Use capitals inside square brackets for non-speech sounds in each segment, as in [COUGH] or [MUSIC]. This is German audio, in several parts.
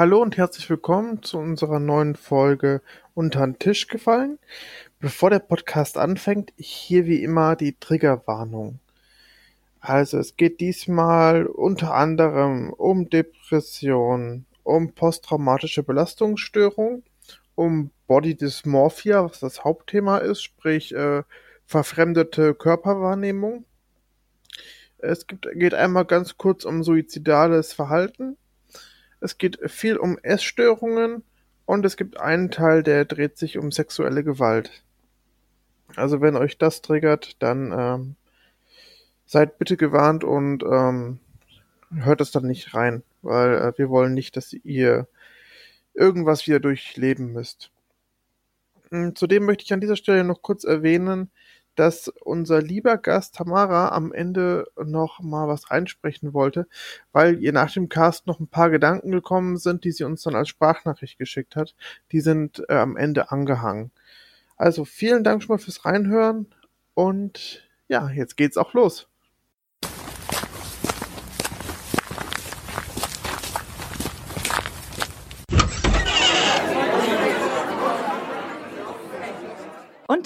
Hallo und herzlich willkommen zu unserer neuen Folge Unter den Tisch gefallen. Bevor der Podcast anfängt, hier wie immer die Triggerwarnung. Also es geht diesmal unter anderem um Depression, um posttraumatische Belastungsstörung, um Body Dysmorphia, was das Hauptthema ist, sprich äh, verfremdete Körperwahrnehmung. Es gibt, geht einmal ganz kurz um suizidales Verhalten es geht viel um Essstörungen und es gibt einen Teil, der dreht sich um sexuelle Gewalt. Also wenn euch das triggert, dann ähm, seid bitte gewarnt und ähm, hört es dann nicht rein, weil äh, wir wollen nicht, dass ihr irgendwas wieder durchleben müsst. Hm, zudem möchte ich an dieser Stelle noch kurz erwähnen, dass unser lieber Gast Tamara am Ende noch mal was einsprechen wollte, weil ihr nach dem Cast noch ein paar Gedanken gekommen sind, die sie uns dann als Sprachnachricht geschickt hat. Die sind äh, am Ende angehangen. Also vielen Dank schon mal fürs Reinhören und ja, jetzt geht's auch los.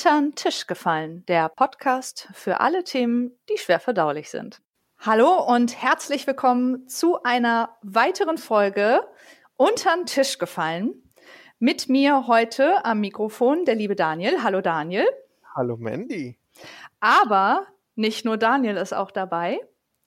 Untern Tisch gefallen, der Podcast für alle Themen, die schwer verdaulich sind. Hallo und herzlich willkommen zu einer weiteren Folge Untern Tisch gefallen. Mit mir heute am Mikrofon der liebe Daniel. Hallo Daniel. Hallo Mandy. Aber nicht nur Daniel ist auch dabei.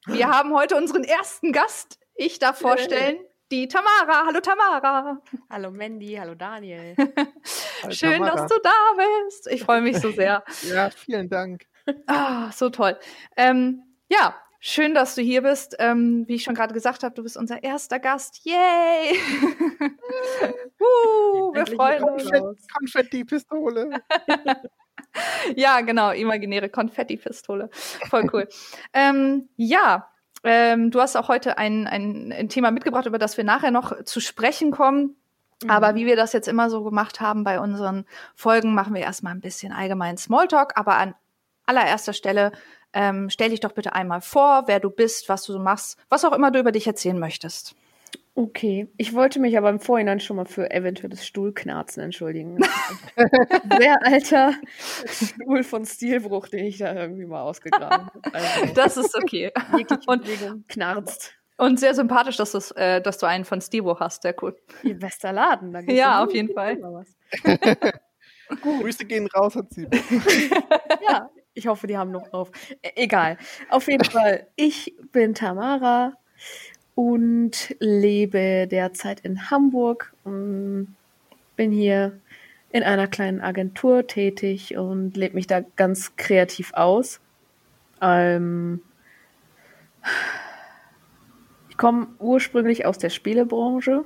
Wir [GASPS] haben heute unseren ersten Gast. Ich darf vorstellen, die Tamara. Hallo Tamara. Hallo Mandy, hallo Daniel. [LAUGHS] hallo, Schön, Tamara. dass du da bist. Ich freue mich so sehr. [LAUGHS] ja, vielen Dank. Ah, so toll. Ähm, ja, schön, dass du hier bist. Ähm, wie ich schon gerade gesagt habe, du bist unser erster Gast. Yay! [LAUGHS] uh, wir freuen uns. Konfetti-Pistole. ja, genau, imaginäre Konfetti-Pistole. Voll cool. ähm, ja, ähm, du hast auch heute ein, ein, ein Thema mitgebracht, über das wir nachher noch zu sprechen kommen. Mhm. Aber wie wir das jetzt immer so gemacht haben bei unseren Folgen, machen wir erstmal ein bisschen allgemein Smalltalk. Aber an allererster Stelle ähm, stell dich doch bitte einmal vor, wer du bist, was du so machst, was auch immer du über dich erzählen möchtest. Okay, ich wollte mich aber im Vorhinein schon mal für eventuelles Stuhlknarzen entschuldigen. [LAUGHS] Sehr alter Stuhl von Stilbruch, den ich da irgendwie mal ausgegraben habe. Also, [LAUGHS] das ist okay. Und knarzt. Und sehr sympathisch, dass, äh, dass du einen von Stivo hast, sehr cool. Ihr bester Laden, da Ja, auf jeden Fall. [LAUGHS] Grüße gehen raus an Stivo. ja, ich hoffe, die haben noch auf. E egal. Auf jeden Fall, ich bin Tamara und lebe derzeit in Hamburg. Und bin hier in einer kleinen Agentur tätig und lebe mich da ganz kreativ aus. Ähm, ich komme ursprünglich aus der Spielebranche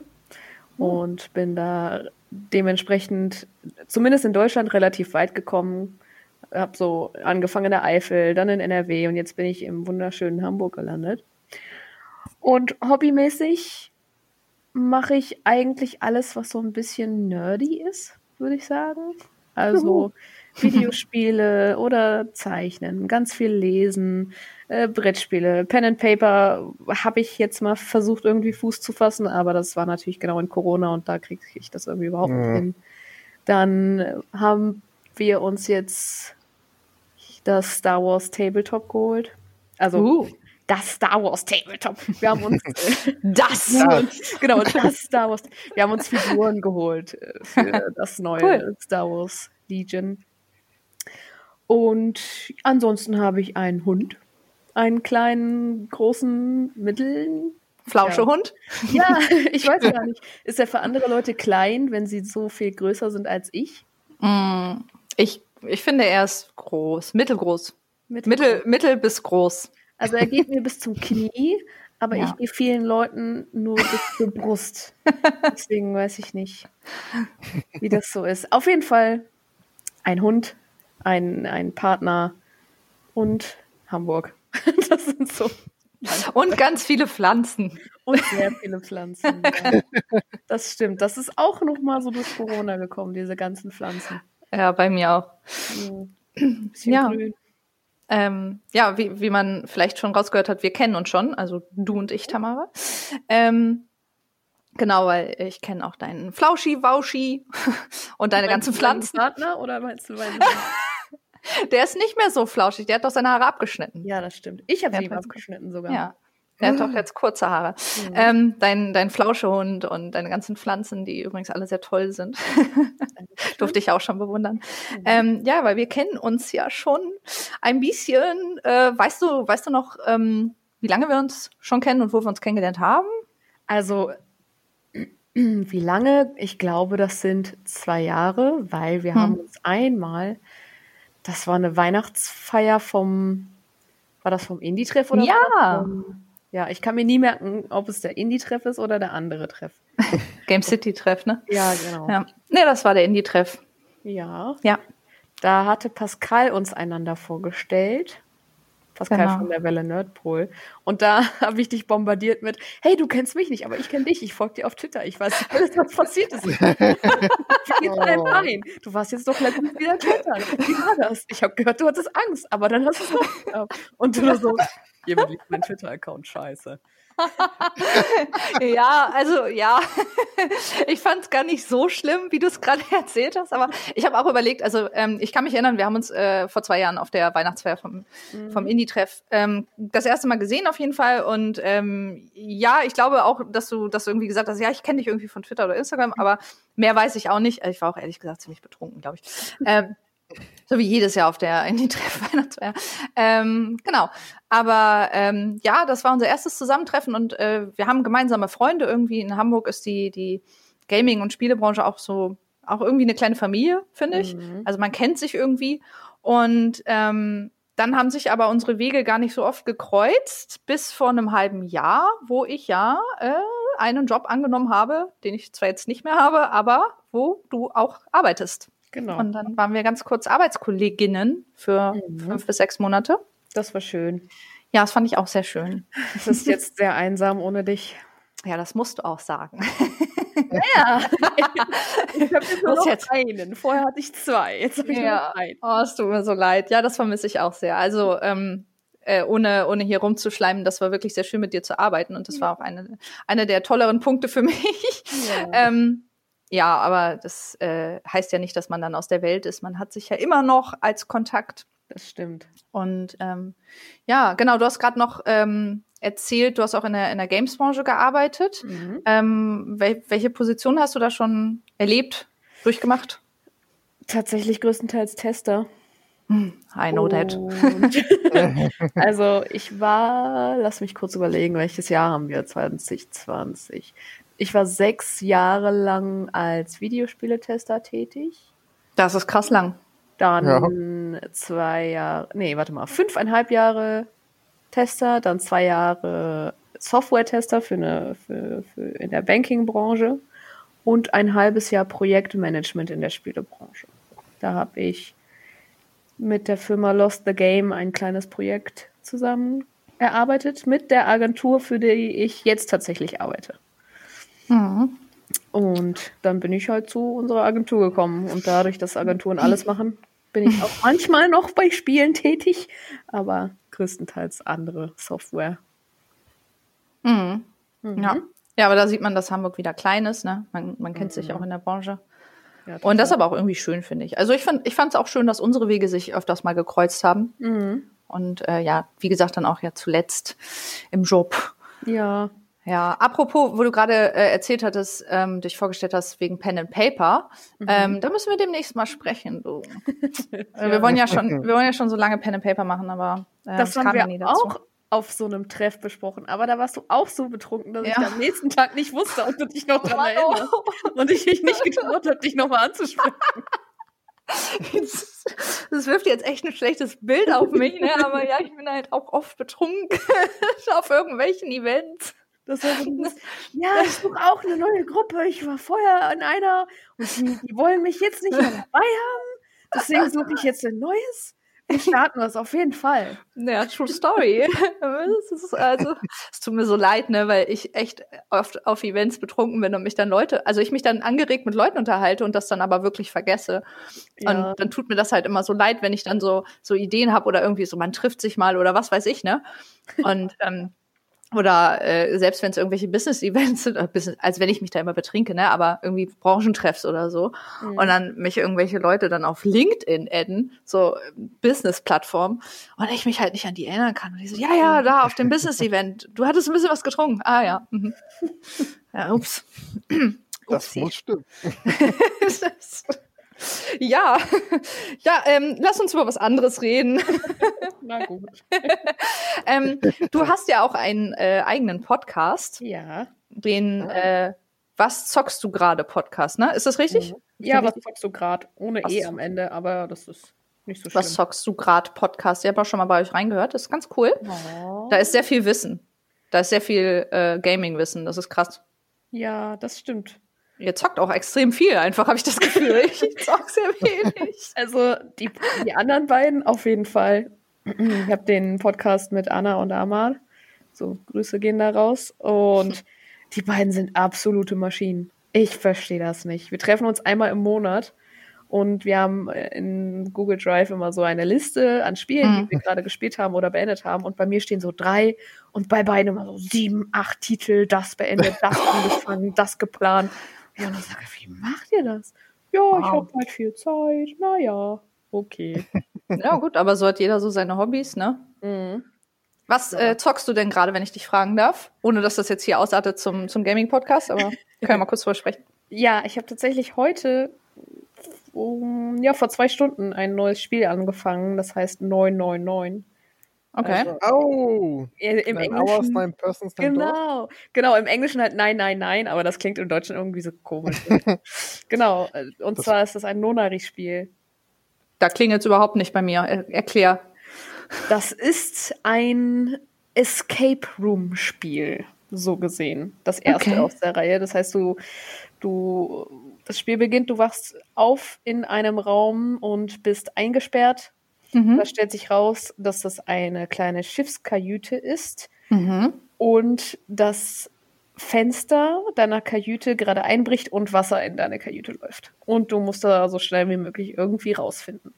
und bin da dementsprechend, zumindest in Deutschland, relativ weit gekommen. Habe so angefangen in der Eifel, dann in NRW und jetzt bin ich im wunderschönen Hamburg gelandet. Und hobbymäßig mache ich eigentlich alles, was so ein bisschen nerdy ist, würde ich sagen. Also [LAUGHS] Videospiele oder Zeichnen, ganz viel lesen, äh, Brettspiele, Pen and Paper habe ich jetzt mal versucht irgendwie Fuß zu fassen, aber das war natürlich genau in Corona und da kriege ich das irgendwie überhaupt nicht hin. Dann haben wir uns jetzt das Star Wars Tabletop geholt. Also uh das Star Wars Tabletop. Wir haben uns [LAUGHS] äh, das, [LAUGHS] das, genau das Star Wars. Wir haben uns Figuren geholt äh, für [LAUGHS] das neue cool. Star Wars Legion. Und ansonsten habe ich einen Hund, einen kleinen, großen, mitteln. Flauschehund? Ja. ja, ich weiß gar nicht. Ist er für andere Leute klein, wenn sie so viel größer sind als ich? Mm, ich, ich finde, er ist groß, mittelgroß. Mittel, mittel, mittel bis groß. Also er geht mir bis zum Knie, aber ja. ich gehe vielen Leuten nur bis zur Brust. [LAUGHS] Deswegen weiß ich nicht, wie das so ist. Auf jeden Fall ein Hund, ein, ein Partner und Hamburg. [LAUGHS] Das sind so. Und ganz viele Pflanzen. Und sehr viele Pflanzen. Ja. [LAUGHS] Das stimmt. Das ist auch noch mal so durch Corona gekommen, diese ganzen Pflanzen. Ja, bei mir auch. Ja. Grün. Ähm, ja, wie, wie man vielleicht schon rausgehört hat, wir kennen uns schon, also du und ich, Tamara. Ähm, Genau, weil ich kenne auch deinen Flauschi-Wauschi [LAUGHS] und deine ganzen Pflanzen. Partner oder meinst du meinen? [LAUGHS] Der ist nicht mehr so flauschig, der hat doch seine Haare abgeschnitten. ja, das stimmt. Ich habe sie ihm das- abgeschnitten sogar. Ja. Der hat doch jetzt kurze Haare. Mhm. Ähm, dein, dein Flauschehund und deine ganzen Pflanzen, die übrigens alle sehr toll sind, [LAUGHS] durfte ich auch schon bewundern. Mhm. Ähm, ja, weil wir kennen uns ja schon ein bisschen. Äh, weißt du, weißt du noch, ähm, wie lange wir uns schon kennen und wo wir uns kennengelernt haben? Also, [CLEARS THROAT] wie lange? Ich glaube, das sind zwei Jahre, weil wir Hm. haben uns einmal, das war eine Weihnachtsfeier vom, war das vom Indie-Treff oder? Ja. vom- Ja, ich kann mir nie merken, ob es der Indie-Treff ist oder der andere Treff. [LAUGHS] Game City Treff, ne? Ja, genau. Ja. Nee, das war der Indie-Treff. Ja, Ja. da hatte Pascal uns einander vorgestellt. Pascal Genau. von der Welle Nerdpol. Und da [LAUGHS] habe ich dich bombardiert mit, hey, du kennst mich nicht, aber ich kenne dich. Ich folge dir auf Twitter. Ich weiß nicht alles, was passiert ist. [LAUGHS] Oh. Du warst jetzt doch letztens wieder klettern. Wie war das? Ich habe gehört, du hattest Angst, aber dann hast du es. Und du so, jemand liebt meinen Twitter-Account, scheiße. ja, also ja, ich fand es gar nicht so schlimm, wie du es gerade [LAUGHS] erzählt hast, aber ich habe auch überlegt, also ähm, ich kann mich erinnern, wir haben uns äh, vor zwei Jahren auf der Weihnachtsfeier vom, vom Indie-Treff ähm, das erste Mal gesehen auf jeden Fall und ähm, ja, ich glaube auch, dass du das irgendwie gesagt hast, ja, ich kenne dich irgendwie von Twitter oder Instagram, aber mehr weiß ich auch nicht. Ich war auch ehrlich gesagt ziemlich betrunken, glaube ich. So wie jedes Jahr auf der Indie-Treff [LAUGHS] Weihnachtsfeier. Ähm, genau. Aber ähm, ja, das war unser erstes Zusammentreffen und äh, wir haben gemeinsame Freunde. Irgendwie in Hamburg ist die, die Gaming- und Spielebranche auch so, auch irgendwie eine kleine Familie, finde ich. Mhm. Also man kennt sich irgendwie. Und ähm, dann haben sich aber unsere Wege gar nicht so oft gekreuzt, bis vor einem halben Jahr, wo ich ja äh, einen Job angenommen habe, den ich zwar jetzt nicht mehr habe, aber wo du auch arbeitest. Genau. Und dann waren wir ganz kurz Arbeitskolleginnen für Mhm. fünf bis sechs Monate. Das war schön. Ja, das fand ich auch sehr schön. Es ist jetzt sehr einsam ohne dich. Ja, das musst du auch sagen. Ja. ich habe jetzt nur noch jetzt? einen. Vorher hatte ich zwei. Jetzt habe ich nur Ja. noch einen. Oh, es tut mir so leid. Ja, das vermisse ich auch sehr. Also, ähm, äh, ohne, ohne hier rumzuschleimen, das war wirklich sehr schön, mit dir zu arbeiten. Und das war auch eine, eine der tolleren Punkte für [LAUGHS] mich. Ja. Ähm, ja, aber das äh, heißt ja nicht, dass man dann aus der Welt ist. Man hat sich ja immer noch als Kontakt. Das stimmt. Und ähm, ja, genau, du hast gerade noch ähm, erzählt, du hast auch in der, in der Games-Branche gearbeitet. Mhm. Ähm, wel welche Position hast du da schon erlebt, durchgemacht? Tatsächlich größtenteils Tester. I know that. Und [LAUGHS] also ich war, lass mich kurz überlegen, welches Jahr haben wir? 2020. Ich war sechs Jahre lang als Videospieletester tätig. Das ist krass lang. Dann zwei Jahre, nee, warte mal, fünfeinhalb Jahre Tester, dann zwei Jahre Software-Tester für eine, für, für in der Banking-Branche und ein halbes Jahr Projektmanagement in der Spielebranche. Da habe ich mit der Firma Lost the Game ein kleines Projekt zusammen erarbeitet mit der Agentur, für die ich jetzt tatsächlich arbeite. Mhm. Und dann bin ich halt zu unserer Agentur gekommen. Und dadurch, dass Agenturen alles machen, bin ich auch manchmal noch bei Spielen tätig, aber größtenteils andere Software. Mhm. Mhm. Ja. ja, aber da sieht man, dass Hamburg wieder klein ist. Ne? Man, man kennt sich Mhm. auch in der Branche. Ja, Und das ist aber auch irgendwie schön, finde ich. Also ich fand ich fand es auch schön, dass unsere Wege sich öfters mal gekreuzt haben. Mhm. Und äh, ja, wie gesagt, dann auch ja zuletzt im Job. Ja. Ja, apropos, wo du gerade äh, erzählt hattest, ähm, dich vorgestellt hast wegen Pen and Paper, ähm, da müssen wir demnächst mal sprechen. Du. [LAUGHS] Äh, wir wollen ja schon, wir wollen ja schon so lange Pen and Paper machen, aber äh, Das haben ja wir nie dazu. auch auf so einem Treff besprochen, aber da warst du auch so betrunken, dass ich Ja. am nächsten Tag nicht wusste, ob du dich noch daran [LAUGHS] erinnerst. Und ich mich nicht getraut habe, dich nochmal anzusprechen. [LAUGHS] Das wirft jetzt echt ein schlechtes Bild auf mich, ne? aber ja, ich bin halt auch oft betrunken auf irgendwelchen Events. Das war so [LAUGHS] dieses, ja, ich suche auch eine neue Gruppe. Ich war vorher in einer und die, die wollen mich jetzt nicht mehr [LAUGHS] dabei haben. Deswegen suche ich jetzt ein neues. Wir starten das auf jeden Fall. Ja, true story. [LAUGHS] Es ist also, es tut mir so leid, ne, weil ich echt oft auf Events betrunken bin und mich dann Leute, also ich mich dann angeregt mit Leuten unterhalte und das dann aber wirklich vergesse. Ja. Und dann tut mir das halt immer so leid, wenn ich dann so, so Ideen habe oder irgendwie so, man trifft sich mal oder was weiß ich, ne? Und ähm, oder äh, selbst wenn es irgendwelche Business-Events sind, Business, als wenn ich mich da immer betrinke, ne, aber irgendwie Branchentreffs oder so, mhm. und dann mich irgendwelche Leute dann auf LinkedIn adden, so Business-Plattform, und ich mich halt nicht an die erinnern kann. Und die so, ja, ja, da auf dem Business-Event, du hattest ein bisschen was getrunken. Ah ja. Mhm. [LAUGHS] Ja, ups. [CLEARS THROAT] Das muss stimmen. [LAUGHS] [LAUGHS] Ja, [LAUGHS] ja, ähm, lass uns über was anderes reden. [LAUGHS] Na gut. [LAUGHS] ähm, du hast ja auch einen äh, eigenen Podcast. Ja. Den äh, Was zockst du gerade Podcast, ne? Ist das richtig? Mhm. Ja, was zockst du gerade? Ohne was? E am Ende, aber das ist nicht so schlimm. Was zockst du gerade Podcast? Ich habe auch schon mal bei euch reingehört. Das ist ganz cool. Oh. Da ist sehr viel Wissen. Da ist sehr viel äh, Gaming-Wissen. Das ist krass. Ja, das stimmt. Ihr zockt auch extrem viel, einfach habe ich das Gefühl. [LAUGHS] Ich zock sehr wenig. Also die, die anderen beiden auf jeden Fall. Ich habe den Podcast mit Anna und Amal. So, Grüße gehen da raus. Und die beiden sind absolute Maschinen. Ich verstehe das nicht. Wir treffen uns einmal im Monat und wir haben in Google Drive immer so eine Liste an Spielen, die mhm. wir gerade gespielt haben oder beendet haben. Und bei mir stehen so drei und bei beiden immer so sieben, acht Titel, das beendet, das [LAUGHS] angefangen, das geplant. Ja, und ich sage, wie macht ihr das? Ja, wow. ich habe halt viel Zeit. Naja, okay. [LAUGHS] ja, gut, aber so hat jeder so seine Hobbys, ne? Mhm. Was ja. äh, zockst du denn gerade, wenn ich dich fragen darf? Ohne dass das jetzt hier ausartet zum, zum Gaming-Podcast, aber können wir mal kurz drüber sprechen. [LAUGHS] Ja, ich habe tatsächlich heute, um, ja, vor zwei Stunden ein neues Spiel angefangen, das heißt 999. Okay. Also, oh! Im nine Englischen, hours, nine persons, nine genau, genau, im Englischen halt nein, nein, nein, aber das klingt im Deutschen irgendwie so komisch. [LAUGHS] genau, äh, und das zwar ist das ein Nonari-Spiel. Da klingelt es überhaupt nicht bei mir. Er erklär. Das ist ein Escape Room-Spiel, so gesehen. Das erste okay. aus der Reihe. Das heißt, du, du, das Spiel beginnt, du wachst auf in einem Raum und bist eingesperrt Mhm. Da stellt sich raus, dass das eine kleine Schiffskajüte ist mhm. und das Fenster deiner Kajüte gerade einbricht und Wasser in deine Kajüte läuft. Und du musst da so schnell wie möglich irgendwie rausfinden.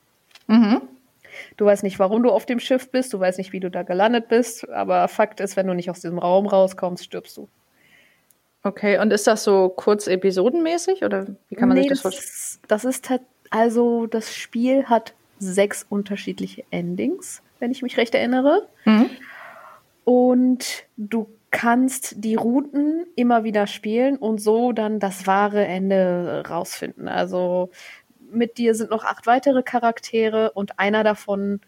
Mhm. Du weißt nicht, warum du auf dem Schiff bist, du weißt nicht, wie du da gelandet bist, aber Fakt ist, wenn du nicht aus diesem Raum rauskommst, stirbst du. Okay, und ist das so kurz episodenmäßig oder wie kann man nee, sich das vorstellen? Das ist, das ist also das Spiel hat sechs unterschiedliche Endings, wenn ich mich recht erinnere. Mhm. Und du kannst die Routen immer wieder spielen und so dann das wahre Ende rausfinden. Also mit dir sind noch acht weitere Charaktere und einer davon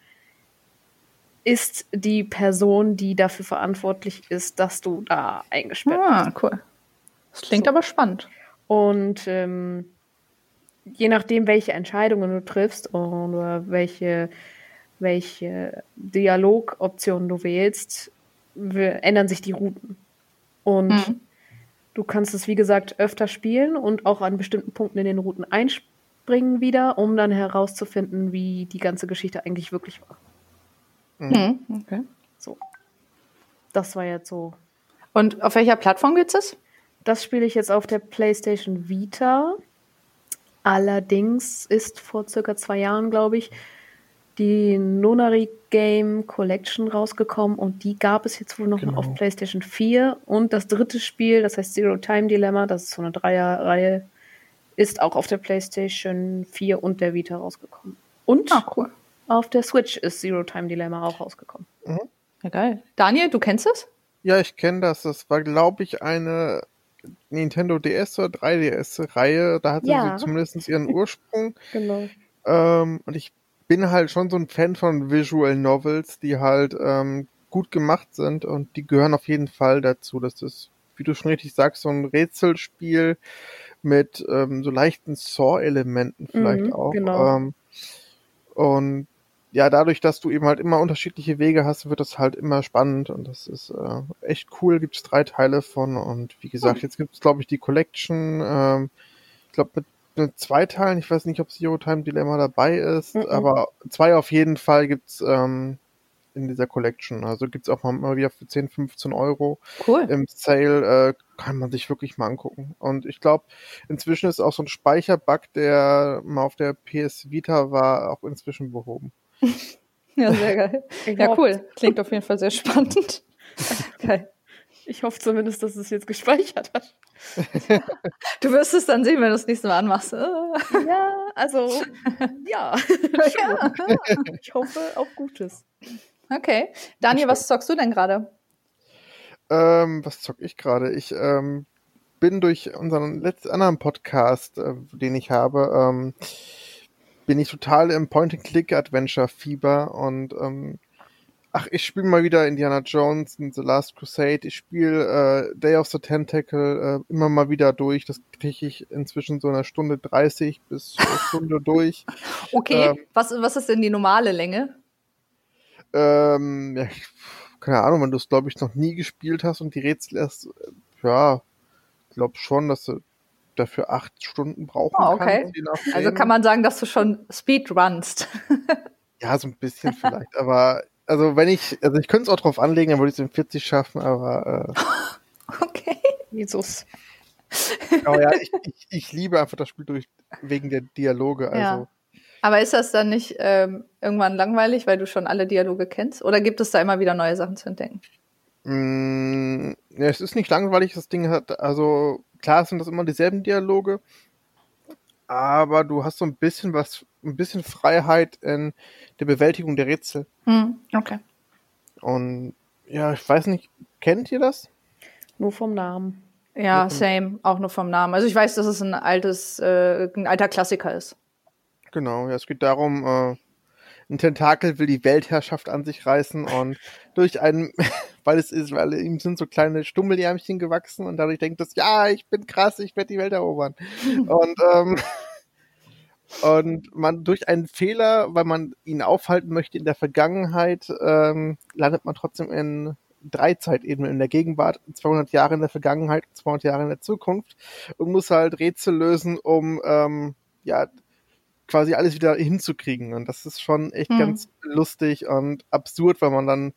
ist die Person, die dafür verantwortlich ist, dass du da eingesperrt ah, bist. Ah, cool. Das klingt so. aber spannend. Und ähm, je nachdem, welche Entscheidungen du triffst oder welche, welche Dialogoptionen du wählst, ändern sich die Routen. Und mhm. du kannst es, wie gesagt, öfter spielen und auch an bestimmten Punkten in den Routen einspringen wieder, um dann herauszufinden, wie die ganze Geschichte eigentlich wirklich war. Mhm. mhm. Okay. So. Das war jetzt so. Und auf welcher Plattform gibt es? Das spiele ich jetzt auf der PlayStation Vita. Allerdings ist vor circa zwei Jahren, glaube ich, die Nonary Game Collection rausgekommen und die gab es jetzt wohl noch genau. auf PlayStation 4. Und das dritte Spiel, das heißt Zero Time Dilemma, das ist so eine Dreierreihe, ist auch auf der PlayStation 4 und der Vita rausgekommen. Und ah, cool. auf der Switch ist Zero Time Dilemma auch rausgekommen. Mhm. Ja, geil. Daniel, du kennst es? Ja, ich kenne das. Das war, glaube ich, eine Nintendo DS oder 3DS-Reihe. Da hat ja. sie zumindest ihren Ursprung. [LAUGHS] genau. Ähm, und ich bin halt schon so ein Fan von Visual Novels, die halt ähm, gut gemacht sind und die gehören auf jeden Fall dazu. Das ist, wie du schon richtig sagst, so ein Rätselspiel mit ähm, so leichten Saw-Elementen vielleicht mhm, auch. Genau. Ähm, und ja, dadurch, dass du eben halt immer unterschiedliche Wege hast, wird das halt immer spannend und das ist äh, echt cool. Gibt es drei Teile von und wie gesagt, jetzt gibt es glaube ich die Collection. Ähm, ich glaube mit, mit zwei Teilen. Ich weiß nicht, ob Zero Time Dilemma dabei ist, mhm. aber zwei auf jeden Fall gibt's ähm, in dieser Collection. Also gibt's auch mal wieder für 10, 15 Euro cool. im Sale. Äh, kann man sich wirklich mal angucken. Und ich glaube, inzwischen ist auch so ein Speicherbug, der mal auf der PS Vita war, auch inzwischen behoben. [LAUGHS] Ja, sehr geil. ja, cool. Klingt auf jeden Fall sehr spannend. [LAUGHS] geil. Ich hoffe zumindest, dass es jetzt gespeichert hat. [LAUGHS] Du wirst es dann sehen, wenn du das nächste Mal anmachst. Ja, also, ja. ja. Ich hoffe auf Gutes. Okay. Daniel, was zockst du denn gerade? Ähm, was zock ich gerade? Ich ähm, bin durch unseren letzten anderen Podcast, äh, den ich habe, ähm, bin ich total im Point-and-Click-Adventure-Fieber und ähm, ach, ich spiele mal wieder Indiana Jones in The Last Crusade. Ich spiele äh, Day of the Tentacle äh, immer mal wieder durch. Das kriege ich inzwischen so eine Stunde 30 bis eine [LAUGHS] Stunde durch. Okay, Ähm. was, was ist denn die normale Länge? Ähm, ja, ich- keine Ahnung, wenn du es, glaube ich, noch nie gespielt hast und die Rätsel erst, äh, ja, glaube schon, dass du dafür acht Stunden brauchen Ah, okay. nachdem. Also kann man sagen, dass du schon Speedrunst. [LAUGHS] Ja, so ein bisschen vielleicht, aber also wenn ich, also ich könnte es auch drauf anlegen, dann würde ich es in 40 schaffen, aber, Okay. Jesus. äh, aber ja, ich, ich, ich liebe einfach das Spiel durch wegen der Dialoge. Also Ja. Aber ist das dann nicht ähm, irgendwann langweilig, weil du schon alle Dialoge kennst? Oder gibt es da immer wieder neue Sachen zu entdecken? Mm, ja, es ist nicht langweilig, das Ding hat, also klar sind das immer dieselben Dialoge, aber du hast so ein bisschen was, ein bisschen Freiheit in der Bewältigung der Rätsel. Hm, okay. Und ja, ich weiß nicht, kennt ihr das? Nur vom Namen. Ja, same. Auch nur vom Namen. Also ich weiß, dass es ein altes, äh, ein alter Klassiker ist. Genau, ja, es geht darum, äh, ein Tentakel will die Weltherrschaft an sich reißen und durch einen, weil es ist, weil ihm sind so kleine Stummelärmchen gewachsen und dadurch denkt es, ja, ich bin krass, ich werde die Welt erobern. [LAUGHS] und ähm, und man durch einen Fehler, weil man ihn aufhalten möchte in der Vergangenheit, ähm, landet man trotzdem in drei Zeitebenen in der Gegenwart, 200 Jahre in der Vergangenheit, 200 Jahre in der Zukunft und muss halt Rätsel lösen, um ähm, ja quasi alles wieder hinzukriegen. Und das ist schon echt Hm. ganz lustig und absurd, weil man dann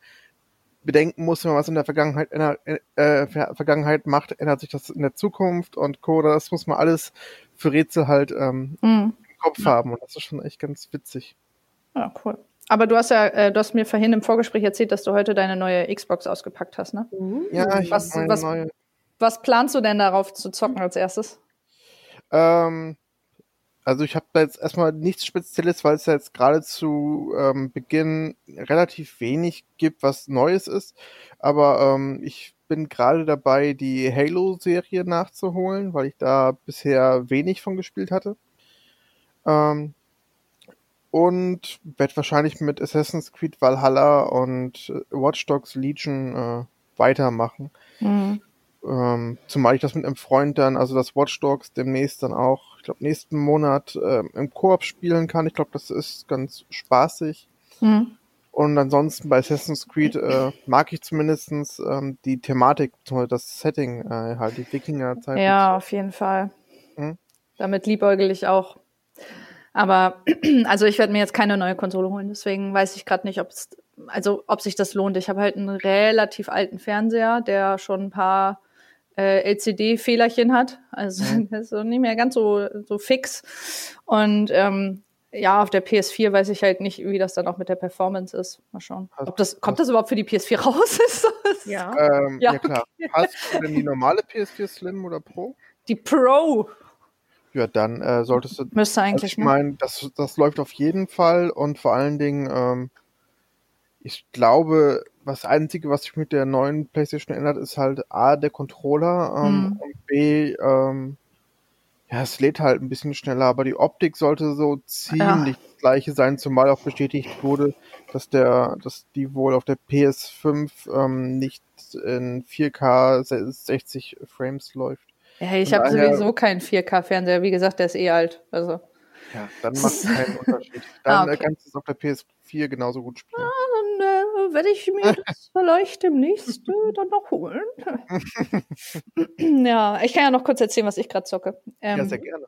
bedenken muss, wenn man was in der Vergangenheit, ändert- äh, Ver Vergangenheit macht, ändert sich das in der Zukunft und Co. Das muss man alles für Rätsel halt ähm, Hm. im Kopf haben. Und das ist schon echt ganz witzig. Ja, cool. Aber du hast ja, äh, du hast mir vorhin im Vorgespräch erzählt, dass du heute deine neue Xbox ausgepackt hast, ne? Ja, ich Was- meine was- neue. Was planst du denn darauf zu zocken als erstes? Ähm, also ich habe da jetzt erstmal nichts Spezielles, weil es ja jetzt gerade zu ähm, Beginn relativ wenig gibt, was Neues ist. Aber ähm, ich bin gerade dabei, die Halo-Serie nachzuholen, weil ich da bisher wenig von gespielt hatte. Ähm, und werde wahrscheinlich mit Assassin's Creed Valhalla und äh, Watch Dogs Legion äh, weitermachen. Hm. Ähm, zumal ich das mit einem Freund dann, also das Watch Dogs demnächst dann auch, ich glaube nächsten Monat ähm, im Koop spielen kann. Ich glaube, das ist ganz spaßig. Hm. Und ansonsten bei Assassin's Creed äh, mag ich zumindestens ähm, die Thematik, das Setting, äh, halt die Wikingerzeit. Ja, auf jeden Fall. Hm. Damit liebäugel ich auch. Aber [CLEARS THROAT] also ich werde mir jetzt keine neue Konsole holen, deswegen weiß ich gerade nicht, ob es also ob sich das lohnt. Ich habe halt einen relativ alten Fernseher, der schon ein paar äh, LCD-Fehlerchen hat. Also [LAUGHS] der ist so nicht mehr ganz so, so fix. Und ähm, ja, auf der PS4 weiß ich halt nicht, wie das dann auch mit der Performance ist. Mal schauen. Hast- Ob das, kommt das überhaupt für die PS4 raus? [LAUGHS] Ist das- Ja. Ähm, ja, Ja, klar. Hast du denn die normale PS4 Slim oder Pro? Die Pro Ja, dann äh, solltest du müsste Also eigentlich. ich ne? meine, das, das läuft auf jeden Fall und vor allen Dingen, ähm, ich glaube, was Einzige, was sich mit der neuen PlayStation ändert, ist halt A, der Controller ähm, Mhm. und B, ähm, ja, es lädt halt ein bisschen schneller, aber die Optik sollte so ziemlich das gleiche sein, zumal auch bestätigt wurde, dass der, dass die wohl auf der PS5 ähm, nicht in 4K se- 60 Frames läuft. Ja, ich habe sowieso keinen 4K-Fernseher. Wie gesagt, der ist eh alt. Also Ja, dann macht es keinen [LAUGHS] Unterschied. Dann Ah, okay. kannst du es auf der PS4 genauso gut spielen. äh, werde ich mir [LAUGHS] das vielleicht demnächst äh, dann noch holen. [CLEARS THROAT] ja, ich kann ja noch kurz erzählen, was ich gerade zocke. Ähm, ja, sehr gerne.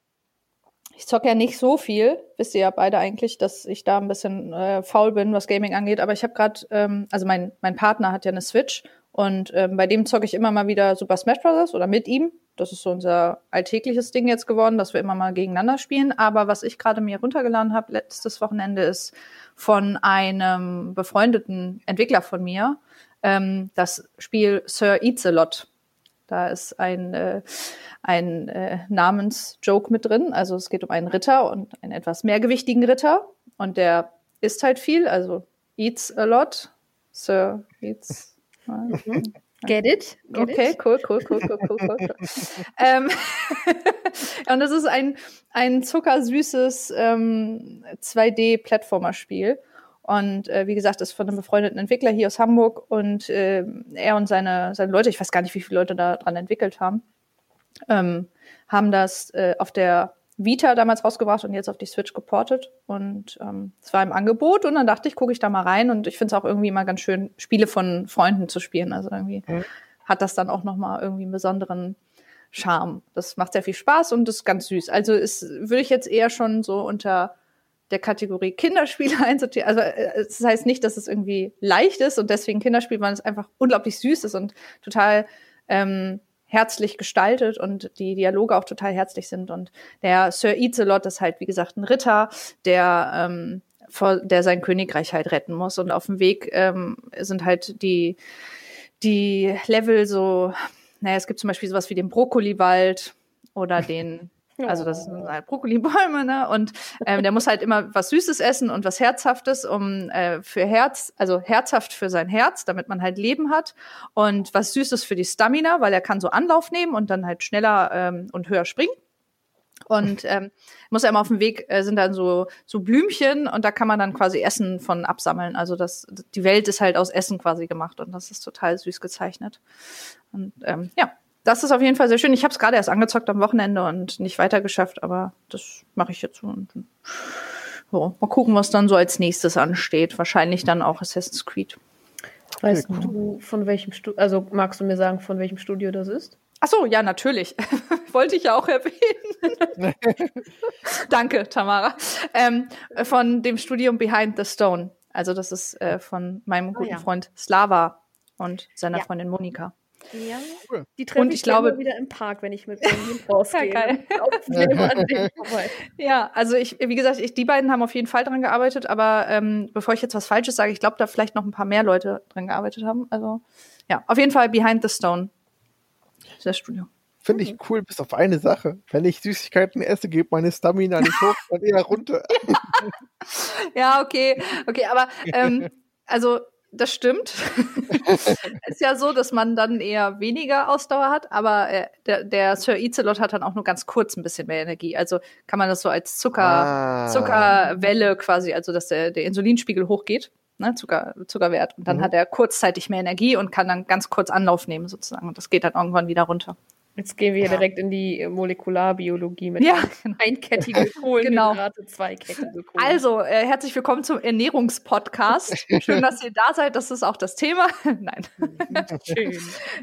ich zocke ja nicht so viel, wisst ihr ja beide eigentlich, dass ich da ein bisschen äh, faul bin, was Gaming angeht. Aber ich habe gerade, ähm, also mein, mein Partner hat ja eine Switch und ähm, bei dem zocke ich immer mal wieder Super Smash Bros. oder mit ihm. Das ist so unser alltägliches Ding jetzt geworden, dass wir immer mal gegeneinander spielen. Aber was ich gerade mir runtergeladen habe letztes Wochenende ist von einem befreundeten Entwickler von mir ähm, das Spiel Sir Eats a Lot. Da ist ein, äh, ein äh, Namensjoke mit drin. Also es geht um einen Ritter und einen etwas mehrgewichtigen Ritter. Und der isst halt viel, also eats a lot. Sir eats. [LAUGHS] [LAUGHS] Get it? Get okay, it? cool, cool, cool, cool, cool, cool. [LAUGHS] ähm, [LAUGHS] und das ist ein, ein zuckersüßes ähm, 2D-Plattformer-Spiel. Und äh, wie gesagt, ist von einem befreundeten Entwickler hier aus Hamburg und äh, er und seine, seine Leute, ich weiß gar nicht, wie viele Leute da dran entwickelt haben, ähm, haben das äh, auf der Vita damals rausgebracht und jetzt auf die Switch geportet. Und ähm, es war im Angebot und dann dachte ich, gucke ich da mal rein. Und ich finde es auch irgendwie immer ganz schön, Spiele von Freunden zu spielen. Also irgendwie mhm. hat das dann auch nochmal irgendwie einen besonderen Charme. Das macht sehr viel Spaß und ist ganz süß. Also ist, würde ich jetzt eher schon so unter der Kategorie Kinderspiele [LAUGHS] einsortieren. Also äh, das heißt nicht, dass es irgendwie leicht ist und deswegen Kinderspiel, weil es einfach unglaublich süß ist und total ähm, herzlich gestaltet und die Dialoge auch total herzlich sind. Und der Sir Izelot ist halt, wie gesagt, ein Ritter, der, ähm, vor, der sein Königreich halt retten muss. Und auf dem Weg ähm, sind halt die, die Level so, naja, es gibt zum Beispiel sowas wie den Brokkoliwald oder [LAUGHS] den also das sind halt Brokkolibäume, ne? Und ähm, der muss halt immer was Süßes essen und was Herzhaftes, um äh, für Herz, also herzhaft für sein Herz, damit man halt Leben hat. Und was Süßes für die Stamina, weil er kann so Anlauf nehmen und dann halt schneller ähm, und höher springen. Und ähm, muss er immer auf dem Weg äh, sind dann so so Blümchen und da kann man dann quasi Essen von absammeln. Also das die Welt ist halt aus Essen quasi gemacht und das ist total süß gezeichnet. Und ähm, ja, das ist auf jeden Fall sehr schön. Ich habe es gerade erst angezockt am Wochenende und nicht weitergeschafft, aber das mache ich jetzt so. Und, so. Mal gucken, was dann so als nächstes ansteht. Wahrscheinlich dann auch Assassin's Creed. Weißt du, von welchem Studio, also magst du mir sagen, von welchem Studio das ist? Ach so, ja, natürlich. [LAUGHS] Wollte ich ja auch erwähnen. [LAUGHS] Danke, Tamara. Ähm, von dem Studium Behind the Stone. Also das ist äh, von meinem guten oh, ja. Freund Slava und seiner ja. Freundin Monika. Ja, die treffe ich, ich glaube, wieder im Park, wenn ich mit Hund [LAUGHS] rausgehe. [LAUGHS] Ja, [LAUGHS] ja, also ich, wie gesagt, ich, die beiden haben auf jeden Fall dran gearbeitet, aber ähm, bevor ich jetzt was Falsches sage, ich glaube, da vielleicht noch ein paar mehr Leute dran gearbeitet haben. Also ja, auf jeden Fall Behind the Stone. Das Studio. Finde ich cool, bis auf eine Sache. Wenn ich Süßigkeiten esse, geht meine Stamina nicht hoch, sondern eher runter. ja, okay, okay, aber ähm, also das stimmt. [LAUGHS] ist ja so, dass man dann eher weniger Ausdauer hat, aber äh, der, der Sir Icelot hat dann auch nur ganz kurz ein bisschen mehr Energie. Also kann man das so als Zucker, ah. Zuckerwelle quasi, also dass der, der Insulinspiegel hochgeht, ne, Zucker, Zuckerwert. Und dann mhm. hat er kurzzeitig mehr Energie und kann dann ganz kurz Anlauf nehmen sozusagen. Und das geht dann irgendwann wieder runter. Jetzt gehen wir ja. direkt in die Molekularbiologie mit ja, genau. einkettige [LAUGHS] Kohlenhydrate, genau. zweikettige Kohlenhydrate. Also, äh, herzlich willkommen zum Ernährungspodcast. [LAUGHS] Schön, dass ihr da seid. Das ist auch das Thema. [LAUGHS] Nein. Schön.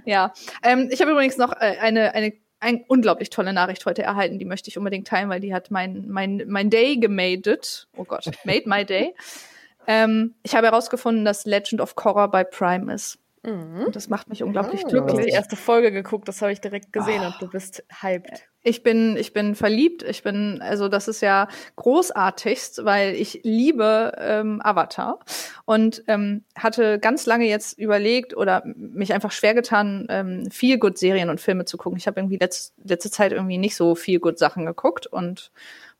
ja. Ähm, ich habe übrigens noch äh, eine, eine eine unglaublich tolle Nachricht heute erhalten. Die möchte ich unbedingt teilen, weil die hat mein, mein, mein Day gemadet. Oh Gott, made my day. ähm, ich habe herausgefunden, dass Legend of Korra bei Prime ist. Mhm. Und das macht mich unglaublich oh. glücklich. Ich habe die erste Folge geguckt, das habe ich direkt gesehen oh. und du bist hyped. Ich bin, ich bin verliebt. Ich bin, also das ist ja großartigst, weil ich liebe ähm, Avatar und ähm, hatte ganz lange jetzt überlegt oder mich einfach schwer getan, ähm, viel gut Serien und Filme zu gucken. Ich habe irgendwie letzt, letzte Zeit irgendwie nicht so viel gut Sachen geguckt und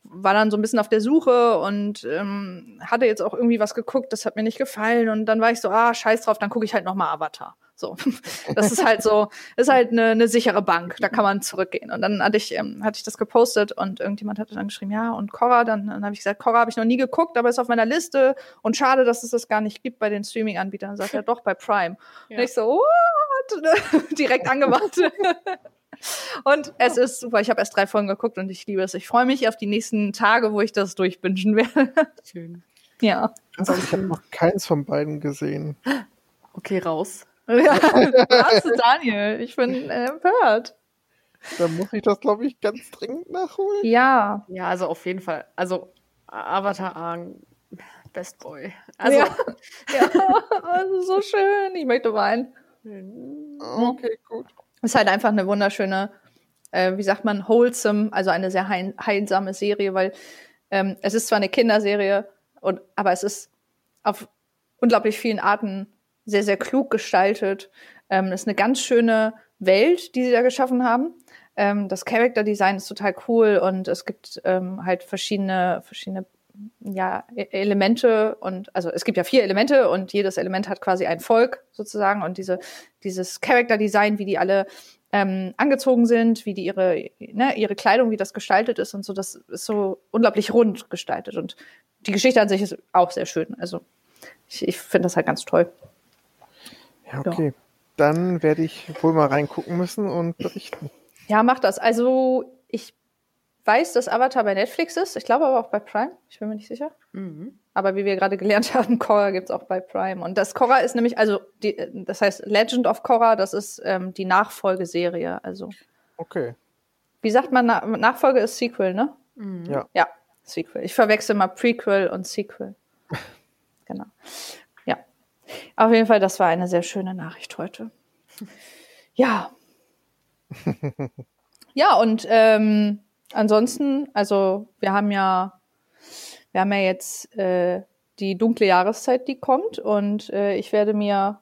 war dann so ein bisschen auf der Suche und ähm, hatte jetzt auch irgendwie was geguckt, das hat mir nicht gefallen und dann war ich so, ah, scheiß drauf, dann gucke ich halt noch mal Avatar. So, [LAUGHS] das ist halt so, ist halt eine, eine sichere Bank, da kann man zurückgehen. Und dann hatte ich, ähm, hatte ich das gepostet und irgendjemand hatte dann geschrieben, ja, und Cora, dann, dann habe ich gesagt, Cora habe ich noch nie geguckt, aber ist auf meiner Liste und schade, dass es das gar nicht gibt bei den Streaming-Anbietern. Sagt er doch bei Prime. Ja. Und ich so, what? [LAUGHS] Direkt angemacht. Und es ist super. Ich habe erst drei Folgen geguckt und ich liebe es. Ich freue mich auf die nächsten Tage, wo ich das durchbingen werde. Schön. Ja. Also ich habe noch keins von beiden gesehen. Okay, raus. Ja, was, Daniel? Ich bin äh, empört. Dann muss ich das, glaube ich, ganz dringend nachholen. Ja. Ja, also auf jeden Fall. Also Avatar Aang, Best Boy. Also, ja. ja, [LAUGHS] also so schön. Ich möchte weinen. Okay, gut. Ist halt einfach eine wunderschöne, äh, wie sagt man, wholesome, also eine sehr heil heilsame Serie, weil ähm, es ist zwar eine Kinderserie, und, aber es ist auf unglaublich vielen Arten sehr, sehr klug gestaltet. Ähm, ist eine ganz schöne Welt, die sie da geschaffen haben. Ähm, das Character Design ist total cool und es gibt ähm, halt verschiedene, verschiedene ja, e-, Elemente und also es gibt ja vier Elemente und jedes Element hat quasi ein Volk sozusagen und diese dieses Character Design, wie die alle ähm, angezogen sind, wie die ihre ne, ihre Kleidung, wie das gestaltet ist und so, das ist so unglaublich rund gestaltet und die Geschichte an sich ist auch sehr schön. Also ich, ich finde das halt ganz toll. Ja, okay. Ja. Dann werde ich wohl mal reingucken müssen und berichten. Ja, mach das. Also ich weiß, dass Avatar bei Netflix ist. Ich glaube aber auch bei Prime. Ich bin mir nicht sicher. Mhm. Aber wie wir gerade gelernt haben, [LAUGHS] Korra gibt's auch bei Prime. Und das Korra ist nämlich, also die, das heißt Legend of Korra, das ist ähm, die Nachfolgeserie. Also. Okay. Wie sagt man, Na Nachfolge ist Sequel, ne? Mhm. Ja. Ja, Sequel. Ich verwechsel mal Prequel und Sequel. [LAUGHS] genau. Ja. Auf jeden Fall, das war eine sehr schöne Nachricht heute. [LAUGHS] Ja. ja, und ähm, ansonsten, also wir haben ja, wir haben ja jetzt äh, die dunkle Jahreszeit, die kommt und äh, ich werde mir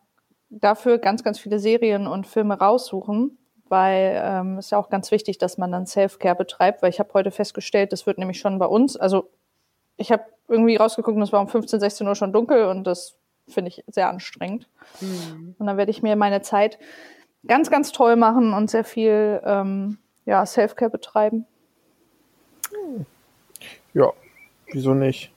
dafür ganz, ganz viele Serien und Filme raussuchen, weil ähm, ist ja auch ganz wichtig, dass man dann Self-Care betreibt, weil ich habe heute festgestellt, das wird nämlich schon bei uns, also ich habe irgendwie rausgeguckt und es war um 15, 16 Uhr schon dunkel und das finde ich sehr anstrengend. Mhm. Und dann werde ich mir meine Zeit ganz, ganz toll machen und sehr viel ähm, ja, Self-Care betreiben. Ja, wieso nicht?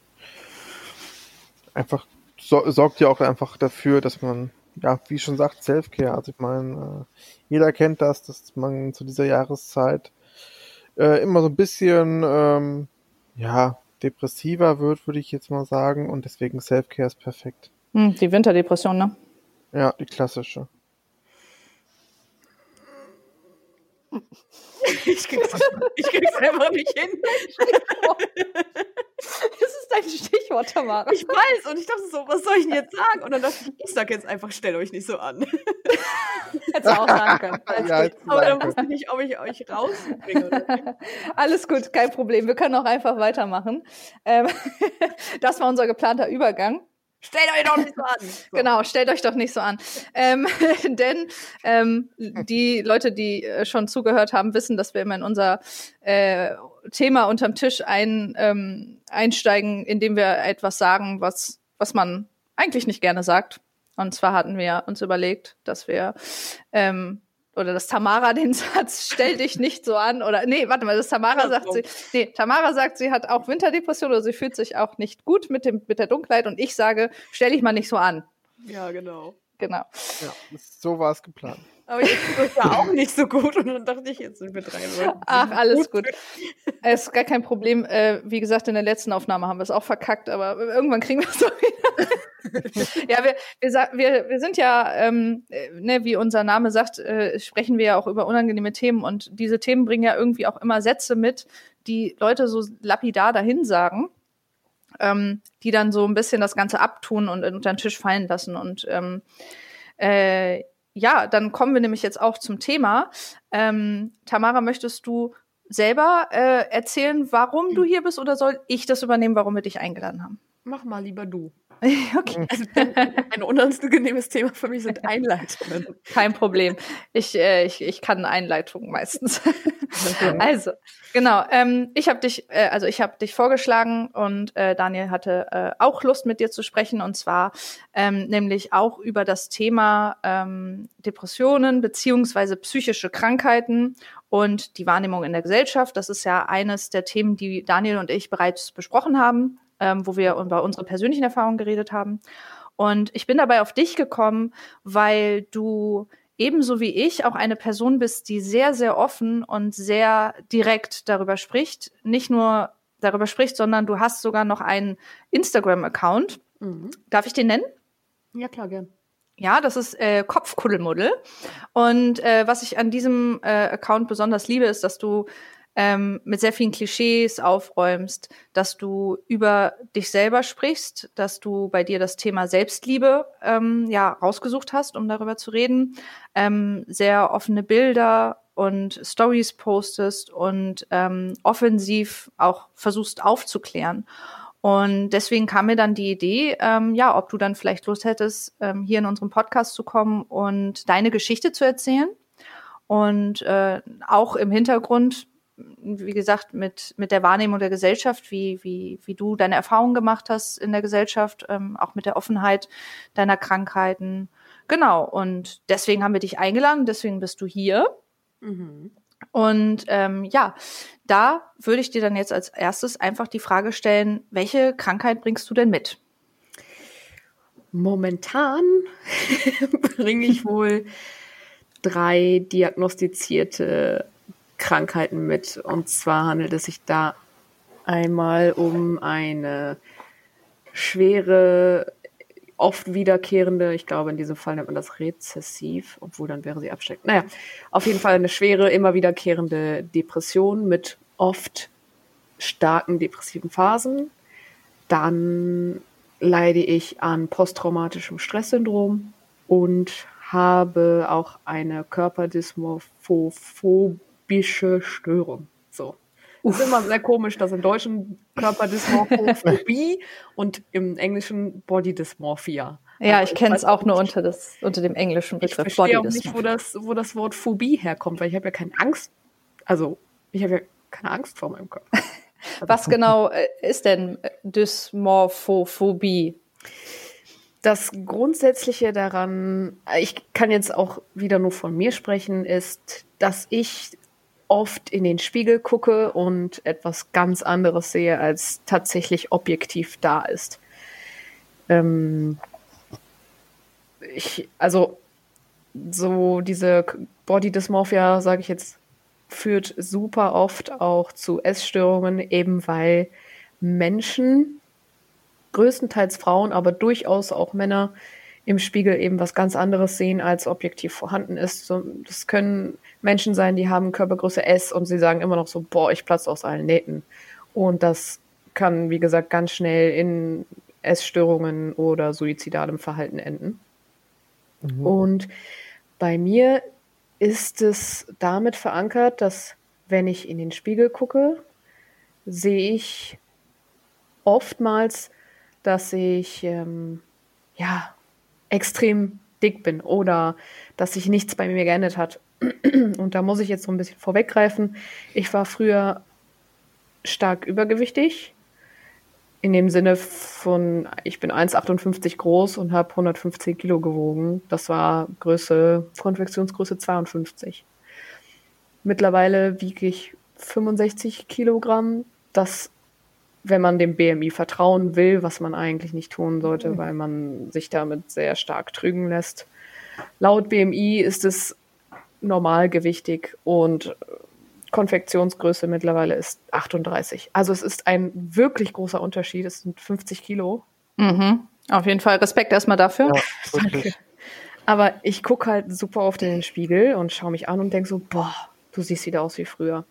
Einfach so, sorgt ja auch einfach dafür, dass man, ja, wie schon sagt, Selfcare. Also ich meine, äh, jeder kennt das, dass man zu dieser Jahreszeit äh, immer so ein bisschen, ähm, ja, depressiver wird, würde ich jetzt mal sagen. Und deswegen Selfcare ist perfekt. Hm, die Winterdepression, ne? Ja, die klassische. Ich krieg's, ich krieg's einfach nicht hin. [LAUGHS] Das ist dein Stichwort, Tamara. Ich weiß, und ich dachte so, was soll ich denn jetzt sagen? Und dann dachte ich, ich sag jetzt einfach, stellt euch nicht so an. [LAUGHS] Hättest du auch sagen können. [LAUGHS] ja, Aber dann wusste ich nicht, ob ich euch rausbringe. Alles gut, kein Problem. Wir können auch einfach weitermachen. Ähm, das war unser geplanter Übergang. Stellt euch doch nicht so an. [LAUGHS] So. Genau, stellt euch doch nicht so an. Ähm, [LAUGHS] denn ähm, die Leute, die äh, schon zugehört haben, wissen, dass wir immer in unser äh, Thema unterm Tisch ein, ähm, einsteigen, indem wir etwas sagen, was, was man eigentlich nicht gerne sagt. Und zwar hatten wir uns überlegt, dass wir ähm, oder dass Tamara den [LAUGHS] Satz, stell dich nicht so an, oder nee, warte mal, das Tamara sagt sie, nee, Tamara sagt, sie hat auch Winterdepression oder sie fühlt sich auch nicht gut mit dem, mit der Dunkelheit und ich sage, stell dich mal nicht so an. Ja, genau. Genau. Ja, so war es geplant. Aber jetzt ist es ja auch nicht so gut und dann dachte ich, jetzt sind wir drei Leute. Ach, alles gut. Es ist gar kein Problem. Äh, wie gesagt, in der letzten Aufnahme haben wir es auch verkackt, aber irgendwann kriegen wir es [LAUGHS] doch wieder. ja, wir, wir, wir, wir sind ja, ähm, äh, ne, wie unser Name sagt, äh, sprechen wir ja auch über unangenehme Themen und diese Themen bringen ja irgendwie auch immer Sätze mit, die Leute so lapidar dahin sagen. Ähm, die dann so ein bisschen das Ganze abtun und unter den Tisch fallen lassen. Und ähm, äh, ja, dann kommen wir nämlich jetzt auch zum Thema. Ähm, Tamara, möchtest du selber äh, erzählen, warum du hier bist, oder soll ich das übernehmen, warum wir dich eingeladen haben? Mach mal lieber du. [LAUGHS] okay. Also, ein unangenehmes Thema für mich sind [LAUGHS] Einleitungen. Kein Problem. Ich, äh, ich, ich kann Einleitungen meistens. also, genau. Ähm, ich habe dich, äh, also ich habe dich vorgeschlagen und äh, Daniel hatte äh, auch Lust mit dir zu sprechen und zwar ähm, nämlich auch über das Thema ähm, Depressionen beziehungsweise psychische Krankheiten und die Wahrnehmung in der Gesellschaft. Das ist ja eines der Themen, die Daniel und ich bereits besprochen haben ähm, wo wir über unsere persönlichen Erfahrungen geredet haben. Und ich bin dabei auf dich gekommen, weil du ebenso wie ich auch eine Person bist, die sehr, sehr offen und sehr direkt darüber spricht. Nicht nur darüber spricht, sondern du hast sogar noch einen Instagram-Account. Mhm. Darf ich den nennen? Ja, klar, gern. Ja, das ist äh, Kopfkuddelmuddel. Und äh, was ich an diesem äh, Account besonders liebe, ist, dass du ähm, mit sehr vielen Klischees aufräumst, dass du über dich selber sprichst, dass du bei dir das Thema Selbstliebe ähm, ja rausgesucht hast, um darüber zu reden, ähm, sehr offene Bilder und Stories postest und ähm, offensiv auch versuchst aufzuklären. Und deswegen kam mir dann die Idee, ähm, ja, ob du dann vielleicht Lust hättest, ähm, hier in unserem Podcast zu kommen und deine Geschichte zu erzählen. Und äh, auch im Hintergrund, wie gesagt, mit, mit der Wahrnehmung der Gesellschaft, wie, wie, wie du deine Erfahrungen gemacht hast in der Gesellschaft, ähm, auch mit der Offenheit deiner Krankheiten. Genau, und deswegen haben wir dich eingeladen, deswegen bist du hier. Mhm. Und ähm, ja, da würde ich dir dann jetzt als erstes einfach die Frage stellen, welche Krankheit bringst du denn mit? Momentan [LAUGHS] bringe ich wohl drei diagnostizierte Krankheiten mit. Und zwar handelt es sich da einmal um eine schwere oft wiederkehrende, ich glaube in diesem Fall nennt man das rezessiv, obwohl dann wäre sie absteckend. Naja, auf jeden Fall eine schwere, immer wiederkehrende Depression mit oft starken depressiven Phasen. Dann leide ich an posttraumatischem Stresssyndrom und habe auch eine körperdysmorphobische Störung. So. Es ist immer sehr komisch, dass im Deutschen Körperdysmorphophobie [LAUGHS] und im Englischen Body Dysmorphia. Ja, also ich kenne es auch nur unter, das, unter dem englischen Begriff ich verstehe auch nicht, wo das, wo das Wort Phobie herkommt, weil ich habe ja keine Angst. Also, ich habe ja keine Angst vor meinem Körper. [LAUGHS] Was genau äh, ist denn Dysmorphophobie? Das Grundsätzliche daran, ich kann jetzt auch wieder nur von mir sprechen, ist, dass ich oft in den Spiegel gucke und etwas ganz anderes sehe, als tatsächlich objektiv da ist. Ähm ich, also so diese Body Dysmorphia, sage ich jetzt, führt super oft auch zu Essstörungen, eben weil Menschen, größtenteils Frauen, aber durchaus auch Männer, im Spiegel eben was ganz anderes sehen, als objektiv vorhanden ist. So, das können Menschen sein, die haben Körpergröße S und sie sagen immer noch so, boah, ich platze aus allen Nähten. Und das kann, wie gesagt, ganz schnell in Essstörungen oder suizidalem Verhalten enden. Mhm. Und bei mir ist es damit verankert, dass wenn ich in den Spiegel gucke, sehe ich oftmals, dass ich ähm, ja extrem dick bin oder dass sich nichts bei mir geändert hat. [CLEARS THROAT] Und da muss ich jetzt so ein bisschen vorweggreifen. Ich war früher stark übergewichtig. In dem Sinne von, ich bin 1,58 groß und habe 115 Kilo gewogen. Das war Größe, Konfektionsgröße 52. Mittlerweile wiege ich 65 Kilogramm. Das, wenn man dem BMI vertrauen will, was man eigentlich nicht tun sollte, mhm. weil man sich damit sehr stark trügen lässt. Laut BMI ist es normalgewichtig und Konfektionsgröße mittlerweile ist 38. Also es ist ein wirklich großer Unterschied. Es sind 50 Kilo. Mhm. Auf jeden Fall Respekt erstmal dafür. Ja, [LAUGHS] Danke. Aber ich gucke halt super oft in den Spiegel und schaue mich an und denke so, boah, du siehst wieder aus wie früher.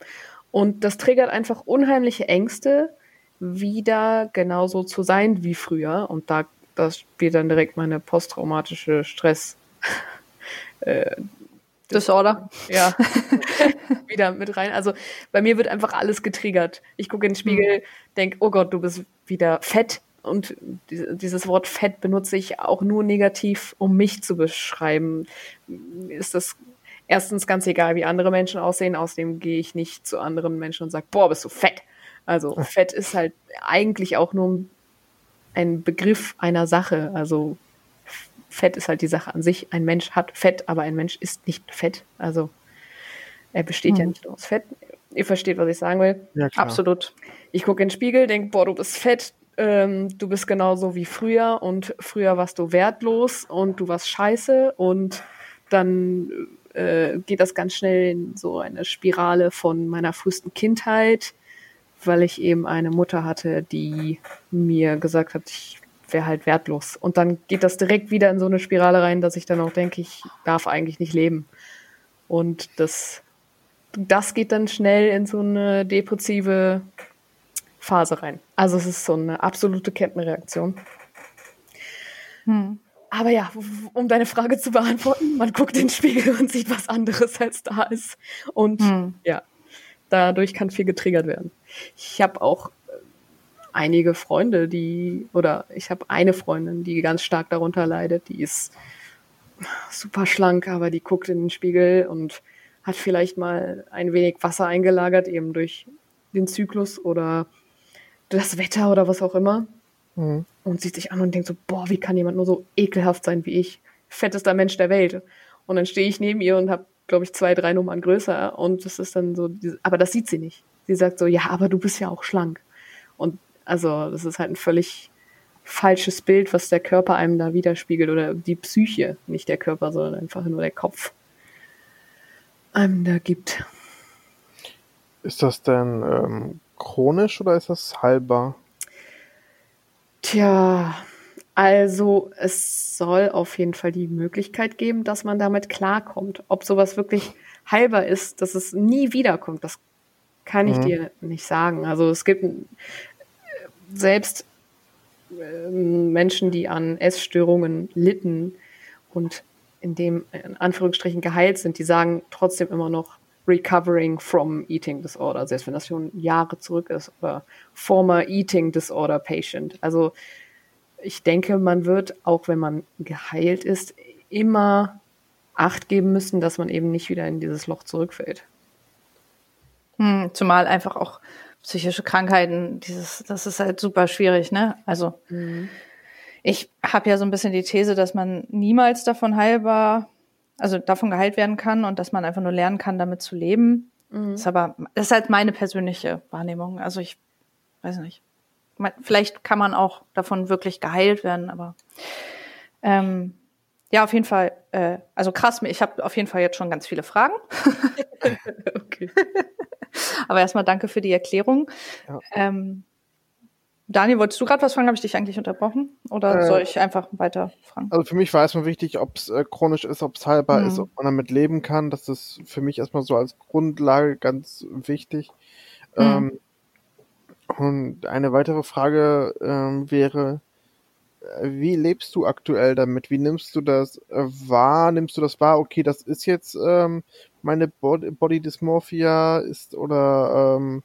Und das triggert einfach unheimliche Ängste, wieder genauso zu sein wie früher. Und da das spielt dann direkt meine posttraumatische Stress [LAUGHS] äh, Disorder. Ja, [LAUGHS] wieder mit rein. Also bei mir wird einfach alles getriggert. Ich gucke in den Spiegel, mhm. denke, oh Gott, du bist wieder fett. Und dieses Wort fett benutze ich auch nur negativ, um mich zu beschreiben. Ist das erstens ganz egal, wie andere Menschen aussehen. Außerdem gehe ich nicht zu anderen Menschen und sage, boah, bist du fett. Also fett ist halt eigentlich auch nur ein Begriff einer Sache. Also Fett ist halt die Sache an sich. Ein Mensch hat Fett, aber ein Mensch ist nicht Fett. Also er besteht mhm. ja nicht aus Fett. Ihr versteht, was ich sagen will. Ja, Absolut. Ich gucke in den Spiegel, denke, boah, du bist fett, ähm, du bist genauso wie früher und früher warst du wertlos und du warst scheiße und dann äh, geht das ganz schnell in so eine Spirale von meiner frühesten Kindheit, weil ich eben eine Mutter hatte, die mir gesagt hat, ich wäre halt wertlos. Und dann geht das direkt wieder in so eine Spirale rein, dass ich dann auch denke, ich darf eigentlich nicht leben. Und das, das geht dann schnell in so eine depressive Phase rein. Also es ist so eine absolute Kettenreaktion. Hm. Aber ja, um deine Frage zu beantworten, man guckt in den Spiegel und sieht was anderes, als da ist. Und hm. ja, dadurch kann viel getriggert werden. Ich habe auch einige Freunde, die, oder ich habe eine Freundin, die ganz stark darunter leidet, die ist super schlank, aber die guckt in den Spiegel und hat vielleicht mal ein wenig Wasser eingelagert, eben durch den Zyklus oder das Wetter oder was auch immer. Mhm. Und sieht sich an und denkt so, boah, wie kann jemand nur so ekelhaft sein wie ich? Fettester Mensch der Welt. Und dann stehe ich neben ihr und habe, glaube ich, zwei, drei Nummern größer. Und das ist dann so, aber das sieht sie nicht. Sie sagt so, ja, aber du bist ja auch schlank. Und also, das ist halt ein völlig falsches Bild, was der Körper einem da widerspiegelt oder die Psyche, nicht der Körper, sondern einfach nur der Kopf einem da gibt. Ist das denn ähm, chronisch oder ist das heilbar? Tja, also es soll auf jeden Fall die Möglichkeit geben, dass man damit klarkommt. Ob sowas wirklich heilbar ist, dass es nie wiederkommt, das kann ich mhm. dir nicht sagen. Also es gibt selbst ähm, Menschen, die an Essstörungen litten und in dem in Anführungsstrichen geheilt sind, die sagen trotzdem immer noch recovering from eating disorder, selbst wenn das schon Jahre zurück ist oder former eating disorder patient. Also ich denke, man wird, auch wenn man geheilt ist, immer Acht geben müssen, dass man eben nicht wieder in dieses Loch zurückfällt. Hm, zumal einfach auch psychische Krankheiten, dieses, das ist halt super schwierig, ne? Also mhm. ich habe ja so ein bisschen die These, dass man niemals davon heilbar, also davon geheilt werden kann und dass man einfach nur lernen kann, damit zu leben. Mhm. Das ist aber, das ist halt meine persönliche Wahrnehmung. Also ich weiß nicht. Vielleicht kann man auch davon wirklich geheilt werden, aber ähm, ja, auf jeden Fall. Äh, also krass, ich habe auf jeden Fall jetzt schon ganz viele Fragen. [LAUGHS] okay. [LAUGHS] [LAUGHS] Aber erstmal danke für die Erklärung. Ja. Ähm, Daniel, wolltest du gerade was fragen? Habe ich dich eigentlich unterbrochen? Oder äh, soll ich einfach weiter fragen? Also für mich war erstmal wichtig, ob es äh, chronisch ist, ob es heilbar mhm. ist, ob man damit leben kann. Das ist für mich erstmal so als Grundlage ganz wichtig. Mhm. Ähm, und eine weitere Frage ähm, wäre, äh, wie lebst du aktuell damit? Wie nimmst du das äh, wahr? Nimmst du das wahr? Okay, das ist jetzt ähm, meine Body Dysmorphia ist oder ähm,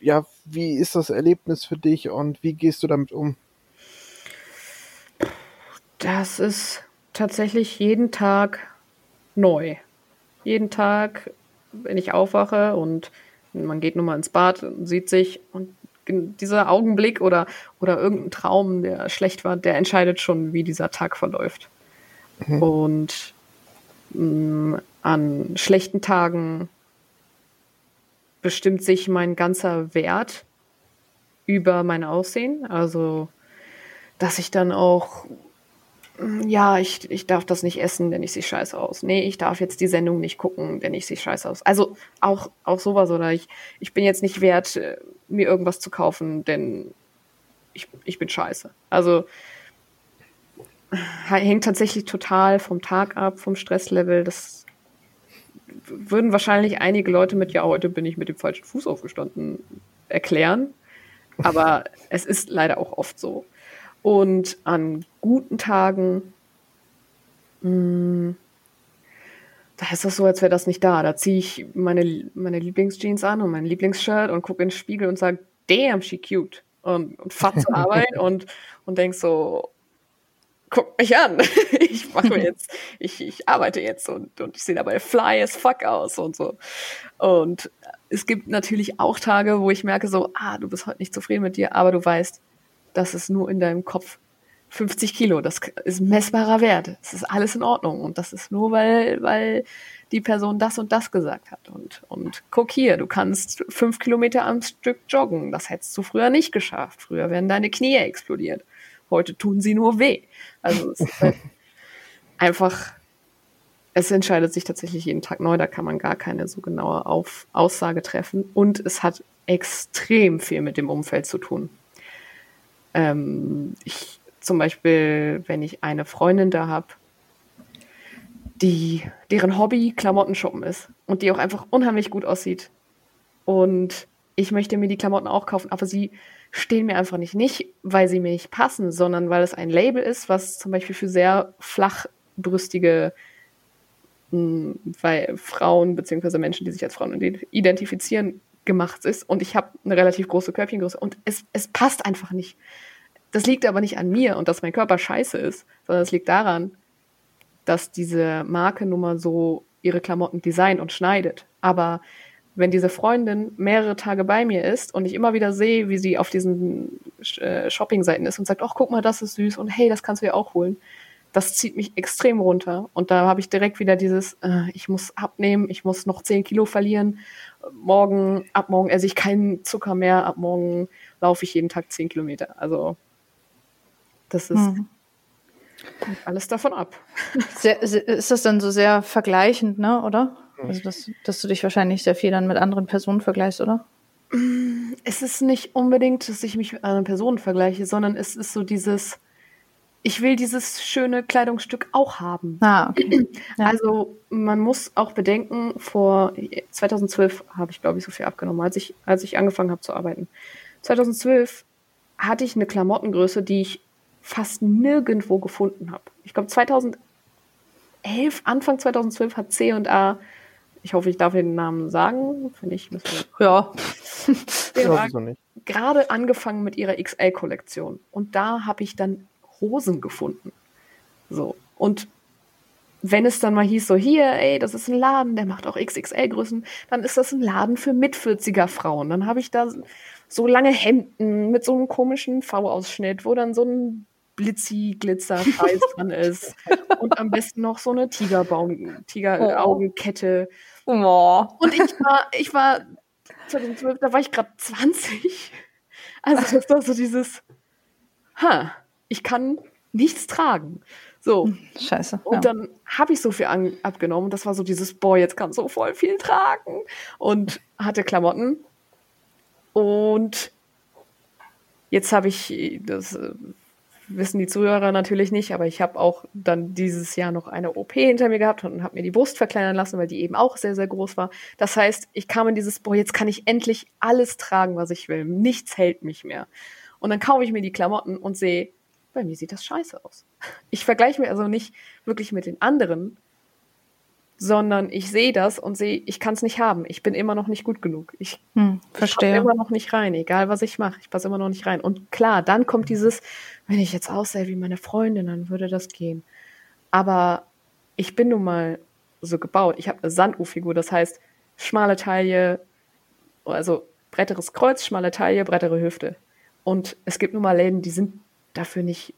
ja, wie ist das Erlebnis für dich und wie gehst du damit um? Das ist tatsächlich jeden Tag neu. Jeden Tag, wenn ich aufwache und man geht nochmal ins Bad und sieht sich und dieser Augenblick oder, oder irgendein Traum, der schlecht war, der entscheidet schon, wie dieser Tag verläuft. Mhm. Und mm, an schlechten Tagen bestimmt sich mein ganzer Wert über mein Aussehen. Also, dass ich dann auch, mm, ja, ich, ich darf das nicht essen, denn ich sehe scheiße aus. Nee, ich darf jetzt die Sendung nicht gucken, denn ich sehe scheiße aus. Also auch, auch sowas, oder ich, ich bin jetzt nicht wert, äh, mir irgendwas zu kaufen, denn ich, ich bin scheiße. Also hängt tatsächlich total vom Tag ab, vom Stresslevel. Das würden wahrscheinlich einige Leute mit, ja, heute bin ich mit dem falschen Fuß aufgestanden, erklären. Aber [LAUGHS] es ist leider auch oft so. Und an guten Tagen, mh, hm, da ist das so, als wäre das nicht da. Da ziehe ich meine, meine Lieblingsjeans an und mein Lieblingsshirt und gucke in den Spiegel und sage, damn, she cute. Und, und fahr zur [LAUGHS] Arbeit und, und denk so, guck mich an. [LAUGHS] ich mache jetzt, ich, ich arbeite jetzt und, und ich sehe dabei fly as fuck aus und so. Und es gibt natürlich auch Tage, wo ich merke so, ah, du bist heute nicht zufrieden mit dir, aber du weißt, das ist nur in deinem Kopf. 50 Kilo, das ist messbarer Wert. Es ist alles in Ordnung. Und das ist nur, weil, weil die Person das und das gesagt hat. Und, und guck hier, du kannst fünf Kilometer am Stück joggen. Das hättest du früher nicht geschafft. Früher wären deine Knie explodiert. Heute tun sie nur weh. Also es ist halt [LAUGHS] einfach, es entscheidet sich tatsächlich jeden Tag neu, da kann man gar keine so genaue Auf Aussage treffen. Und es hat extrem viel mit dem Umfeld zu tun. Ähm, ich, zum Beispiel, wenn ich eine Freundin da habe, die, deren Hobby Klamotten shoppen ist und die auch einfach unheimlich gut aussieht. Und ich möchte mir die Klamotten auch kaufen, aber sie stehen mir einfach nicht. Nicht, weil sie mir nicht passen, sondern weil es ein Label ist, was zum Beispiel für sehr flachbrüstige hm, weil Frauen beziehungsweise Menschen, die sich als Frauen identifizieren, gemacht ist und ich habe eine relativ große Körbchengröße und es, es passt einfach nicht. Das liegt aber nicht an mir und dass mein Körper scheiße ist, sondern es liegt daran, dass diese Marke nun mal so ihre Klamotten designt und schneidet. Aber wenn diese Freundin mehrere Tage bei mir ist und ich immer wieder sehe, wie sie auf diesen äh, Shopping-Seiten ist und sagt, ach, guck mal, das ist süß und hey, das kannst du ja auch holen, das zieht mich extrem runter. Und da habe ich direkt wieder dieses, äh, ich muss abnehmen, ich muss noch 10 Kilo verlieren. Morgen, ab morgen esse ich keinen Zucker mehr, ab morgen laufe ich jeden Tag 10 Kilometer. Also das ist hm. alles davon ab. Sehr, ist das dann so sehr vergleichend, ne, oder? Also, dass, dass du dich wahrscheinlich sehr viel dann mit anderen Personen vergleichst, oder? Es ist nicht unbedingt, dass ich mich mit anderen Personen vergleiche, sondern es ist so dieses, ich will dieses schöne Kleidungsstück auch haben. Ah, okay. [CLEARS THROAT] Ja. Also man muss auch bedenken, vor 2012 habe ich, glaube ich, so viel abgenommen, als ich, als ich angefangen habe zu arbeiten. 2012 hatte ich eine Klamottengröße, die ich fast nirgendwo gefunden habe. Ich glaube 2011, Anfang 2012 hat C&A, ich hoffe, ich darf den Namen sagen, finde ich. Ja. [LAUGHS] C&A gerade angefangen mit ihrer XL-Kollektion. Und da habe ich dann Hosen gefunden. So. Und wenn es dann mal hieß, so hier, ey, das ist ein Laden, der macht auch XXL-Größen, dann ist das ein Laden für mit 40er Frauen. Dann habe ich da so lange Hemden mit so einem komischen V-Ausschnitt, wo dann so ein Blitzi-Glitzer-Scheiß [LAUGHS] dran ist. Und am besten noch so eine Tigerbaum, Tigeraugenkette. Oh. Und ich war, ich war 2012, da war ich gerade 20. Also das war so dieses, ha, ich kann nichts tragen. So. Hm, scheiße. Und ja. dann habe ich so viel an, abgenommen. Das war so dieses, boah, jetzt kann so voll viel tragen. Und hatte Klamotten. Und jetzt habe ich, das äh, wissen die Zuhörer natürlich nicht, aber ich habe auch dann dieses Jahr noch eine OP hinter mir gehabt und habe mir die Brust verkleinern lassen, weil die eben auch sehr, sehr groß war. Das heißt, ich kam in dieses, boah, jetzt kann ich endlich alles tragen, was ich will. Nichts hält mich mehr. Und dann kaufe ich mir die Klamotten und sehe, bei mir sieht das scheiße aus. Ich vergleiche mich also nicht wirklich mit den anderen, sondern ich sehe das und sehe, ich kann es nicht haben. Ich bin immer noch nicht gut genug. Ich, hm, verstehe. Ich immer noch nicht rein, egal was ich mache. Ich passe immer noch nicht rein. Und klar, dann kommt dieses, wenn ich jetzt aussehe wie meine Freundin, dann würde das gehen. Aber ich bin nun mal so gebaut. Ich habe eine Sanduhrfigur, das heißt schmale Taille, also breiteres Kreuz, schmale Taille, breitere Hüfte. Und es gibt nun mal Läden, die sind dafür nicht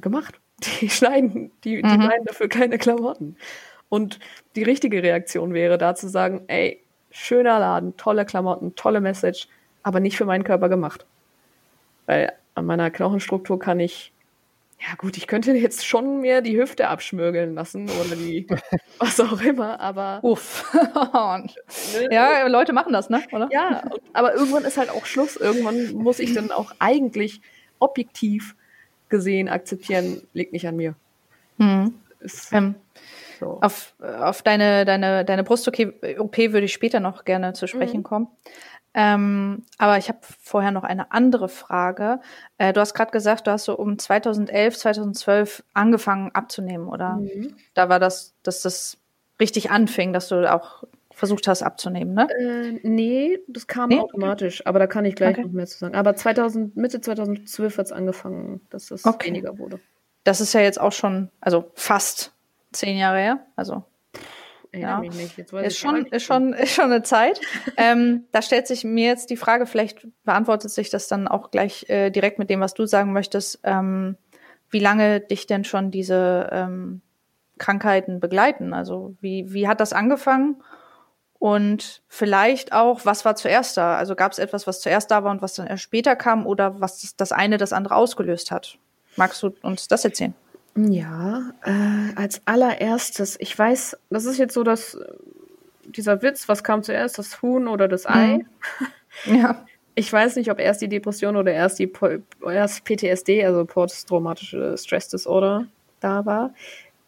gemacht. Die [LAUGHS] schneiden, die, die mhm. meinen dafür keine Klamotten. Und die richtige Reaktion wäre da zu sagen, ey, schöner Laden, tolle Klamotten, tolle Message, aber nicht für meinen Körper gemacht. Weil an meiner Knochenstruktur kann ich, ja gut, ich könnte jetzt schon mir die Hüfte abschmürgeln lassen oder die, [LAUGHS] was auch immer, aber. Uff. [LAUGHS] ja, Leute machen das, ne? Oder? Ja, aber irgendwann ist halt auch Schluss. Irgendwann muss ich dann auch eigentlich objektiv gesehen akzeptieren, liegt nicht an mir. Hm. Ähm, so. Auf, auf deine, deine, deine Brust-OP würde ich später noch gerne zu sprechen mhm. kommen. Ähm, aber ich habe vorher noch eine andere Frage. Äh, du hast gerade gesagt, du hast so um 2011, 2012 angefangen abzunehmen, oder? Mhm. Da war das, dass das richtig anfing, dass du auch versucht hast abzunehmen, ne? Äh, nee, das kam nee? automatisch, aber da kann ich gleich okay. noch mehr zu sagen. Aber 2000, Mitte 2012 hat es angefangen, dass das okay. weniger wurde. Das ist ja jetzt auch schon, also fast zehn Jahre her, also ja. ist, schon, ist, schon, ist schon eine Zeit. ähm, da stellt sich mir jetzt die Frage, vielleicht beantwortet sich das dann auch gleich äh, direkt mit dem, was du sagen möchtest, ähm, wie lange dich denn schon diese ähm, Krankheiten begleiten? Also wie, wie hat das angefangen und vielleicht auch, was war zuerst da? Also gab es etwas, was zuerst da war und was dann erst später kam oder was das eine das andere ausgelöst hat? Magst du uns das erzählen? Ja, äh, als allererstes, ich weiß, das ist jetzt so, dass äh, dieser Witz, was kam zuerst, das Huhn oder das Ei? Mhm. Ja. [LAUGHS] Ich weiß nicht, ob erst die Depression oder erst die erst PTSD, also posttraumatische Stress Disorder, da war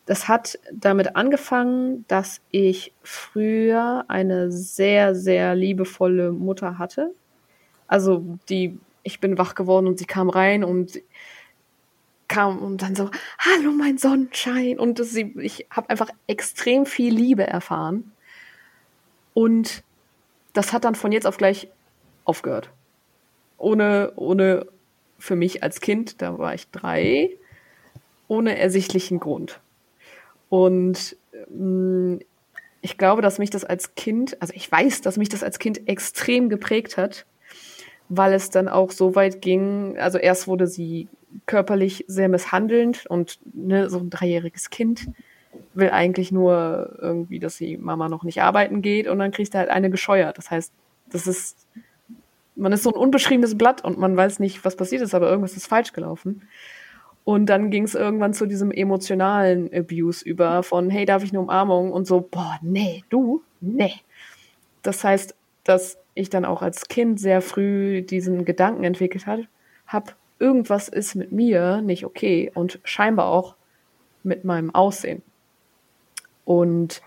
das hat damit angefangen, dass ich früher eine sehr, sehr liebevolle Mutter hatte. Also die, ich bin wach geworden und sie kam rein und kam und dann so, hallo mein Sonnenschein. Und das, ich habe einfach extrem viel Liebe erfahren. Und das hat dann von jetzt auf gleich aufgehört. Ohne, ohne für mich als Kind, da war ich drei, ohne ersichtlichen Grund. Und mh, mm, ich glaube, dass mich das als Kind, also ich weiß, dass mich das als Kind extrem geprägt hat, weil es dann auch so weit ging, also erst wurde sie körperlich sehr misshandelnd und ne, so ein dreijähriges Kind will eigentlich nur irgendwie, dass die Mama noch nicht arbeiten geht und dann kriegt er halt eine gescheuert. Das heißt, das ist, man ist so ein unbeschriebenes Blatt und man weiß nicht, was passiert ist, aber irgendwas ist falsch gelaufen. Und dann ging es irgendwann zu diesem emotionalen Abuse über von, hey, darf ich eine Umarmung? Und so, boah, nee, du, nee. Das heißt, dass ich dann auch als Kind sehr früh diesen Gedanken entwickelt habe, hab, irgendwas ist mit mir nicht okay und scheinbar auch mit meinem Aussehen. Und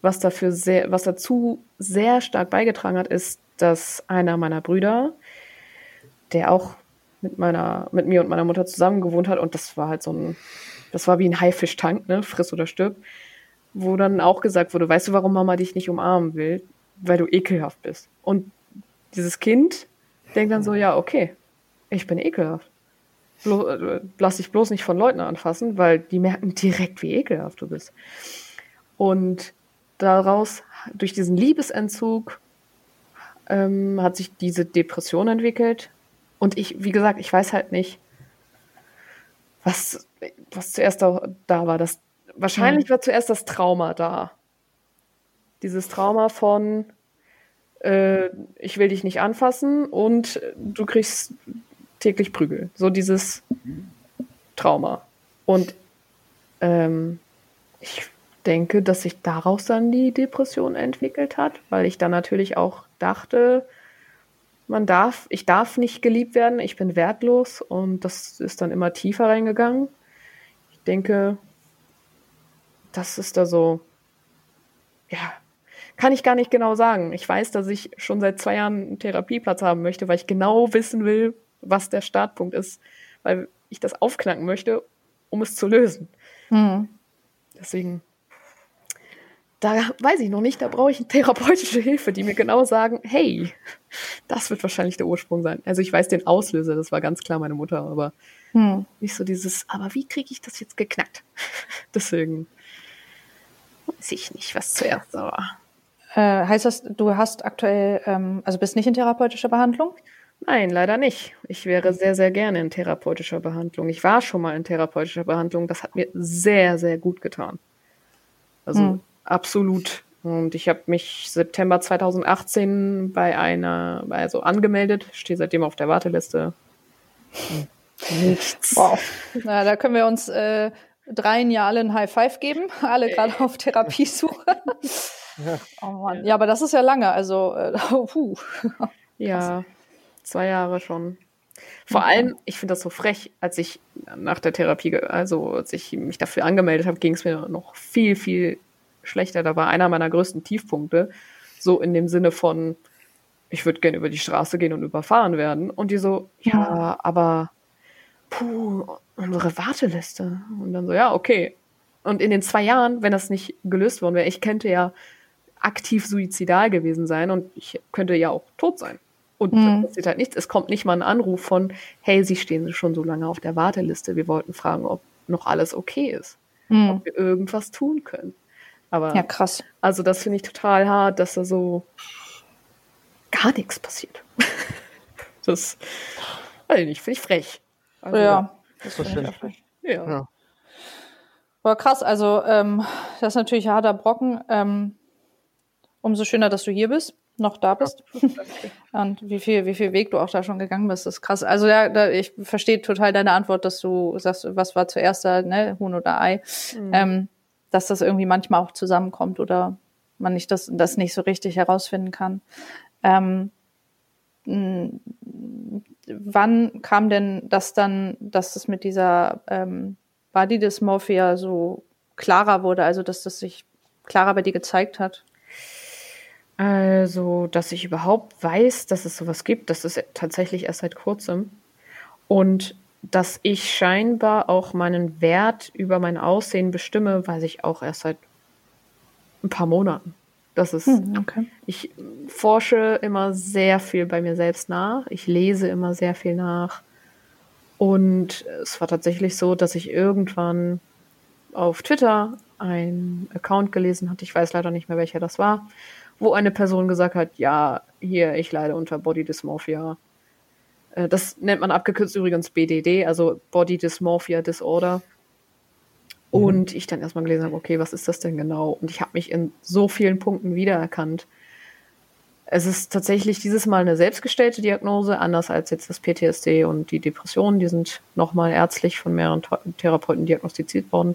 was dafür sehr, was dazu sehr stark beigetragen hat, ist, dass einer meiner Brüder, der auch mit meiner, mit mir und meiner Mutter zusammen gewohnt hat und das war halt so ein, das war wie ein Haifischtank, ne, friss oder stirb, wo dann auch gesagt wurde, weißt du, warum Mama dich nicht umarmen will? Weil du ekelhaft bist. Und dieses Kind denkt dann so, ja, okay, ich bin ekelhaft. Blo äh, lass dich bloß nicht von Leuten anfassen, weil die merken direkt, wie ekelhaft du bist. Und daraus, durch diesen Liebesentzug, ähm, hat sich diese Depression entwickelt, und ich, wie gesagt, ich weiß halt nicht, was, was zuerst da, da war. Das, wahrscheinlich hm. war zuerst das Trauma da. Dieses Trauma von, äh, ich will dich nicht anfassen und du kriegst täglich Prügel. So dieses Trauma. Und ähm, ich denke, dass sich daraus dann die Depression entwickelt hat, weil ich dann natürlich auch dachte, man darf, ich darf nicht geliebt werden, ich bin wertlos und das ist dann immer tiefer reingegangen. Ich denke, das ist da so, ja, kann ich gar nicht genau sagen. Ich weiß, dass ich schon seit zwei Jahren einen Therapieplatz haben möchte, weil ich genau wissen will, was der Startpunkt ist, weil ich das aufknacken möchte, um es zu lösen. Mhm. Deswegen da weiß ich noch nicht, da brauche ich eine therapeutische Hilfe, die mir genau sagen, hey, das wird wahrscheinlich der Ursprung sein. Also ich weiß den Auslöser, das war ganz klar meine Mutter, aber hm. nicht so dieses, aber wie kriege ich das jetzt geknackt? [LAUGHS] Deswegen weiß ich nicht, was zuerst war. Äh, heißt das, du hast aktuell, ähm, also bist nicht in therapeutischer Behandlung? Nein, leider nicht. Ich wäre sehr, sehr gerne in therapeutischer Behandlung. Ich war schon mal in therapeutischer Behandlung. Das hat mir sehr, sehr gut getan. Also hm. Absolut. Und ich habe mich September 2018 bei einer, also angemeldet, stehe seitdem auf der Warteliste. Nichts. Wow. Na, da können wir uns äh, dreien ja alle ein High Five geben, [LAUGHS] alle gerade auf Therapiesuche. Ja. [LAUGHS] Oh Mann. Ja, aber das ist ja lange, also äh, [LAUGHS] puh. Ja, zwei Jahre schon. Vor allem, ich finde das so frech, als ich nach der Therapie, also als ich mich dafür angemeldet habe, ging es mir noch viel, viel schlechter. Da war einer meiner größten Tiefpunkte. So in dem Sinne von, ich würde gerne über die Straße gehen und überfahren werden. Und die so, ja, aber puh, unsere Warteliste. Und dann so, ja, okay. Und in den zwei Jahren, wenn das nicht gelöst worden wäre, ich könnte ja aktiv suizidal gewesen sein und ich könnte ja auch tot sein. Und mhm. passiert halt nichts. Es kommt nicht mal ein Anruf von, hey, Sie stehen schon so lange auf der Warteliste. Wir wollten fragen, ob noch alles okay ist. Mhm. Ob wir irgendwas tun können. Aber ja, krass. Also das finde ich total hart, dass da so gar nichts passiert. [LAUGHS] das weiß ich nicht, finde ich frech. Also, ja, das ist frech. Ja. ja. Aber krass, also ähm, das ist natürlich ein harter Brocken. Ähm, umso schöner, dass du hier bist, noch da bist. Und wie viel, wie viel Weg du auch da schon gegangen bist, ist krass. Also ja, da, ich verstehe total deine Antwort, dass du sagst, was war zuerst da, ne, Huhn oder Ei. Mhm. Ähm, dass das irgendwie manchmal auch zusammenkommt oder man nicht das, das nicht so richtig herausfinden kann. Ähm, wann kam denn das dann, dass das mit dieser ähm, Body Dysmorphia so klarer wurde, also dass das sich klarer bei dir gezeigt hat? Also, dass ich überhaupt weiß, dass es sowas gibt, das ist tatsächlich erst seit kurzem. Und dass ich scheinbar auch meinen Wert über mein Aussehen bestimme, weiß ich auch erst seit ein paar Monaten. Das ist, Hm, okay. ich forsche immer sehr viel bei mir selbst nach. Ich lese immer sehr viel nach. Und es war tatsächlich so, dass ich irgendwann auf Twitter einen Account gelesen hatte, ich weiß leider nicht mehr, welcher das war, wo eine Person gesagt hat, ja, hier, ich leide unter Body Dysmorphia. Äh, Das nennt man abgekürzt übrigens BDD, also Body Dysmorphia Disorder. Und ich dann erstmal gelesen habe, okay, was ist das denn genau? Und ich habe mich in so vielen Punkten wiedererkannt. Es ist tatsächlich dieses Mal eine selbstgestellte Diagnose, anders als jetzt das PTSD und die Depressionen. Die sind nochmal ärztlich von mehreren Thera- Therapeuten diagnostiziert worden.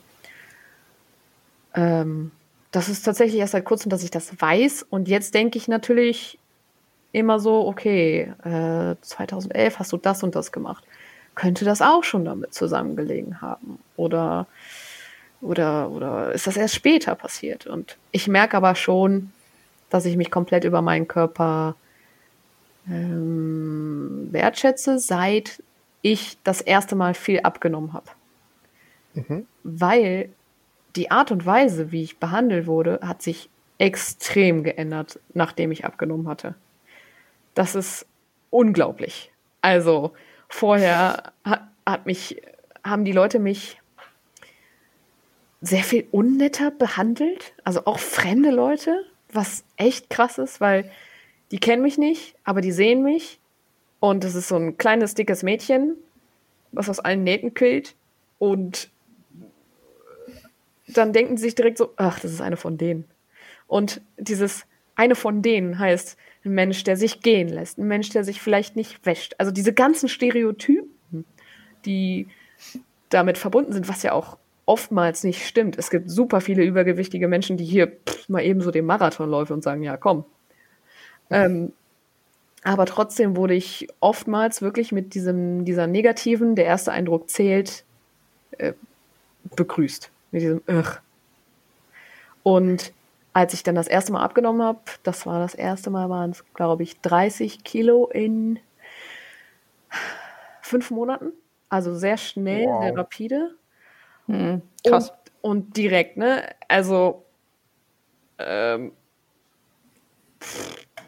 Ähm, das ist tatsächlich erst seit kurzem, dass ich das weiß. Und jetzt denke ich natürlich immer so, okay, äh, 2011 hast du das und das gemacht. Könnte das auch schon damit zusammengelegen haben? Oder, oder, oder ist das erst später passiert? Und ich merke aber schon, dass ich mich komplett über meinen Körper ähm, wertschätze, seit ich das erste Mal viel abgenommen habe. Mhm. Weil die Art und Weise, wie ich behandelt wurde, hat sich extrem geändert, nachdem ich abgenommen hatte. Das ist unglaublich. Also vorher hat, hat mich, haben die Leute mich sehr viel unnetter behandelt, also auch fremde Leute, was echt krass ist, weil die kennen mich nicht, aber die sehen mich und es ist so ein kleines, dickes Mädchen, was aus allen Nähten quillt und dann denken sie sich direkt so, ach, das ist eine von denen. Und dieses eine von denen heißt ein Mensch, der sich gehen lässt, ein Mensch, der sich vielleicht nicht wäscht. Also diese ganzen Stereotypen, die damit verbunden sind, was ja auch oftmals nicht stimmt. Es gibt super viele übergewichtige Menschen, die hier pff, mal eben so den Marathon laufen und sagen, ja, komm. Ähm, aber trotzdem wurde ich oftmals wirklich mit diesem, dieser negativen, der erste Eindruck zählt, äh, begrüßt. Mit diesem Ugh. Und als ich dann das erste Mal abgenommen habe, das war das erste Mal, waren es, glaube ich, 30 Kilo in fünf Monaten. Also sehr schnell, Wow. sehr rapide. Hm, krass. Und, und direkt, ne? Also ähm,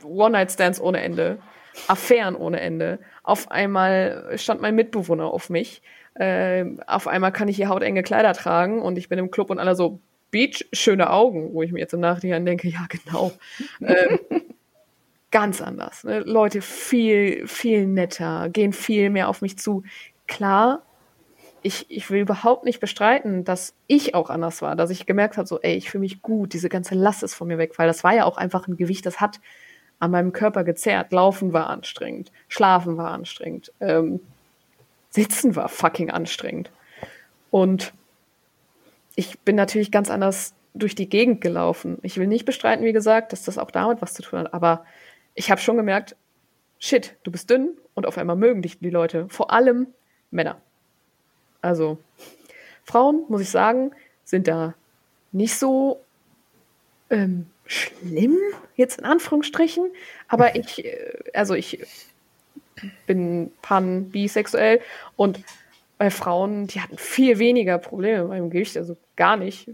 One-Night-Stands ohne Ende, Affären ohne Ende. Auf einmal stand mein Mitbewohner auf mich. Ähm, auf einmal kann ich hier hautenge Kleider tragen und ich bin im Club und alle so, Beach, schöne Augen, wo ich mir jetzt im Nachhinein denke, ja, genau. [LAUGHS] ähm, ganz anders. Ne? Leute viel, viel netter, gehen viel mehr auf mich zu. Klar, ich, ich will überhaupt nicht bestreiten, dass ich auch anders war, dass ich gemerkt habe, so, ey, ich fühle mich gut, diese ganze Last ist von mir weg, weil das war ja auch einfach ein Gewicht, das hat an meinem Körper gezerrt. Laufen war anstrengend, schlafen war anstrengend, ähm, sitzen war fucking anstrengend. Und ich bin natürlich ganz anders durch die Gegend gelaufen. Ich will nicht bestreiten, wie gesagt, dass das auch damit was zu tun hat, aber ich habe schon gemerkt, shit, du bist dünn und auf einmal mögen dich die Leute, vor allem Männer. Also Frauen, muss ich sagen, sind da nicht so ähm, schlimm, jetzt in Anführungsstrichen, aber ich, äh, also ich bin pan bisexuell und bei Frauen, die hatten viel weniger Probleme mit meinem Gewicht, also gar nicht.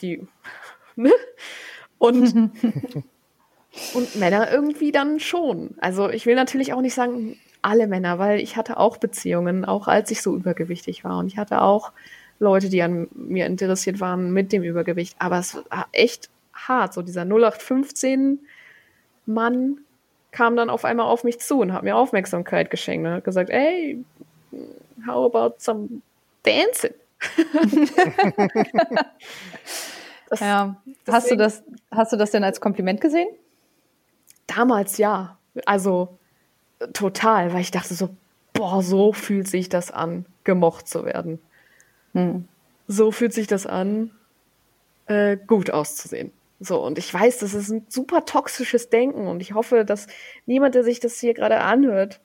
Die, [LAUGHS] ne? Und, [LAUGHS] und Männer irgendwie dann schon. Also ich will natürlich auch nicht sagen, alle Männer, weil ich hatte auch Beziehungen, auch als ich so übergewichtig war. Und ich hatte auch Leute, die an mir interessiert waren mit dem Übergewicht. Aber es war echt hart. So dieser 0815 Mann kam dann auf einmal auf mich zu und hat mir Aufmerksamkeit geschenkt und hat gesagt, ey, how about some dancing? [LAUGHS] das, Ja. Hast du das, hast du das denn als Kompliment gesehen? Damals ja. Also total, weil ich dachte so, boah, so fühlt sich das an, gemocht zu werden. Hm. So fühlt sich das an, äh, gut auszusehen. So, und ich weiß, das ist ein super toxisches Denken und ich hoffe, dass niemand, der sich das hier gerade anhört,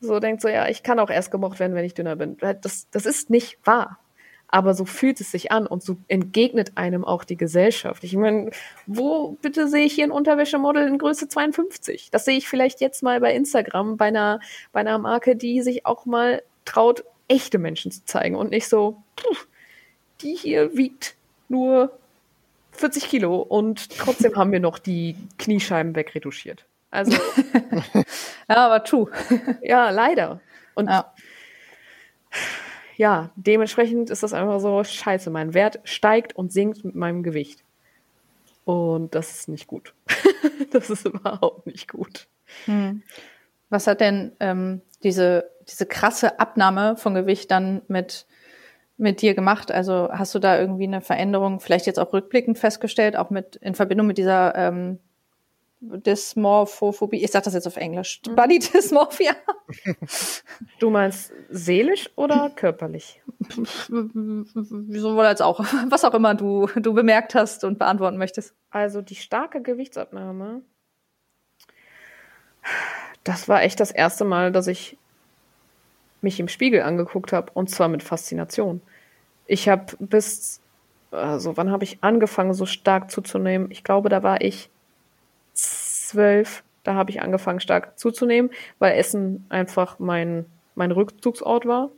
so denkt so, ja, ich kann auch erst gemocht werden, wenn ich dünner bin. Das, das ist nicht wahr. Aber so fühlt es sich an und so entgegnet einem auch die Gesellschaft. Ich meine, wo bitte sehe ich hier ein Unterwäschemodel in Größe 52? Das sehe ich vielleicht jetzt mal bei Instagram bei einer, bei einer Marke, die sich auch mal traut, echte Menschen zu zeigen und nicht so, puh, die hier wiegt nur 40 Kilo und trotzdem haben wir noch die Kniescheiben wegretuschiert. Also. [LAUGHS] ja, aber true. ja, leider. Und ja. ja, dementsprechend ist das einfach so, scheiße, mein Wert steigt und sinkt mit meinem Gewicht. Und das ist nicht gut. [LAUGHS] das ist überhaupt nicht gut. Hm. Was hat denn ähm, diese, diese krasse Abnahme von Gewicht dann mit, mit dir gemacht? Also hast du da irgendwie eine Veränderung, vielleicht jetzt auch rückblickend festgestellt, auch mit in Verbindung mit dieser ähm, Dysmorphophobie? Ich sag das jetzt auf Englisch. Mhm. Body Dysmorphia. Du meinst seelisch oder körperlich? Sowohl als auch. Was auch immer du, du bemerkt hast und beantworten möchtest. Also die starke Gewichtsabnahme das war echt das erste Mal, dass ich mich im Spiegel angeguckt habe und zwar mit Faszination. Ich habe bis, also wann habe ich angefangen, so stark zuzunehmen? Ich glaube, da war ich zwölf. Da habe ich angefangen, stark zuzunehmen, weil Essen einfach mein, mein Rückzugsort war.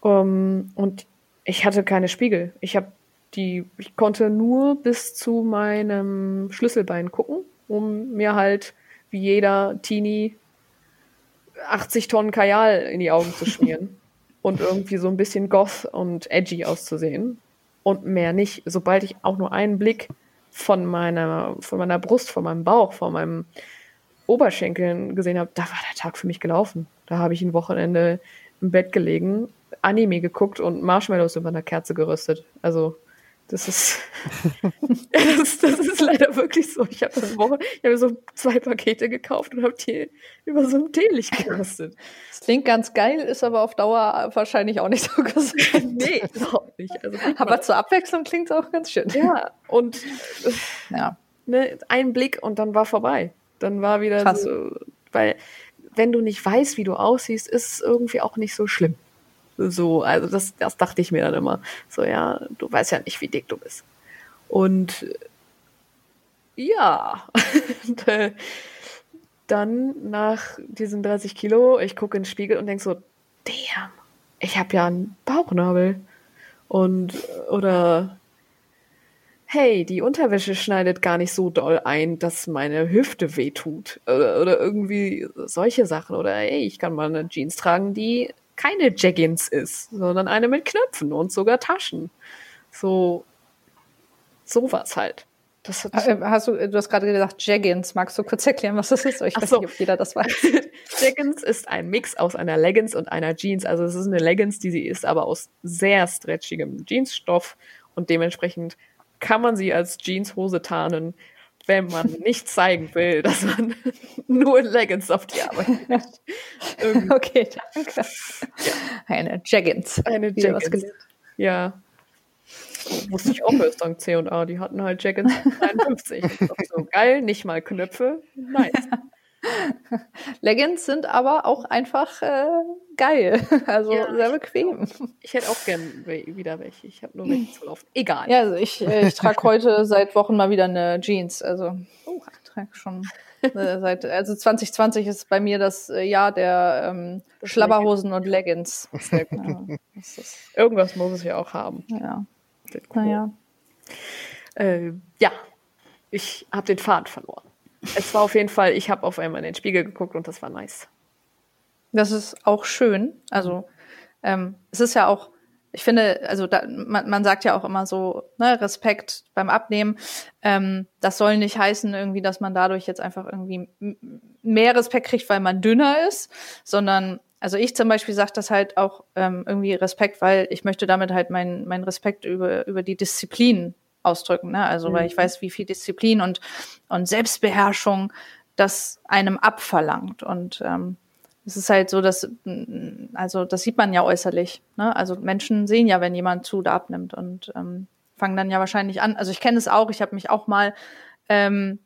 Um, ähm, und ich hatte keine Spiegel. Ich habe die, ich konnte nur bis zu meinem Schlüsselbein gucken, um mir halt wie jeder Teenie 80 Tonnen Kajal in die Augen zu schmieren [LAUGHS] und irgendwie so ein bisschen goth und edgy auszusehen und mehr nicht. Sobald ich auch nur einen Blick von meiner, von meiner Brust, von meinem Bauch, von meinem Oberschenkeln gesehen habe, da war der Tag für mich gelaufen. Da habe ich ein Wochenende im Bett gelegen, Anime geguckt und Marshmallows über einer Kerze geröstet. Also das ist, [LAUGHS] das, das, ist leider wirklich so. Ich habe Woche, ich habe so zwei Pakete gekauft und habe die über so ein Teelicht geröstet. Das klingt ganz geil, ist aber auf Dauer wahrscheinlich auch nicht so [LAUGHS] gesund. nee, überhaupt nicht. Also, aber zur Abwechslung klingt es auch ganz schön. Ja, und ja. Ne, ein Blick und dann war vorbei. Dann war wieder Krass. so, weil wenn du nicht weißt, wie du aussiehst, ist es irgendwie auch nicht so schlimm. So, also das, das dachte ich mir dann immer. So, ja, du weißt ja nicht, wie dick du bist. Und ja, [LAUGHS] dann nach diesen 30 Kilo, ich gucke in den Spiegel und denke so, damn, ich habe ja einen Bauchnabel. Und, oder, hey, die Unterwäsche schneidet gar nicht so doll ein, dass meine Hüfte wehtut. Oder, oder irgendwie solche Sachen. Oder, hey, ich kann mal eine Jeans tragen, die keine Jaggins ist, sondern eine mit Knöpfen und sogar Taschen. So, sowas halt. Äh, hast du, du hast gerade gesagt Jaggins. Magst du kurz erklären, was das ist? Ich Ach weiß so. nicht, ob jeder das weiß. [LAUGHS] Jaggins ist ein Mix aus einer Leggings und einer Jeans. Also es ist eine Leggings, die sie ist, aber aus sehr stretchigem Jeansstoff und dementsprechend kann man sie als Jeanshose tarnen wenn man nicht zeigen will, dass man [LAUGHS] nur in Leggings auf die Arbeit geht. [LAUGHS] okay, danke. Ja. Eine Jaggins. Eine Jaggins. Ja. Wusste ich auch erst dank C&A. Die hatten halt Jaggins 53. [LAUGHS] so geil, nicht mal Knöpfe. Nice. Leggings sind aber auch einfach äh, geil. [LAUGHS] Also ja, sehr bequem. Ich hätte auch gern wieder welche. Ich habe nur welche zu laufen. Egal. Ja, also ich, äh, ich trage [LAUGHS] heute seit Wochen mal wieder eine Jeans. Also oh, ich trage schon äh, seit also 2020 ist bei mir das äh, Jahr der ähm, Schlabberhosen und Leggings. Sehr gut. Ja, Irgendwas muss es ja auch haben. Ja. Cool. Naja. Äh, ja, ich habe den Faden verloren es war auf jeden Fall, ich habe auf einmal in den Spiegel geguckt und das war nice. Das ist auch schön. Also ähm, es ist ja auch, ich finde, also da, man, man sagt ja auch immer so, ne, Respekt beim Abnehmen. Ähm, das soll nicht heißen irgendwie, dass man dadurch jetzt einfach irgendwie mehr Respekt kriegt, weil man dünner ist, sondern also ich zum Beispiel sage das halt auch ähm, irgendwie Respekt, weil ich möchte damit halt meinen mein Respekt über, über die Disziplin ausdrücken. Ne? Also, mhm. weil ich weiß, wie viel Disziplin und, und Selbstbeherrschung das einem abverlangt. Und ähm, es ist halt so, dass, mm, also das sieht man ja äußerlich. Ne? Also Menschen sehen ja, wenn jemand zu oder abnimmt und ähm, fangen dann ja wahrscheinlich an. Also ich kenne es auch, ich habe mich auch mal ähm,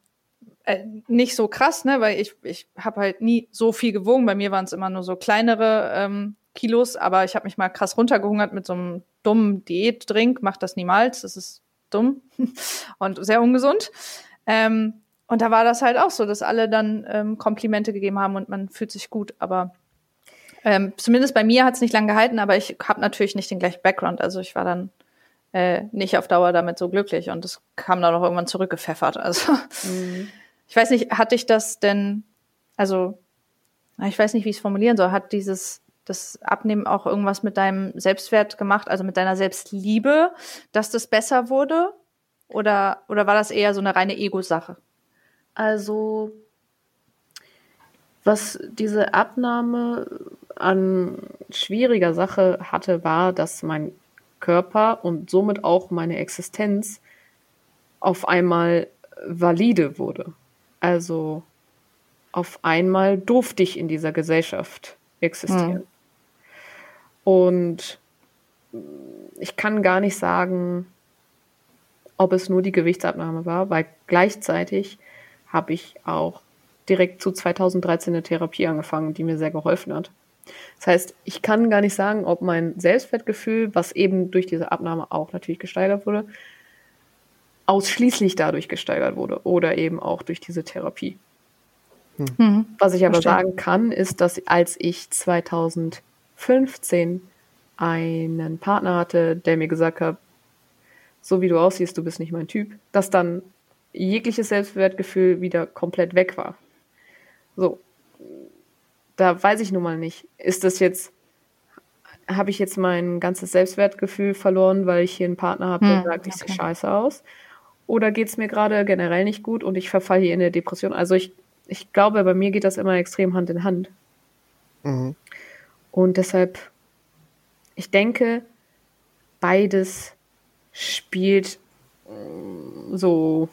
äh, nicht so krass, ne, weil ich, ich habe halt nie so viel gewogen. Bei mir waren es immer nur so kleinere ähm, Kilos, aber ich habe mich mal krass runtergehungert mit so einem dummen Diätdrink. Macht das niemals. Das ist dumm [LAUGHS] und sehr ungesund. Ähm, und da war das halt auch so, dass alle dann ähm, Komplimente gegeben haben und man fühlt sich gut. Aber ähm, zumindest bei mir hat es nicht lange gehalten, aber ich habe natürlich nicht den gleichen Background. Also ich war dann äh, nicht auf Dauer damit so glücklich und es kam dann auch irgendwann zurückgepfeffert. [LAUGHS] Also mhm. ich weiß nicht, hat dich das denn, also ich weiß nicht, wie ich es formulieren soll, hat dieses das Abnehmen auch irgendwas mit deinem Selbstwert gemacht, also mit deiner Selbstliebe, dass das besser wurde? Oder, oder war das eher so eine reine Ego-Sache? Also, was diese Abnahme an schwieriger Sache hatte, war, dass mein Körper und somit auch meine Existenz auf einmal valide wurde. Also auf einmal durfte ich in dieser Gesellschaft existieren. Hm. Und ich kann gar nicht sagen, ob es nur die Gewichtsabnahme war, weil gleichzeitig habe ich auch direkt zu 2013 eine Therapie angefangen, die mir sehr geholfen hat. Das heißt, ich kann gar nicht sagen, ob mein Selbstwertgefühl, was eben durch diese Abnahme auch natürlich gesteigert wurde, ausschließlich dadurch gesteigert wurde oder eben auch durch diese Therapie. Hm. Was ich aber Verstehen. sagen kann, ist, dass als ich 2015 einen Partner hatte, der mir gesagt hat, so wie du aussiehst, du bist nicht mein Typ, dass dann jegliches Selbstwertgefühl wieder komplett weg war. So, da weiß ich nun mal nicht. Ist das jetzt, habe ich jetzt mein ganzes Selbstwertgefühl verloren, weil ich hier einen Partner habe, der hm, sagt, ich okay. sehe scheiße aus? Oder geht es mir gerade generell nicht gut und ich verfalle hier in eine Depression? Also ich, ich glaube, bei mir geht das immer extrem Hand in Hand. Mhm. Und deshalb, ich denke, beides spielt mm, so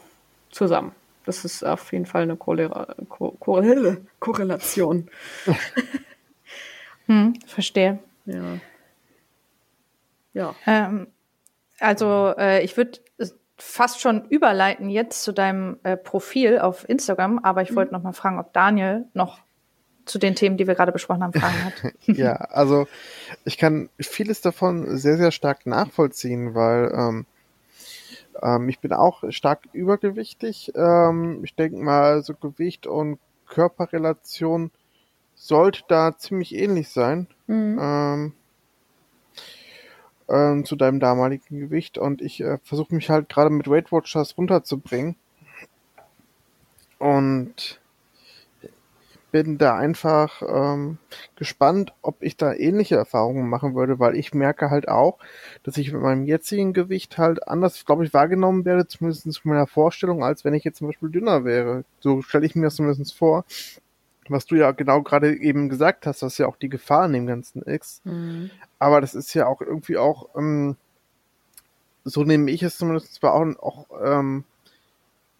zusammen. Das ist auf jeden Fall eine Korrela Ko [LAUGHS] Korrelation. hm, verstehe. Ja. Ja. Ähm, also äh, ich würde fast schon überleiten jetzt zu deinem äh, Profil auf Instagram, aber ich wollte mhm. noch mal fragen, ob Daniel noch zu den Themen, die wir gerade besprochen haben, Fragen hat. [LAUGHS] ja, also ich kann vieles davon sehr, sehr stark nachvollziehen, weil ähm, ähm, ich bin auch stark übergewichtig. Ähm, ich denke mal, so Gewicht und Körperrelation sollte da ziemlich ähnlich sein. Mhm. Ähm, ähm, zu deinem damaligen Gewicht und ich äh, versuche mich halt gerade mit Weight Watchers runterzubringen. Und bin da einfach ähm, gespannt, ob ich da ähnliche Erfahrungen machen würde, weil ich merke halt auch, dass ich mit meinem jetzigen Gewicht halt anders, glaube ich, wahrgenommen werde, zumindest in meiner Vorstellung, als wenn ich jetzt zum Beispiel dünner wäre. So stelle ich mir das zumindest vor. Was du ja genau gerade eben gesagt hast, was ja auch die Gefahr in dem Ganzen ist. Mhm. Aber das ist ja auch irgendwie auch, ähm, so nehme ich es zumindest zwar auch, auch ähm,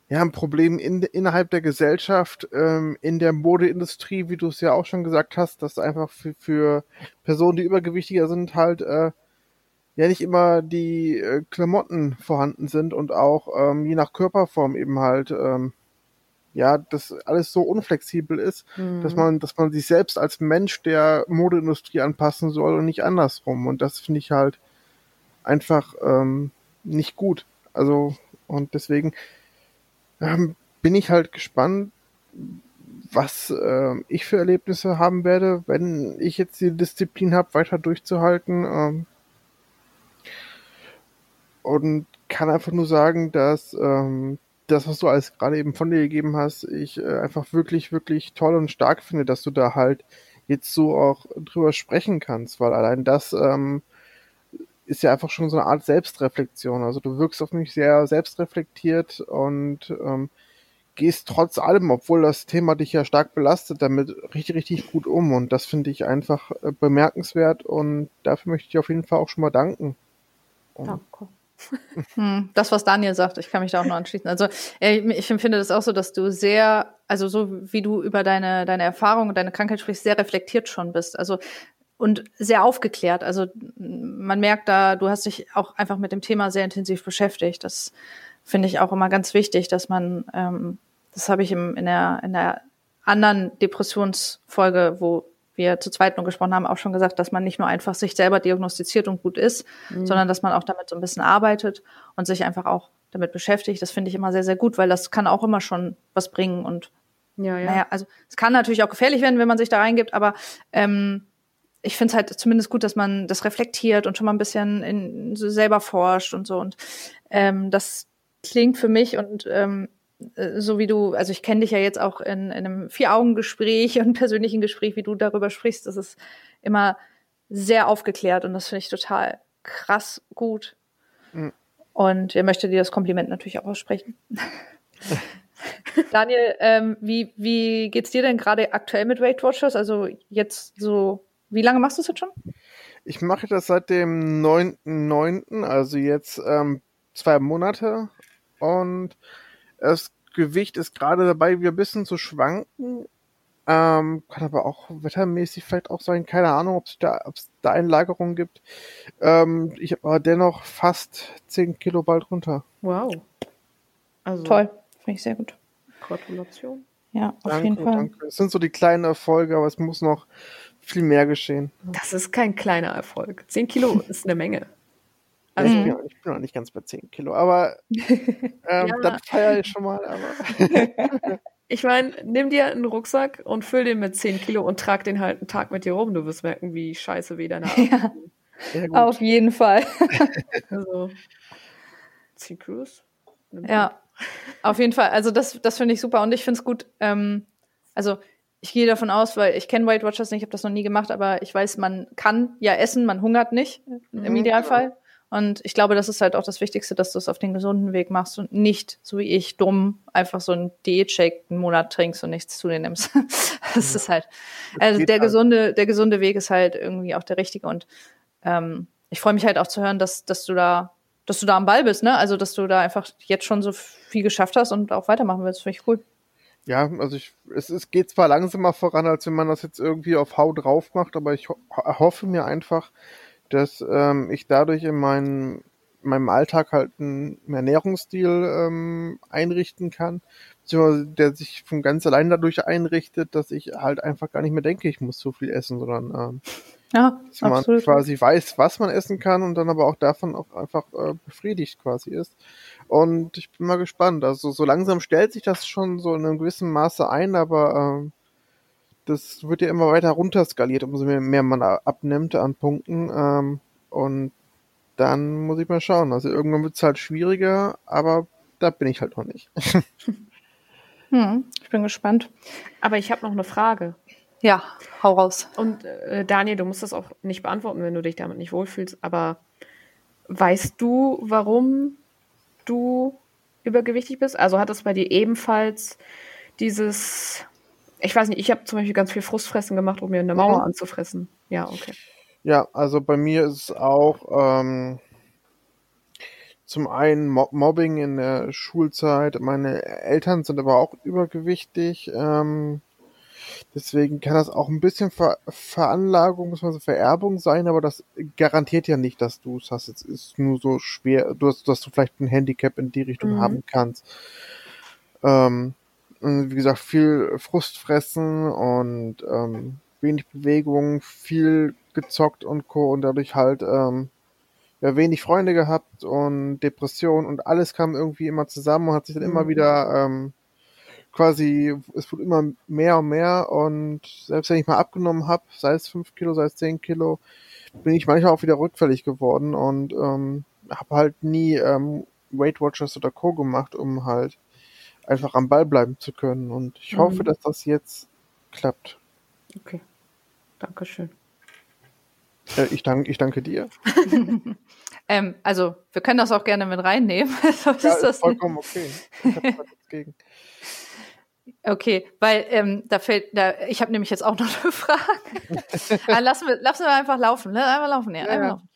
ja, ein Problem in, innerhalb der Gesellschaft, ähm, in der Modeindustrie, wie du es ja auch schon gesagt hast, dass einfach für, für Personen, die übergewichtiger sind, halt äh, ja nicht immer die äh, Klamotten vorhanden sind und auch ähm, je nach Körperform eben halt ähm, ja, das alles so unflexibel ist, mhm. dass man, dass man sich selbst als Mensch der Modeindustrie anpassen soll und nicht andersrum. Und das finde ich halt einfach ähm, nicht gut. Also, und deswegen, ähm, bin ich halt gespannt, was äh, ich für Erlebnisse haben werde, wenn ich jetzt die Disziplin habe, weiter durchzuhalten. Ähm, und kann einfach nur sagen, dass ähm, das, was du alles gerade eben von dir gegeben hast, ich äh, einfach wirklich, wirklich toll und stark finde, dass du da halt jetzt so auch drüber sprechen kannst, weil allein das ähm, ist ja einfach schon so eine Art Selbstreflexion. Also du wirkst auf mich sehr selbstreflektiert und ähm, gehst trotz allem, obwohl das Thema dich ja stark belastet, damit richtig, richtig gut um. Und das finde ich einfach äh, bemerkenswert und dafür möchte ich auf jeden Fall auch schon mal danken. Und Danke. [LAUGHS] Hm, das, was Daniel sagt, ich kann mich da auch nur anschließen. Also ich empfinde das auch so, dass du sehr, also so wie du über deine, deine Erfahrung und deine Krankheit sprichst, sehr reflektiert schon bist. Also und sehr aufgeklärt. Also man merkt da, du hast dich auch einfach mit dem Thema sehr intensiv beschäftigt. Das finde ich auch immer ganz wichtig, dass man, ähm, das habe ich im, in, der, in der anderen Depressionsfolge, wo wir zu zweit nur gesprochen haben, auch schon gesagt, dass man nicht nur einfach sich selber diagnostiziert und gut ist, mhm. sondern dass man auch damit so ein bisschen arbeitet und sich einfach auch damit beschäftigt. Das finde ich immer sehr, sehr gut, weil das kann auch immer schon was bringen und ja, ja. naja, also es kann natürlich auch gefährlich werden, wenn man sich da reingibt, aber ähm, ich finde es halt zumindest gut, dass man das reflektiert und schon mal ein bisschen in, selber forscht und so. Und ähm, das klingt für mich und ähm, äh, so wie du, also ich kenne dich ja jetzt auch in, in einem Vier-Augen-Gespräch und [LAUGHS] persönlichen Gespräch, wie du darüber sprichst, das ist immer sehr aufgeklärt und das finde ich total krass gut. Mhm. Und er möchte dir das Kompliment natürlich auch aussprechen. [LAUGHS] Daniel, ähm, wie, wie geht's dir denn gerade aktuell mit Weight Watchers? Also jetzt so, wie lange machst du es jetzt schon? Ich mache das seit dem 9.9., also jetzt ähm, zwei Monate. Und das Gewicht ist gerade dabei, wieder ein bisschen zu schwanken. Ähm, kann aber auch wettermäßig vielleicht auch sein. Keine Ahnung, ob es da, ob's da Einlagerungen gibt. Ähm, ich habe aber dennoch fast 10 Kilo bald runter. Wow. Also, Toll. Finde ich sehr gut. Gratulation. Ja, auf danke, jeden Fall. Danke. Es sind so die kleinen Erfolge, aber es muss noch viel mehr geschehen. Das ist kein kleiner Erfolg. 10 Kilo [LAUGHS] ist eine Menge. Also, ich, bin, ich bin noch nicht ganz bei 10 Kilo, aber [LAUGHS] ähm, ja. dann feiere ich schon mal. Aber [LAUGHS] ich meine, nimm dir einen Rucksack und füll den mit 10 Kilo und trag den halt einen Tag mit dir rum. Du wirst merken, wie scheiße wie deine Arme ja. Auf jeden Fall. also, 10 Kilos? Ja, auf jeden Fall. Also das, das finde ich super und ich finde es gut. Ähm, also ich gehe davon aus, weil ich kenne Weight Watchers nicht, ich habe das noch nie gemacht, aber ich weiß, man kann ja essen, man hungert nicht mhm, im Idealfall. Genau. Und ich glaube, das ist halt auch das Wichtigste, dass du es auf den gesunden Weg machst und nicht, so wie ich, dumm einfach so ein Diät-Shake einen Monat trinkst und nichts zu dir nimmst. [LAUGHS] das ja. ist halt, also der halt. gesunde, der gesunde Weg ist halt irgendwie auch der richtige und ähm, ich freue mich halt auch zu hören, dass, dass du da dass du da am Ball bist, ne? Also, dass du da einfach jetzt schon so viel geschafft hast und auch weitermachen willst. Finde ich cool. Ja, also ich, es, es geht zwar langsamer voran, als wenn man das jetzt irgendwie auf Hau drauf macht, aber ich ho hoffe mir einfach, dass ähm, ich dadurch in meinen meinem Alltag halt einen Ernährungsstil ähm, einrichten kann, der sich von ganz allein dadurch einrichtet, dass ich halt einfach gar nicht mehr denke, ich muss so viel essen, sondern ähm, ja, dass man absolut. quasi weiß, was man essen kann und dann aber auch davon auch einfach äh, befriedigt quasi ist. Und ich bin mal gespannt. Also so langsam stellt sich das schon so in einem gewissen Maße ein, aber äh, das wird ja immer weiter runterskaliert, umso mehr, mehr man abnimmt an Punkten. Ähm, und dann muss ich mal schauen. Also irgendwann wird es halt schwieriger, aber da bin ich halt noch nicht. [LAUGHS] hm, ich bin gespannt. Aber ich habe noch eine Frage. Ja, hau raus. Und äh, Daniel, du musst das auch nicht beantworten, wenn du dich damit nicht wohlfühlst, aber weißt du, warum du übergewichtig bist? Also hat es bei dir ebenfalls dieses, ich weiß nicht, ich habe zum Beispiel ganz viel Frustfressen gemacht, um mir eine Mauer mhm. anzufressen. Ja, okay. Ja, also bei mir ist es auch ähm, zum einen Mobbing in der Schulzeit. Meine Eltern sind aber auch übergewichtig. Ähm, Deswegen kann das auch ein bisschen Ver Veranlagung, muss man so Vererbung sein, aber das garantiert ja nicht, dass du es hast. Es ist nur so schwer, du hast, dass du vielleicht ein Handicap in die Richtung mhm. haben kannst. Ähm, wie gesagt, viel Frust fressen und ähm, wenig Bewegung, viel gezockt und Co. und dadurch halt ähm, ja, wenig Freunde gehabt und Depression und alles kam irgendwie immer zusammen und hat sich dann mhm. immer wieder ähm, quasi, es wird immer mehr und mehr und selbst wenn ich mal abgenommen habe, sei es 5 Kilo, sei es 10 Kilo, bin ich manchmal auch wieder rückfällig geworden und ähm, habe halt nie ähm, Weight Watchers oder Co. gemacht, um halt einfach am Ball bleiben zu können und ich mhm. hoffe, dass das jetzt klappt. Okay, Dankeschön. Äh, ich, dank, ich danke dir. [LAUGHS] ähm, also, wir können das auch gerne mit reinnehmen. [LAUGHS] so ja, ist das vollkommen okay. Ich habe nichts gegen. [LAUGHS] Okay, weil ähm, da fällt, da, ich habe nämlich jetzt auch [LAUGHS] noch eine Frage. ah, lassen, wir, lassen wir einfach laufen, ne? Einfach laufen, ja. ja, einfach. Laufen.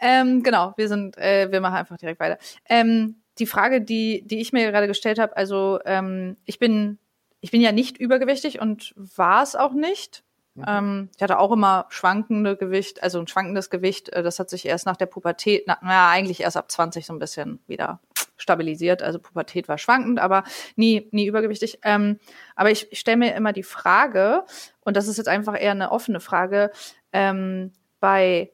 Ähm, genau, wir sind, äh, wir machen einfach direkt weiter. Ähm, die Frage, die, die ich mir gerade gestellt habe, also ähm, ich bin, ich bin ja nicht übergewichtig und war es auch nicht. Mhm. Ähm, ich hatte auch immer schwankende Gewicht, also ein schwankendes Gewicht. Äh, das hat sich erst nach der Pubertät, na, na eigentlich erst ab 20 so ein bisschen wieder stabilisiert. Also Pubertät war schwankend, aber nie, nie übergewichtig. Ähm, aber ich, ich stelle mir immer die Frage, und das ist jetzt einfach eher eine offene Frage, ähm, bei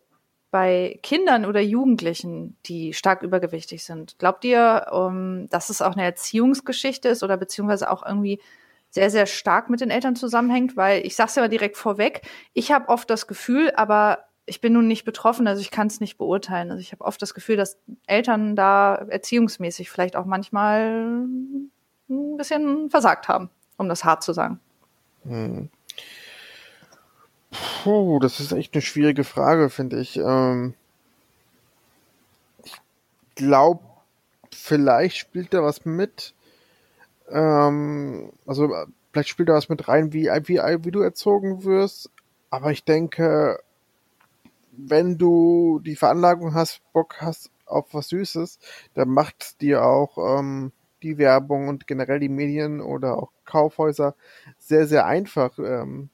bei Kindern oder Jugendlichen, die stark übergewichtig sind, glaubt ihr, um, dass es auch eine Erziehungsgeschichte ist oder beziehungsweise auch irgendwie sehr, sehr stark mit den Eltern zusammenhängt, weil ich sag's ja mal direkt vorweg, ich habe oft das Gefühl, aber ich bin nun nicht betroffen, also ich kann es nicht beurteilen. Also ich habe oft das Gefühl, dass Eltern da erziehungsmäßig vielleicht auch manchmal ein bisschen versagt haben, um das hart zu sagen. Hm. Puh, das ist echt eine schwierige Frage, finde ich. Ähm, ich glaube, vielleicht spielt da was mit. Ähm, also vielleicht spielt da was mit rein, wie, wie, wie du erzogen wirst. Aber ich denke, wenn du die Veranlagung hast, Bock hast auf was Süßes, dann macht dir auch ähm, die Werbung und generell die Medien oder auch Kaufhäuser sehr, sehr einfach, ähm,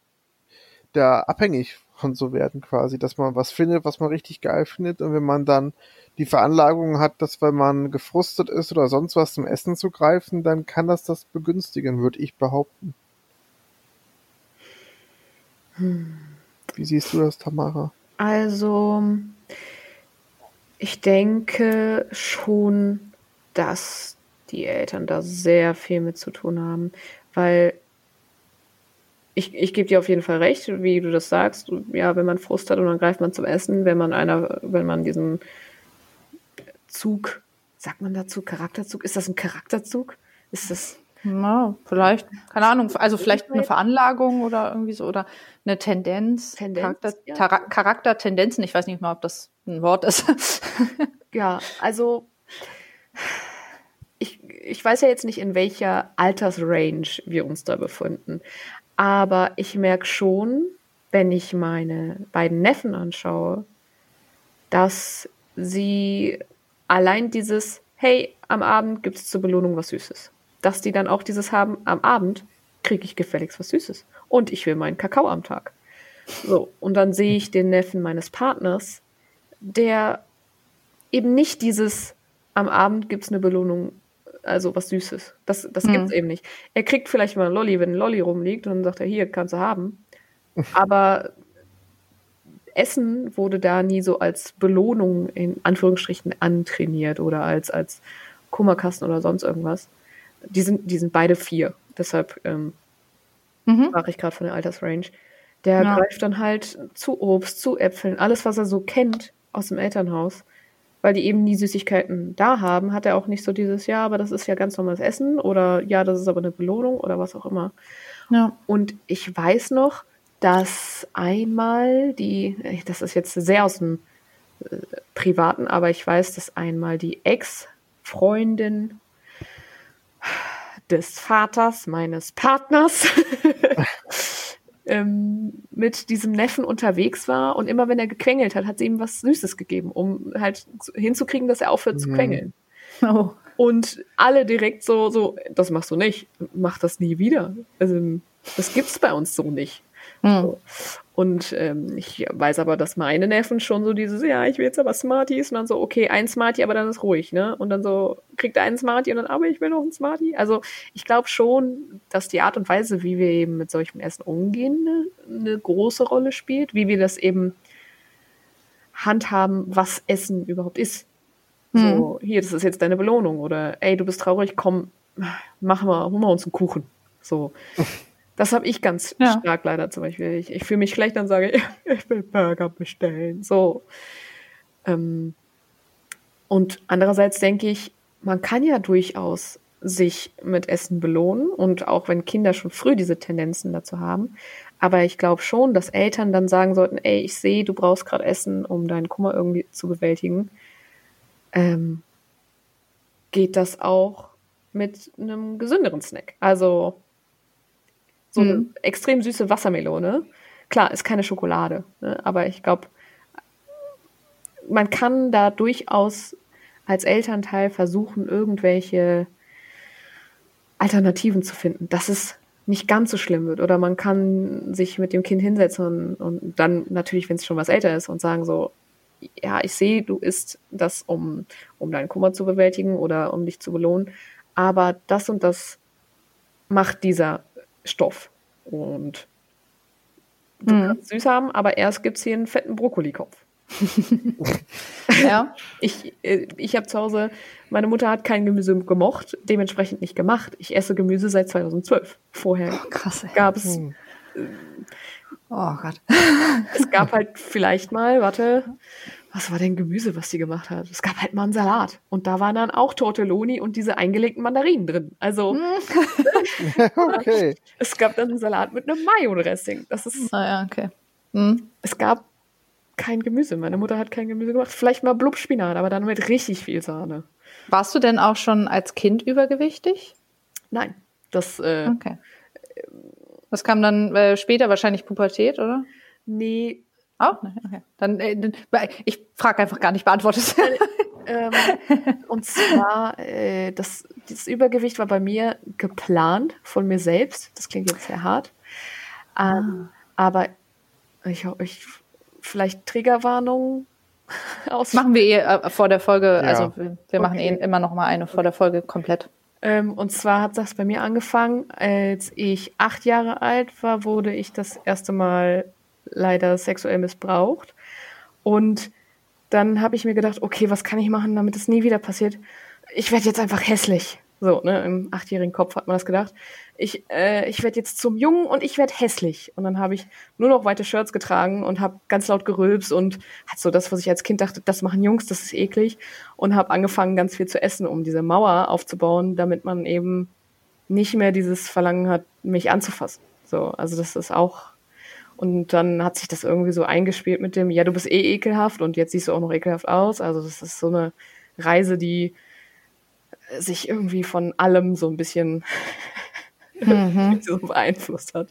da abhängig von so werden quasi, dass man was findet, was man richtig geil findet und wenn man dann die Veranlagung hat, dass wenn man gefrustet ist oder sonst was zum Essen zu greifen, dann kann das das begünstigen, würde ich behaupten. Hm. Wie siehst du das, Tamara? Also, ich denke schon, dass die Eltern da sehr viel mit zu tun haben, weil ich, ich gebe dir auf jeden Fall recht, wie du das sagst. Ja, wenn man Frust hat und dann greift man zum Essen, wenn man einer, wenn man diesen Zug, sagt man dazu, Charakterzug, ist das ein Charakterzug? Ist das ja, vielleicht, keine Ahnung, also vielleicht eine Veranlagung oder irgendwie so oder eine Tendenz, Tendenz Charakter, ja. Charaktertendenzen, ich weiß nicht mal, ob das ein Wort ist. [LAUGHS] ja, also ich, ich weiß ja jetzt nicht, in welcher Altersrange wir uns da befinden, aber ich merke schon, wenn ich meine beiden Neffen anschaue, dass sie allein dieses, hey, am Abend gibt es zur Belohnung was Süßes dass die dann auch dieses haben, am Abend kriege ich gefälligst was Süßes. Und ich will meinen Kakao am Tag. So, und dann sehe ich den Neffen meines Partners, der eben nicht dieses, am Abend gibt es eine Belohnung, also was Süßes. Das, das hm. es eben nicht. Er kriegt vielleicht mal ein Lolli, wenn ein Lolli rumliegt, und dann sagt er, hier, kannst du haben. Aber Essen wurde da nie so als Belohnung in Anführungsstrichen antrainiert oder als, als Kummerkasten oder sonst irgendwas. Die sind, die sind beide vier. Deshalb ähm, mhm. sprach ich gerade von der Altersrange. Der ja. greift dann halt zu Obst, zu Äpfeln, alles, was er so kennt aus dem Elternhaus. Weil die eben nie Süßigkeiten da haben, hat er auch nicht so dieses, ja, aber das ist ja ganz normales Essen oder ja, das ist aber eine Belohnung oder was auch immer. Ja. Und ich weiß noch, dass einmal die, das ist jetzt sehr aus dem äh, Privaten, aber ich weiß, dass einmal die Ex-Freundin des Vaters meines Partners [LAUGHS] ähm, mit diesem Neffen unterwegs war und immer wenn er gequengelt hat, hat sie ihm was Süßes gegeben, um halt hinzukriegen, dass er aufhört zu quengeln. Oh. Und alle direkt so, so, das machst du nicht, mach das nie wieder. Also, das gibt's bei uns so nicht. So. Und ähm, ich weiß aber, dass meine Neffen schon so dieses, ja, ich will jetzt aber Smarties und dann so, okay, ein Smartie, aber dann ist ruhig, ne? Und dann so, kriegt er einen Smartie und dann, aber ich will noch einen Smartie. Also ich glaube schon, dass die Art und Weise, wie wir eben mit solchem Essen umgehen, eine, eine große Rolle spielt, wie wir das eben handhaben, was Essen überhaupt ist. Mhm. So, hier, das ist jetzt deine Belohnung oder ey, du bist traurig, komm, machen wir, holen wir uns einen Kuchen. So. [LAUGHS] Das habe ich ganz ja. stark leider zum Beispiel. Ich, ich fühle mich schlecht und sage, [LAUGHS] ich will Burger bestellen. So. Ähm, und andererseits denke ich, man kann ja durchaus sich mit Essen belohnen und auch wenn Kinder schon früh diese Tendenzen dazu haben. Aber ich glaube schon, dass Eltern dann sagen sollten, ey, ich sehe, du brauchst gerade Essen, um deinen Kummer irgendwie zu bewältigen. Ähm, geht das auch mit einem gesünderen Snack? Also so mhm. eine extrem süße Wassermelone. Klar, ist keine Schokolade, ne? aber ich glaube, man kann da durchaus als Elternteil versuchen, irgendwelche Alternativen zu finden, dass es nicht ganz so schlimm wird. Oder man kann sich mit dem Kind hinsetzen und, und dann natürlich, wenn es schon was älter ist, und sagen so, ja, ich sehe, du isst das, um, um deinen Kummer zu bewältigen oder um dich zu belohnen, aber das und das macht dieser Stoff. Und du mhm. kannst süß haben, aber erst gibt es hier einen fetten Brokkolikopf. [LAUGHS] ja. Ich, äh, ich habe zu Hause, meine Mutter hat kein Gemüse gemocht, dementsprechend nicht gemacht. Ich esse Gemüse seit 2012. Vorher oh, gab es. Hm. Oh Gott. es gab halt vielleicht mal, warte, was war denn Gemüse, was sie gemacht hat? Es gab halt mal einen Salat. Und da waren dann auch Tortelloni und diese eingelegten Mandarinen drin. Also, [LAUGHS] okay. es gab dann einen Salat mit einem Mayo-Dressing. Das ist. Ah, ja, okay. Hm. Es gab kein Gemüse. Meine Mutter hat kein Gemüse gemacht. Vielleicht mal Blubspinat, aber dann mit richtig viel Sahne. Warst du denn auch schon als Kind übergewichtig? Nein. Das, äh, okay. Das kam dann äh, später wahrscheinlich Pubertät, oder? Nee. Auch? Ne? Okay. Dann, äh, ich frage einfach gar nicht, beantwortet. ähm, und zwar, äh, das, das Übergewicht war bei mir geplant von mir selbst. Das klingt jetzt sehr hart. Ähm, ah. Aber ich, ich vielleicht Triggerwarnungen [LAUGHS] aus. Machen wir eh äh, vor der Folge, ja. also wir, wir okay. machen eh immer noch mal eine vor der Folge komplett. Ähm, und zwar hat das bei mir angefangen, als ich acht Jahre alt war, wurde ich das erste Mal leider sexuell missbraucht. Und dann habe ich mir gedacht, okay, was kann ich machen, damit es nie wieder passiert? Ich werde jetzt einfach hässlich. So, ne, im achtjährigen Kopf hat man das gedacht. Ich, äh, ich werde jetzt zum Jungen und ich werde hässlich. Und dann habe ich nur noch weite Shirts getragen und habe ganz laut gerülpst und hat so das, was ich als Kind dachte, das machen Jungs, das ist eklig. Und habe angefangen, ganz viel zu essen, um diese Mauer aufzubauen, damit man eben nicht mehr dieses Verlangen hat, mich anzufassen. So, also das ist auch. Und dann hat sich das irgendwie so eingespielt mit dem, ja, du bist eh ekelhaft und jetzt siehst du auch noch ekelhaft aus. Also das ist so eine Reise, die sich irgendwie von allem so ein bisschen [LAUGHS] mhm. so beeinflusst hat.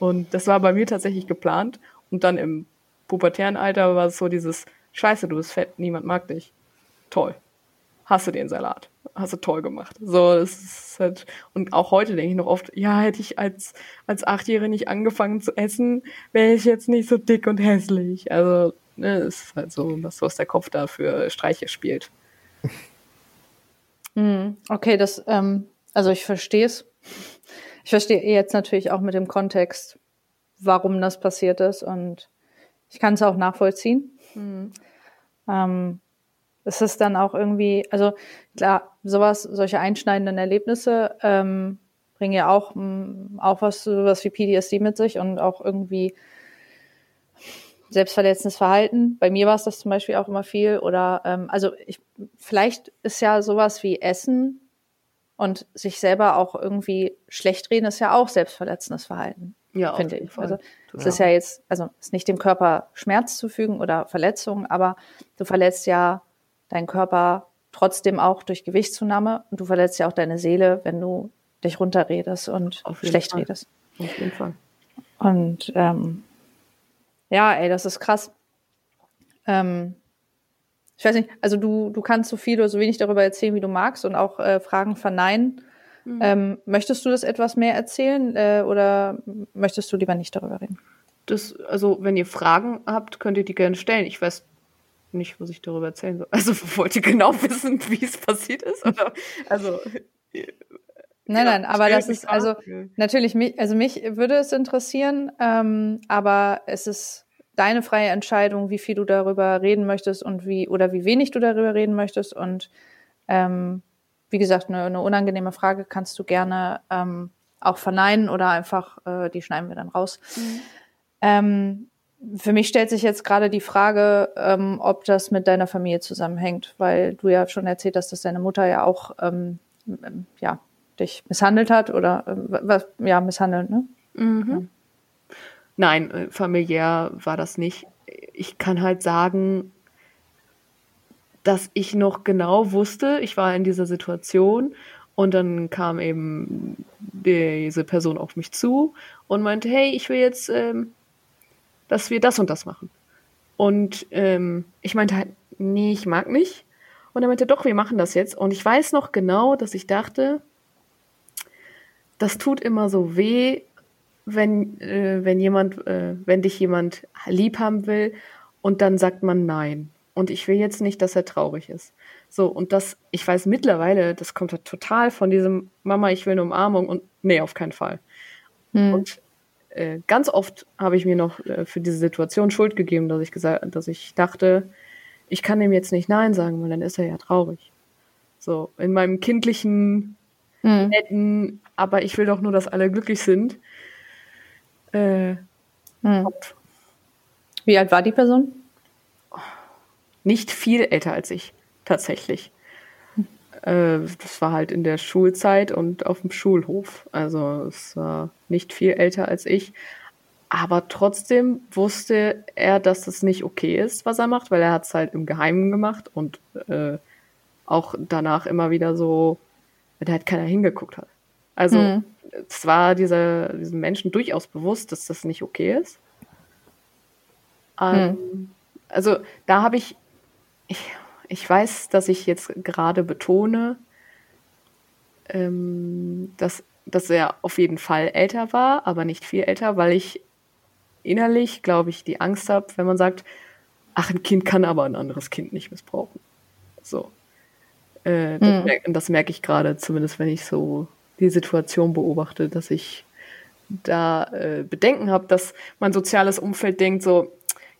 Und das war bei mir tatsächlich geplant. Und dann im pubertären Alter war es so dieses, scheiße, du bist fett, niemand mag dich. Toll. Hast du den Salat? Hast du toll gemacht. So, das ist halt, und auch heute denke ich noch oft, ja, hätte ich als, als Achtjährige nicht angefangen zu essen, wäre ich jetzt nicht so dick und hässlich. Also, ne, es ist halt so, was, was der Kopf da für Streiche spielt. [LAUGHS] Hm, okay, das, ähm, also ich verstehe es. Ich verstehe jetzt natürlich auch mit dem Kontext, warum das passiert ist und ich kann es auch nachvollziehen. Mhm. Ähm, es ist dann auch irgendwie, also klar, sowas, solche einschneidenden Erlebnisse ähm, bringen ja auch, auch was, sowas wie PTSD mit sich und auch irgendwie selbstverletzendes Verhalten. Bei mir war es das zum Beispiel auch immer viel. Oder ähm, also ich, vielleicht ist ja sowas wie Essen und sich selber auch irgendwie schlecht reden, ist ja auch selbstverletzendes Verhalten. Ja, finde ich. Fall. Also es ist ja jetzt, also es ist nicht dem Körper Schmerz zufügen oder Verletzungen, aber du verletzt ja deinen Körper trotzdem auch durch Gewichtszunahme und du verletzt ja auch deine Seele, wenn du dich runterredest und schlecht Fall. redest. Auf jeden Fall. Und ähm, ja, ey, das ist krass. Ähm, ich weiß nicht, also du, du kannst so viel oder so wenig darüber erzählen, wie du magst und auch äh, Fragen verneinen. Mhm. Ähm, möchtest du das etwas mehr erzählen äh, oder möchtest du lieber nicht darüber reden? Das, also, wenn ihr Fragen habt, könnt ihr die gerne stellen. Ich weiß nicht, was ich darüber erzählen soll. Also [LAUGHS] wollt ihr genau wissen, wie es passiert ist? Oder, also Nein, nein, aber das ist also natürlich mich, also mich würde es interessieren, ähm, aber es ist deine freie Entscheidung, wie viel du darüber reden möchtest und wie oder wie wenig du darüber reden möchtest und ähm, wie gesagt, eine, eine unangenehme Frage kannst du gerne ähm, auch verneinen oder einfach äh, die schneiden wir dann raus. Mhm. Ähm, für mich stellt sich jetzt gerade die Frage, ähm, ob das mit deiner Familie zusammenhängt, weil du ja schon erzählt hast, dass deine Mutter ja auch ähm, ja dich misshandelt hat oder äh, was, ja, misshandelt, ne? Mhm. Ja. Nein, äh, familiär war das nicht. Ich kann halt sagen, dass ich noch genau wusste, ich war in dieser Situation und dann kam eben diese Person auf mich zu und meinte, hey, ich will jetzt, ähm, dass wir das und das machen. Und ähm, ich meinte halt, nee, ich mag nicht. Und er meinte, doch, wir machen das jetzt. Und ich weiß noch genau, dass ich dachte, das tut immer so weh, wenn, äh, wenn jemand, äh, wenn dich jemand lieb haben will und dann sagt man nein. Und ich will jetzt nicht, dass er traurig ist. So, und das, ich weiß mittlerweile, das kommt total von diesem Mama, ich will eine Umarmung und nee, auf keinen Fall. Hm. Und äh, ganz oft habe ich mir noch äh, für diese Situation Schuld gegeben, dass ich gesagt, dass ich dachte, ich kann ihm jetzt nicht Nein sagen, weil dann ist er ja traurig. So, in meinem kindlichen, mhm. netten, aber ich will doch nur, dass alle glücklich sind. Äh, mhm. Wie alt war die Person? Nicht viel älter als ich, tatsächlich. Äh, das war halt in der Schulzeit und auf dem Schulhof. Also es war nicht viel älter als ich. Aber trotzdem wusste er, dass das nicht okay ist, was er macht, weil er hat es halt im Geheimen gemacht und äh, auch danach immer wieder so, wenn halt keiner hingeguckt hat. Also mhm. es war dieser, diesem Menschen durchaus bewusst, dass das nicht okay ist. Ähm, mhm. Also da habe ich, ich, ich weiß, dass ich jetzt gerade betone, ähm, dass, dass er auf jeden Fall älter war, aber nicht viel älter, weil ich innerlich, glaube ich, die Angst habe, wenn man sagt, ach, ein Kind kann aber ein anderes Kind nicht missbrauchen. So. Äh, das, merke, das merke ich gerade, zumindest wenn ich so die Situation beobachte, dass ich da äh, Bedenken habe, dass mein soziales Umfeld denkt so,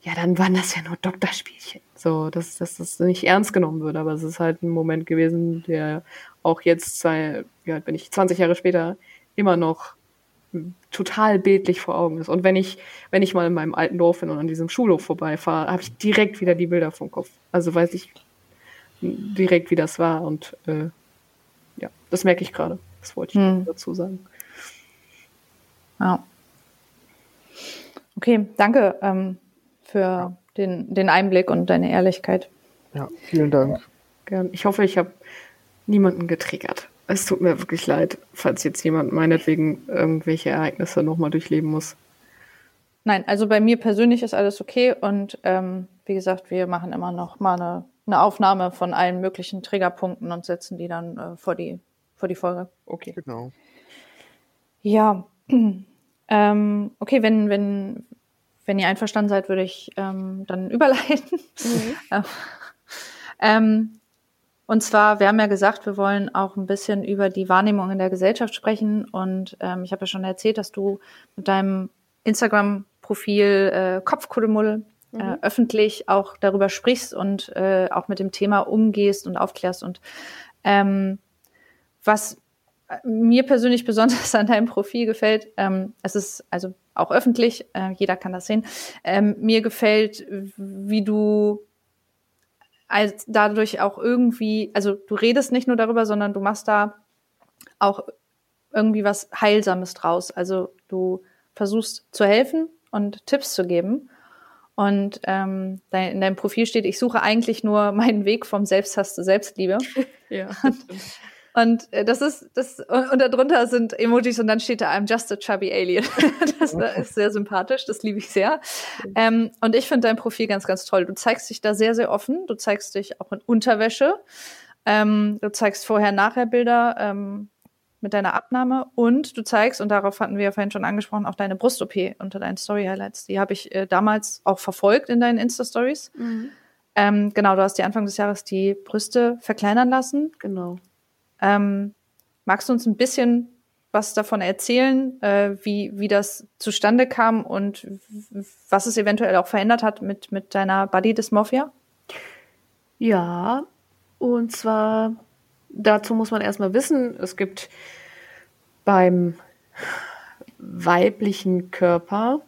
ja, dann waren das ja nur Doktorspielchen. So, dass, dass das nicht ernst genommen wird. Aber es ist halt ein Moment gewesen, der auch jetzt, zwei, ja, bin ich 20 Jahre später, immer noch total bildlich vor Augen ist. Und wenn ich, wenn ich mal in meinem alten Dorf bin und an diesem Schulhof vorbeifahre, habe ich direkt wieder die Bilder vom Kopf. Also weiß ich direkt, wie das war. Und äh, ja, das merke ich gerade. Das wollte ich hm. dazu sagen. Ja. Okay, danke ähm, für ja. den, den Einblick und deine Ehrlichkeit. Ja, vielen Dank. Gern. Ich hoffe, ich habe niemanden getriggert. Es tut mir wirklich leid, falls jetzt jemand meinetwegen irgendwelche Ereignisse nochmal durchleben muss. Nein, also bei mir persönlich ist alles okay und ähm, wie gesagt, wir machen immer noch mal eine, eine Aufnahme von allen möglichen Triggerpunkten und setzen die dann äh, vor, die, vor die Folge. Okay. Genau. Ja, [CLEARS THROAT] ähm, okay, wenn, wenn, wenn ihr einverstanden seid, würde ich ähm, dann [LAUGHS] überleiten. Mhm. ähm, und zwar, wir haben ja gesagt, wir wollen auch ein bisschen über die Wahrnehmung in der Gesellschaft sprechen. Und ähm, ich habe ja schon erzählt, dass du mit deinem Instagram-Profil äh, Kopfkuddelmuddel äh, mhm. öffentlich auch darüber sprichst und äh, auch mit dem Thema umgehst und aufklärst. Und ähm, was mir persönlich besonders [LAUGHS] an deinem Profil gefällt, ähm, es ist also auch öffentlich, äh, jeder kann das sehen. Ähm, mir gefällt, wie du als dadurch auch irgendwie, also du redest nicht nur darüber, sondern du machst da auch irgendwie was Heilsames draus. Also du versuchst zu helfen und Tipps zu geben. Und ähm, in deinem Profil steht, ich suche eigentlich nur meinen Weg vom Selbsthass zur Selbstliebe. [LAUGHS] ja. Und äh, das ist, das, und, und darunter sind Emojis und dann steht da I'm just a chubby alien. [LAUGHS] das ist sehr sympathisch, das liebe ich sehr. Ähm, und ich finde dein Profil ganz, ganz toll. Du zeigst dich da sehr, sehr offen. Du zeigst dich auch in Unterwäsche. Ähm, du zeigst vorher-nachher Bilder ähm, mit deiner Abnahme und du zeigst, und darauf hatten wir ja vorhin schon angesprochen, auch deine Brust-OP unter deinen Story-Highlights. Die habe ich äh, damals auch verfolgt in deinen Insta-Stories. Mhm. Ähm, genau, du hast dir Anfang des Jahres die Brüste verkleinern lassen. Genau. Ähm, magst du uns ein bisschen was davon erzählen, äh, wie, wie das zustande kam und was es eventuell auch verändert hat mit, mit deiner Body Dysmorphia? Ja, und zwar dazu muss man erstmal wissen, es gibt beim weiblichen Körper,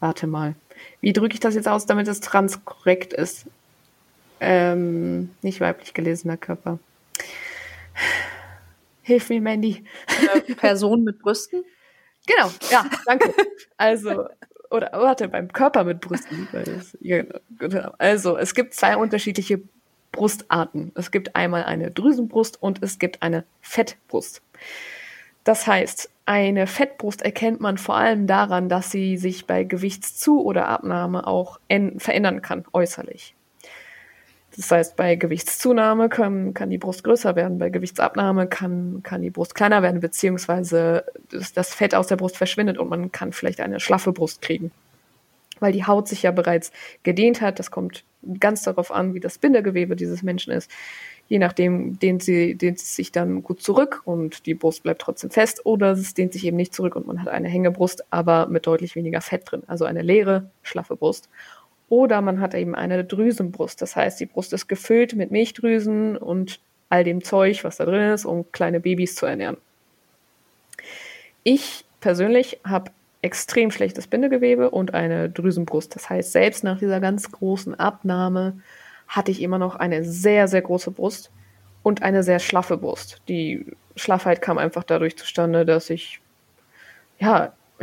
warte mal, wie drücke ich das jetzt aus, damit es transkorrekt ist? Ähm, nicht weiblich gelesener Körper. [LAUGHS] Hilf mir, Mandy. Eine Person mit Brüsten? [LAUGHS] Genau, ja, danke. Also, oder warte, beim Körper mit Brüsten. [LAUGHS] Genau. Also, es gibt zwei unterschiedliche Brustarten. Es gibt einmal eine Drüsenbrust und es gibt eine Fettbrust. Das heißt, eine Fettbrust erkennt man vor allem daran, dass sie sich bei Gewichtszu- oder Abnahme auch verändern kann, äußerlich. Das heißt, bei Gewichtszunahme kann, kann die Brust größer werden, bei Gewichtsabnahme kann, kann die Brust kleiner werden, beziehungsweise das, das Fett aus der Brust verschwindet und man kann vielleicht eine schlaffe Brust kriegen. Weil die Haut sich ja bereits gedehnt hat. Das kommt ganz darauf an, wie das Bindegewebe dieses Menschen ist. Je nachdem dehnt sie, dehnt sie sich dann gut zurück und die Brust bleibt trotzdem fest oder es dehnt sich eben nicht zurück und man hat eine Hängebrust, aber mit deutlich weniger Fett drin. Also eine leere, schlaffe Brust. Oder man hat eben eine Drüsenbrust. Das heißt, die Brust ist gefüllt mit Milchdrüsen und all dem Zeug, was da drin ist, um kleine Babys zu ernähren. Ich persönlich habe extrem schlechtes Bindegewebe und eine Drüsenbrust. Das heißt, selbst nach dieser ganz großen Abnahme hatte ich immer noch eine sehr, sehr große Brust und eine sehr schlaffe Brust. Die Schlaffheit kam einfach dadurch zustande, dass ich, ja, [LAUGHS]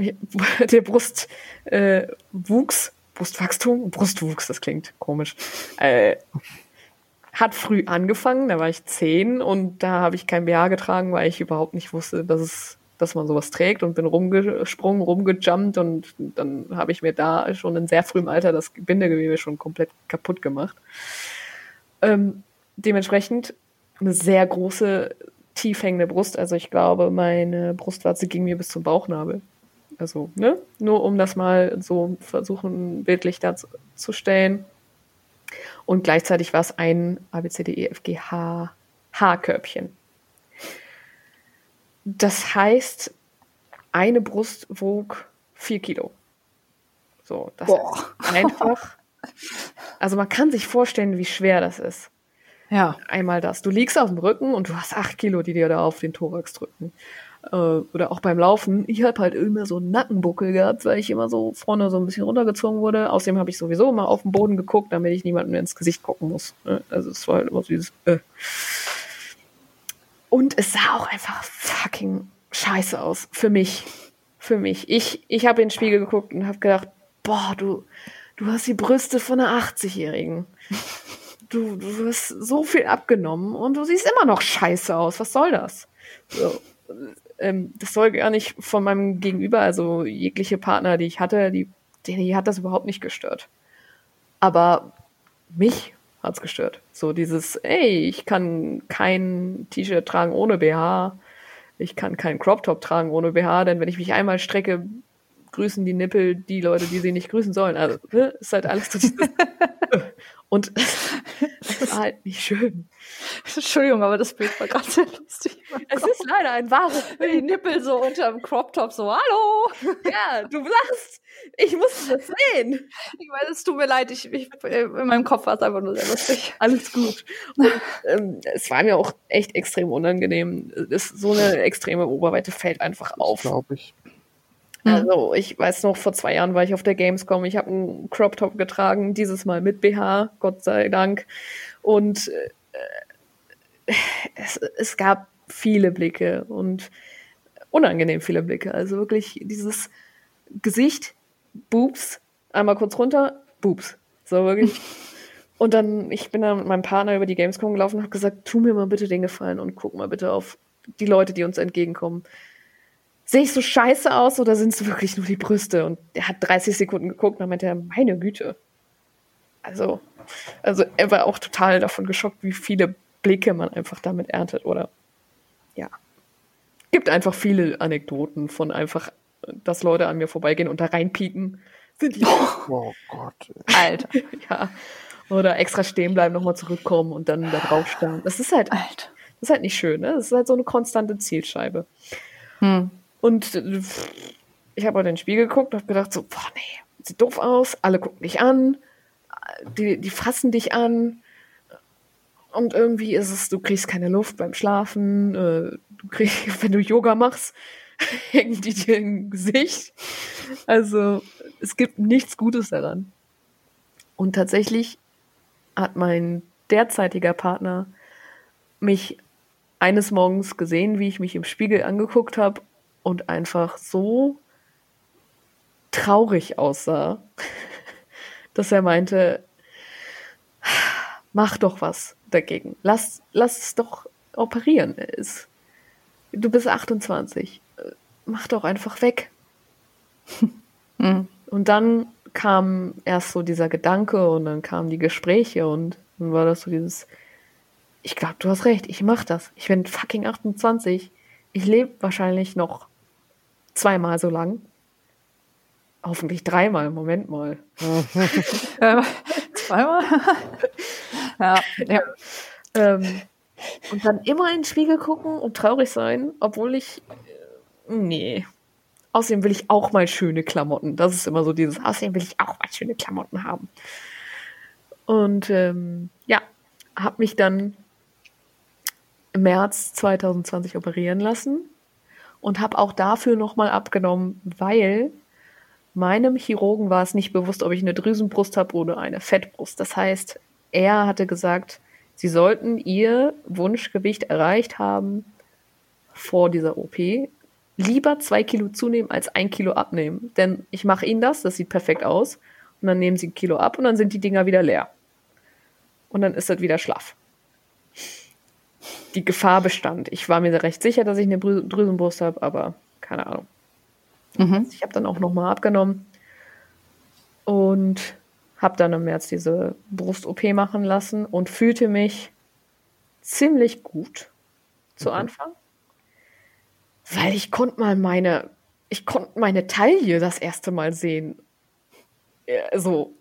der Brust äh, wuchs, Brustwachstum, Brustwuchs, das klingt komisch, äh, hat früh angefangen, da war ich zehn und da habe ich kein BH getragen, weil ich überhaupt nicht wusste, dass es dass man sowas trägt und bin rumgesprungen, rumgejumpt und dann habe ich mir da schon in sehr frühem Alter das Bindegewebe schon komplett kaputt gemacht. Ähm, dementsprechend eine sehr große, tief hängende Brust. Also ich glaube, meine Brustwarze ging mir bis zum Bauchnabel. Also, ne? Nur um das mal so versuchen, bildlich darzustellen. Und gleichzeitig war es ein ABCDEFGH H-Körbchen. Das heißt, eine Brust wog vier Kilo. So, das Boah. ist einfach. Also man kann sich vorstellen, wie schwer das ist. Ja. Einmal das. Du liegst auf dem Rücken und du hast acht Kilo, die dir da auf den Thorax drücken. Äh, oder auch beim Laufen. Ich habe halt immer so einen Nackenbuckel gehabt, weil ich immer so vorne so ein bisschen runtergezogen wurde. Außerdem habe ich sowieso immer auf den Boden geguckt, damit ich niemandem ins Gesicht gucken muss. Ne? Also es war halt immer so dieses. Äh. Und es sah auch einfach fucking scheiße aus. Für mich. Für mich. Ich, ich habe in den Spiegel geguckt und habe gedacht, boah, du, du hast die Brüste von einer 80-Jährigen. Du, du hast so viel abgenommen und du siehst immer noch scheiße aus. Was soll das? So, ähm, das soll gar nicht von meinem Gegenüber, also jegliche Partner, die ich hatte, die, die hat das überhaupt nicht gestört. Aber mich hat's gestört. So dieses, ey, ich kann kein T-Shirt tragen ohne BH, ich kann keinen Crop Top tragen ohne BH, denn wenn ich mich einmal strecke, grüßen die Nippel die Leute, die sie nicht grüßen sollen. Also ne, ist halt alles so dieses [LAUGHS] und [LAUGHS] das war halt nicht schön. [LAUGHS] Entschuldigung, aber das Bild war gerade sehr lustig. Es ist leider ein wahres [LAUGHS] Die Nippel so unter dem Crop Top so, hallo. Ja, du lachst. Ich muss das sehen. Ich weiß, es tut mir leid. Ich, ich, in meinem Kopf war es einfach nur sehr lustig. Alles gut. Und, ähm, es war mir auch echt extrem unangenehm. Das, so eine extreme Oberweite fällt einfach auf. Glaube ich. Mhm. Also ich weiß noch, vor zwei Jahren war ich auf der Gamescom, ich habe einen Crop Top getragen, dieses Mal mit BH, Gott sei Dank. Und äh, es, es gab viele Blicke und unangenehm viele Blicke. Also wirklich dieses Gesicht, Boobs, einmal kurz runter, Boobs. So wirklich. [LAUGHS] Und dann, ich bin dann mit meinem Partner über die Gamescom gelaufen und habe gesagt, tu mir mal bitte den Gefallen und guck mal bitte auf die Leute, die uns entgegenkommen sehe ich so scheiße aus oder sind es wirklich nur die Brüste? Und er hat 30 Sekunden geguckt und dann meinte er, meine Güte. Also, also er war auch total davon geschockt, wie viele Blicke man einfach damit erntet, oder? Ja. Gibt einfach viele Anekdoten von einfach, dass Leute an mir vorbeigehen und da reinpieken. Sind die. Oh Gott. Alter. [LAUGHS] ja. Oder extra stehen bleiben, nochmal zurückkommen und dann da drauf starren. Das ist halt, Alter. Das ist halt nicht schön, ne? Das ist halt so eine konstante Zielscheibe. Hm. Und äh, ich habe in den Spiegel geguckt und habe gedacht so, boah, nee, sieht doof aus, alle gucken dich an, die, die fassen dich an. Und irgendwie ist es, du kriegst keine Luft beim Schlafen, äh, du kriegst, [LAUGHS] wenn du Yoga machst, [LAUGHS] hängen die dir im Gesicht. Also es gibt nichts Gutes daran. Und tatsächlich hat mein derzeitiger Partner mich eines Morgens gesehen, wie ich mich im Spiegel angeguckt habe und einfach so traurig aussah, [LAUGHS] dass er meinte, mach doch was dagegen. Lass, lass es doch operieren. Es, du bist 28. Mach doch einfach weg. mhm. [LAUGHS] Und dann kam erst so dieser Gedanke und dann kamen die Gespräche und dann war das so dieses, ich glaube, du hast recht, ich mach das. Ich bin fucking 28. Ich lebe wahrscheinlich noch zweimal so lang. Hoffentlich dreimal, Moment mal. [LAUGHS] zweimal? [LAUGHS] ja, ja. Ähm, Und dann immer in den Spiegel gucken und traurig sein, obwohl ich. Äh, nee. Außerdem will ich auch mal schöne Klamotten. Das ist immer so dieses, außerdem will ich auch mal schöne Klamotten haben. Und ähm, ja, habe mich dann im März 2020 operieren lassen und habe auch dafür nochmal abgenommen, weil meinem Chirurgen war es nicht bewusst, ob ich eine Drüsenbrust habe oder eine Fettbrust. Das heißt, er hatte gesagt, sie sollten ihr Wunschgewicht erreicht haben vor dieser OP. Lieber zwei Kilo zunehmen als ein Kilo abnehmen. Denn ich mache ihnen das, das sieht perfekt aus. Und dann nehmen sie ein Kilo ab und dann sind die Dinger wieder leer. Und dann ist das wieder schlaff. Die Gefahr bestand. Ich war mir recht sicher, dass ich eine Drüsenbrust habe, aber keine Ahnung. Mhm. Ich habe dann auch nochmal abgenommen und habe dann im März diese Brust-OP machen lassen und fühlte mich ziemlich gut zu. Anfang, weil ich konnte mal meine, ich konnte meine Taille das erste Mal sehen. So,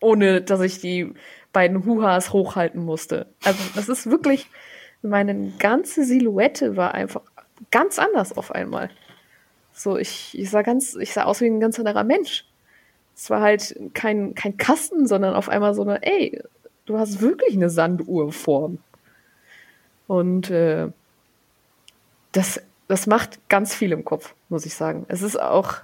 ohne dass ich die beiden Huhas hochhalten musste. Also das ist wirklich, meine ganze Silhouette war einfach ganz anders auf einmal. So, ich, ich sah ganz, ich sah aus wie ein ganz anderer Mensch. Es war halt kein, kein Kasten, sondern auf einmal so eine, ey, du hast wirklich eine Sanduhrform. Und äh, das, das macht ganz viel im Kopf, muss ich sagen. Es ist auch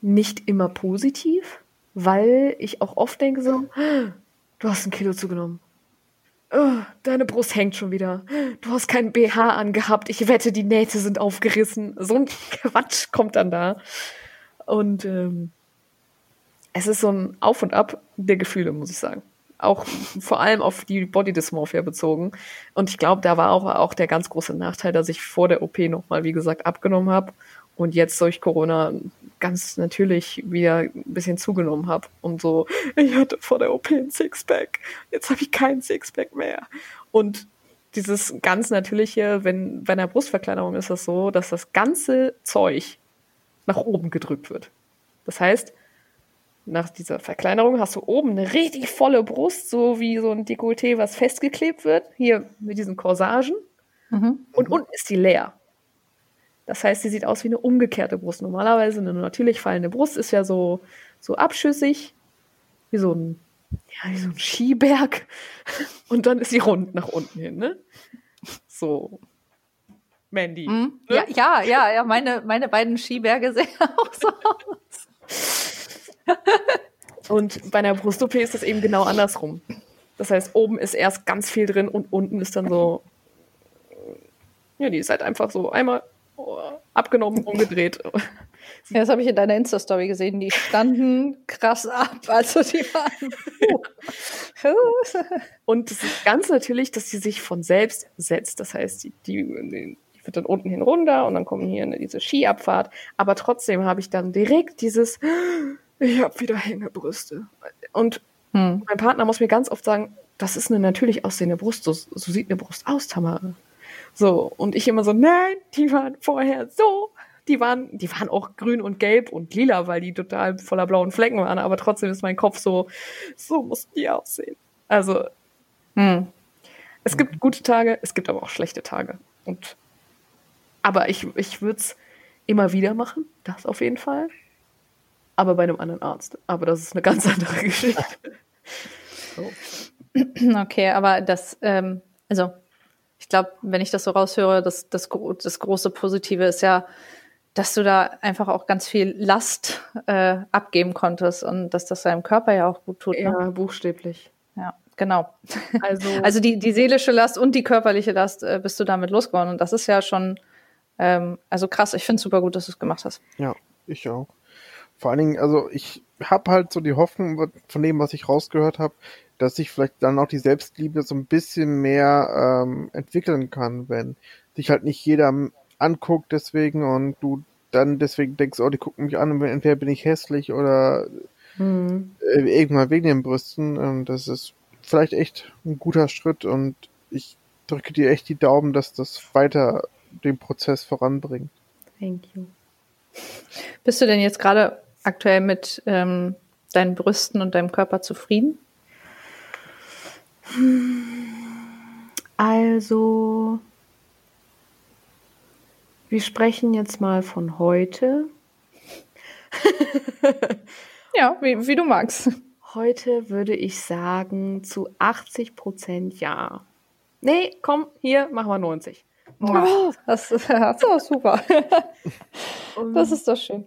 nicht immer positiv, weil ich auch oft denke so, du hast ein Kilo zugenommen. Oh, deine Brust hängt schon wieder. Du hast keinen BH angehabt. Ich wette, die Nähte sind aufgerissen. So ein [LAUGHS] Quatsch kommt dann da. Und ähm, es ist so ein Auf und Ab der Gefühle, muss ich sagen. Auch vor allem auf die Body Dysmorphia bezogen. Und ich glaube, da war auch, auch der ganz große Nachteil, dass ich vor der OP nochmal, wie gesagt, abgenommen habe und jetzt durch Corona ganz natürlich wieder ein bisschen zugenommen habe und so, ich hatte vor der OP ein Sixpack, jetzt habe ich kein Sixpack mehr. Und dieses ganz natürliche, wenn bei einer Brustverkleinerung ist das so, dass das ganze Zeug nach oben gedrückt wird. Das heißt, nach dieser Verkleinerung hast du oben eine richtig volle Brust, so wie so ein Dekolleté, was festgeklebt wird, hier mit diesen Corsagen. Mhm. Und unten ist die leer. Das heißt, sie sieht aus wie eine umgekehrte Brust. Normalerweise eine natürlich fallende Brust ist ja so, so abschüssig, wie so ein, ja, wie so ein Skiberg. [LAUGHS] Und dann ist sie rund nach unten hin, ne? So. Mandy. Mhm. Ne? Ja, ja, ja, ja, meine, meine beiden Skiberge sehen [LAUGHS] auch so aus. Und bei einer Brust-OP ist das eben genau andersrum. Das heißt, oben ist erst ganz viel drin und unten ist dann so. Ja, die ist halt einfach so einmal abgenommen, umgedreht. Ja, das habe ich in deiner Insta-Story gesehen. Die standen krass ab. Also die waren. und es ist ganz natürlich, dass sie sich von selbst setzt. Das heißt, die, die, die wird dann unten hin runter und dann kommen hier diese Skiabfahrt. Aber trotzdem habe ich dann direkt dieses, ich habe wieder Hängebrüste. Und hm. mein Partner muss mir ganz oft sagen, das ist eine natürlich aussehende Brust. So, so sieht eine Brust aus, Tamara. So, und ich immer so, nein, die waren vorher so. Die waren, die waren auch grün und gelb und lila, weil die total voller blauen Flecken waren, aber trotzdem ist mein Kopf so, so mussten die aussehen. Also, hm. es gibt gute Tage, es gibt aber auch schlechte Tage. Und, aber ich, ich würde es immer wieder machen, das auf jeden Fall. Aber bei einem anderen Arzt. Aber das ist eine ganz [LAUGHS] andere Geschichte. so. Okay, aber das, ähm, also ich glaube, wenn ich das so raushöre, das, das, das große Positive ist ja, dass du da einfach auch ganz viel Last äh, abgeben konntest und dass das deinem Körper ja auch gut tut. Ne? Ja, buchstäblich. Ja, genau. Also, [LAUGHS] also die, die seelische Last und die körperliche Last äh, bist du damit losgeworden. Und das ist ja schon, ähm, also krass, ich finde es super gut, dass du es gemacht hast. Ja, ich auch. Vor allen Dingen, also ich habe halt so die Hoffnung von dem, was ich rausgehört habe, dass sich vielleicht dann auch die Selbstliebe so ein bisschen mehr ähm, entwickeln kann, wenn sich halt nicht jeder anguckt deswegen und du dann deswegen denkst, oh, die gucken mich an und entweder bin ich hässlich oder mhm. irgendwann wegen den Brüsten. Ähm, das ist vielleicht echt ein guter Schritt und ich drücke dir echt die Daumen, dass das weiter den Prozess voranbringt. Thank you. Bist du denn jetzt gerade aktuell mit ähm, deinen Brüsten und deinem Körper zufrieden? Also, wir sprechen jetzt mal von heute. [LAUGHS] ja, wie, wie du magst. Heute würde ich sagen zu 80 Prozent ja. Nee, komm, hier, machen wir 90. Oh, das, das ist doch super. [LAUGHS] das ist doch schön.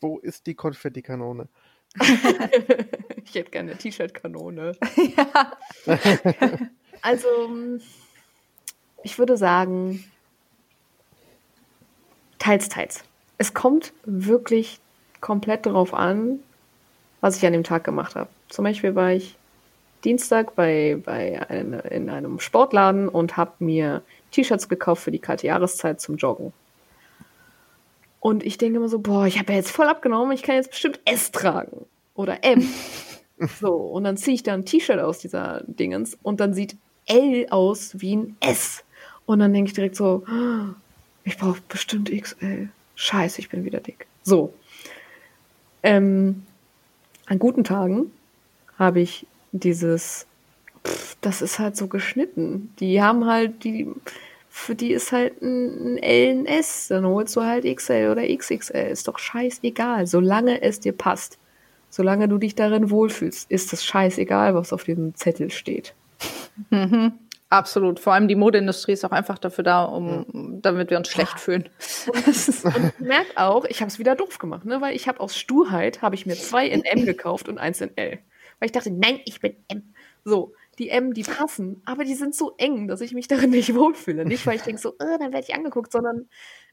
Wo ist die Konfettikanone? [LAUGHS] ich hätte gerne eine T-Shirt-Kanone. ja. [LAUGHS] also, ich würde sagen, teils, teils. Es kommt wirklich komplett darauf an, was ich an dem Tag gemacht habe. Zum Beispiel war ich Dienstag bei, bei ein, in einem Sportladen und habe mir T-Shirts gekauft für die kalte Jahreszeit zum Joggen. Und ich denke immer so, boah, ich habe ja jetzt voll abgenommen, ich kann jetzt bestimmt S tragen. Oder M. [LAUGHS] so, und dann ziehe ich da ein T-Shirt aus dieser Dingens und dann sieht L aus wie ein S. Und dann denke ich direkt so, ich brauche bestimmt XL. Scheiße, ich bin wieder dick. So. Ähm, an guten Tagen habe ich dieses, pff, das ist halt so geschnitten. Die haben halt, die, für die ist halt ein, ein L, ein S. Dann holst du halt XL oder XXL. Ist doch scheißegal, solange es dir passt. Solange du dich darin wohlfühlst, ist es scheißegal, was auf diesem Zettel steht. Mhm. Absolut. Vor allem die Modeindustrie ist auch einfach dafür da, um, damit wir uns schlecht fühlen. Und, und ich merke auch, ich habe es wieder doof gemacht, ne? weil ich habe aus Sturheit habe ich mir zwei in M gekauft und eins in L. Weil ich dachte, nein, ich bin M. So, die M, die passen, aber die sind so eng, dass ich mich darin nicht wohlfühle. Nicht, weil ich denke so, [LAUGHS] oh, dann werde ich angeguckt, sondern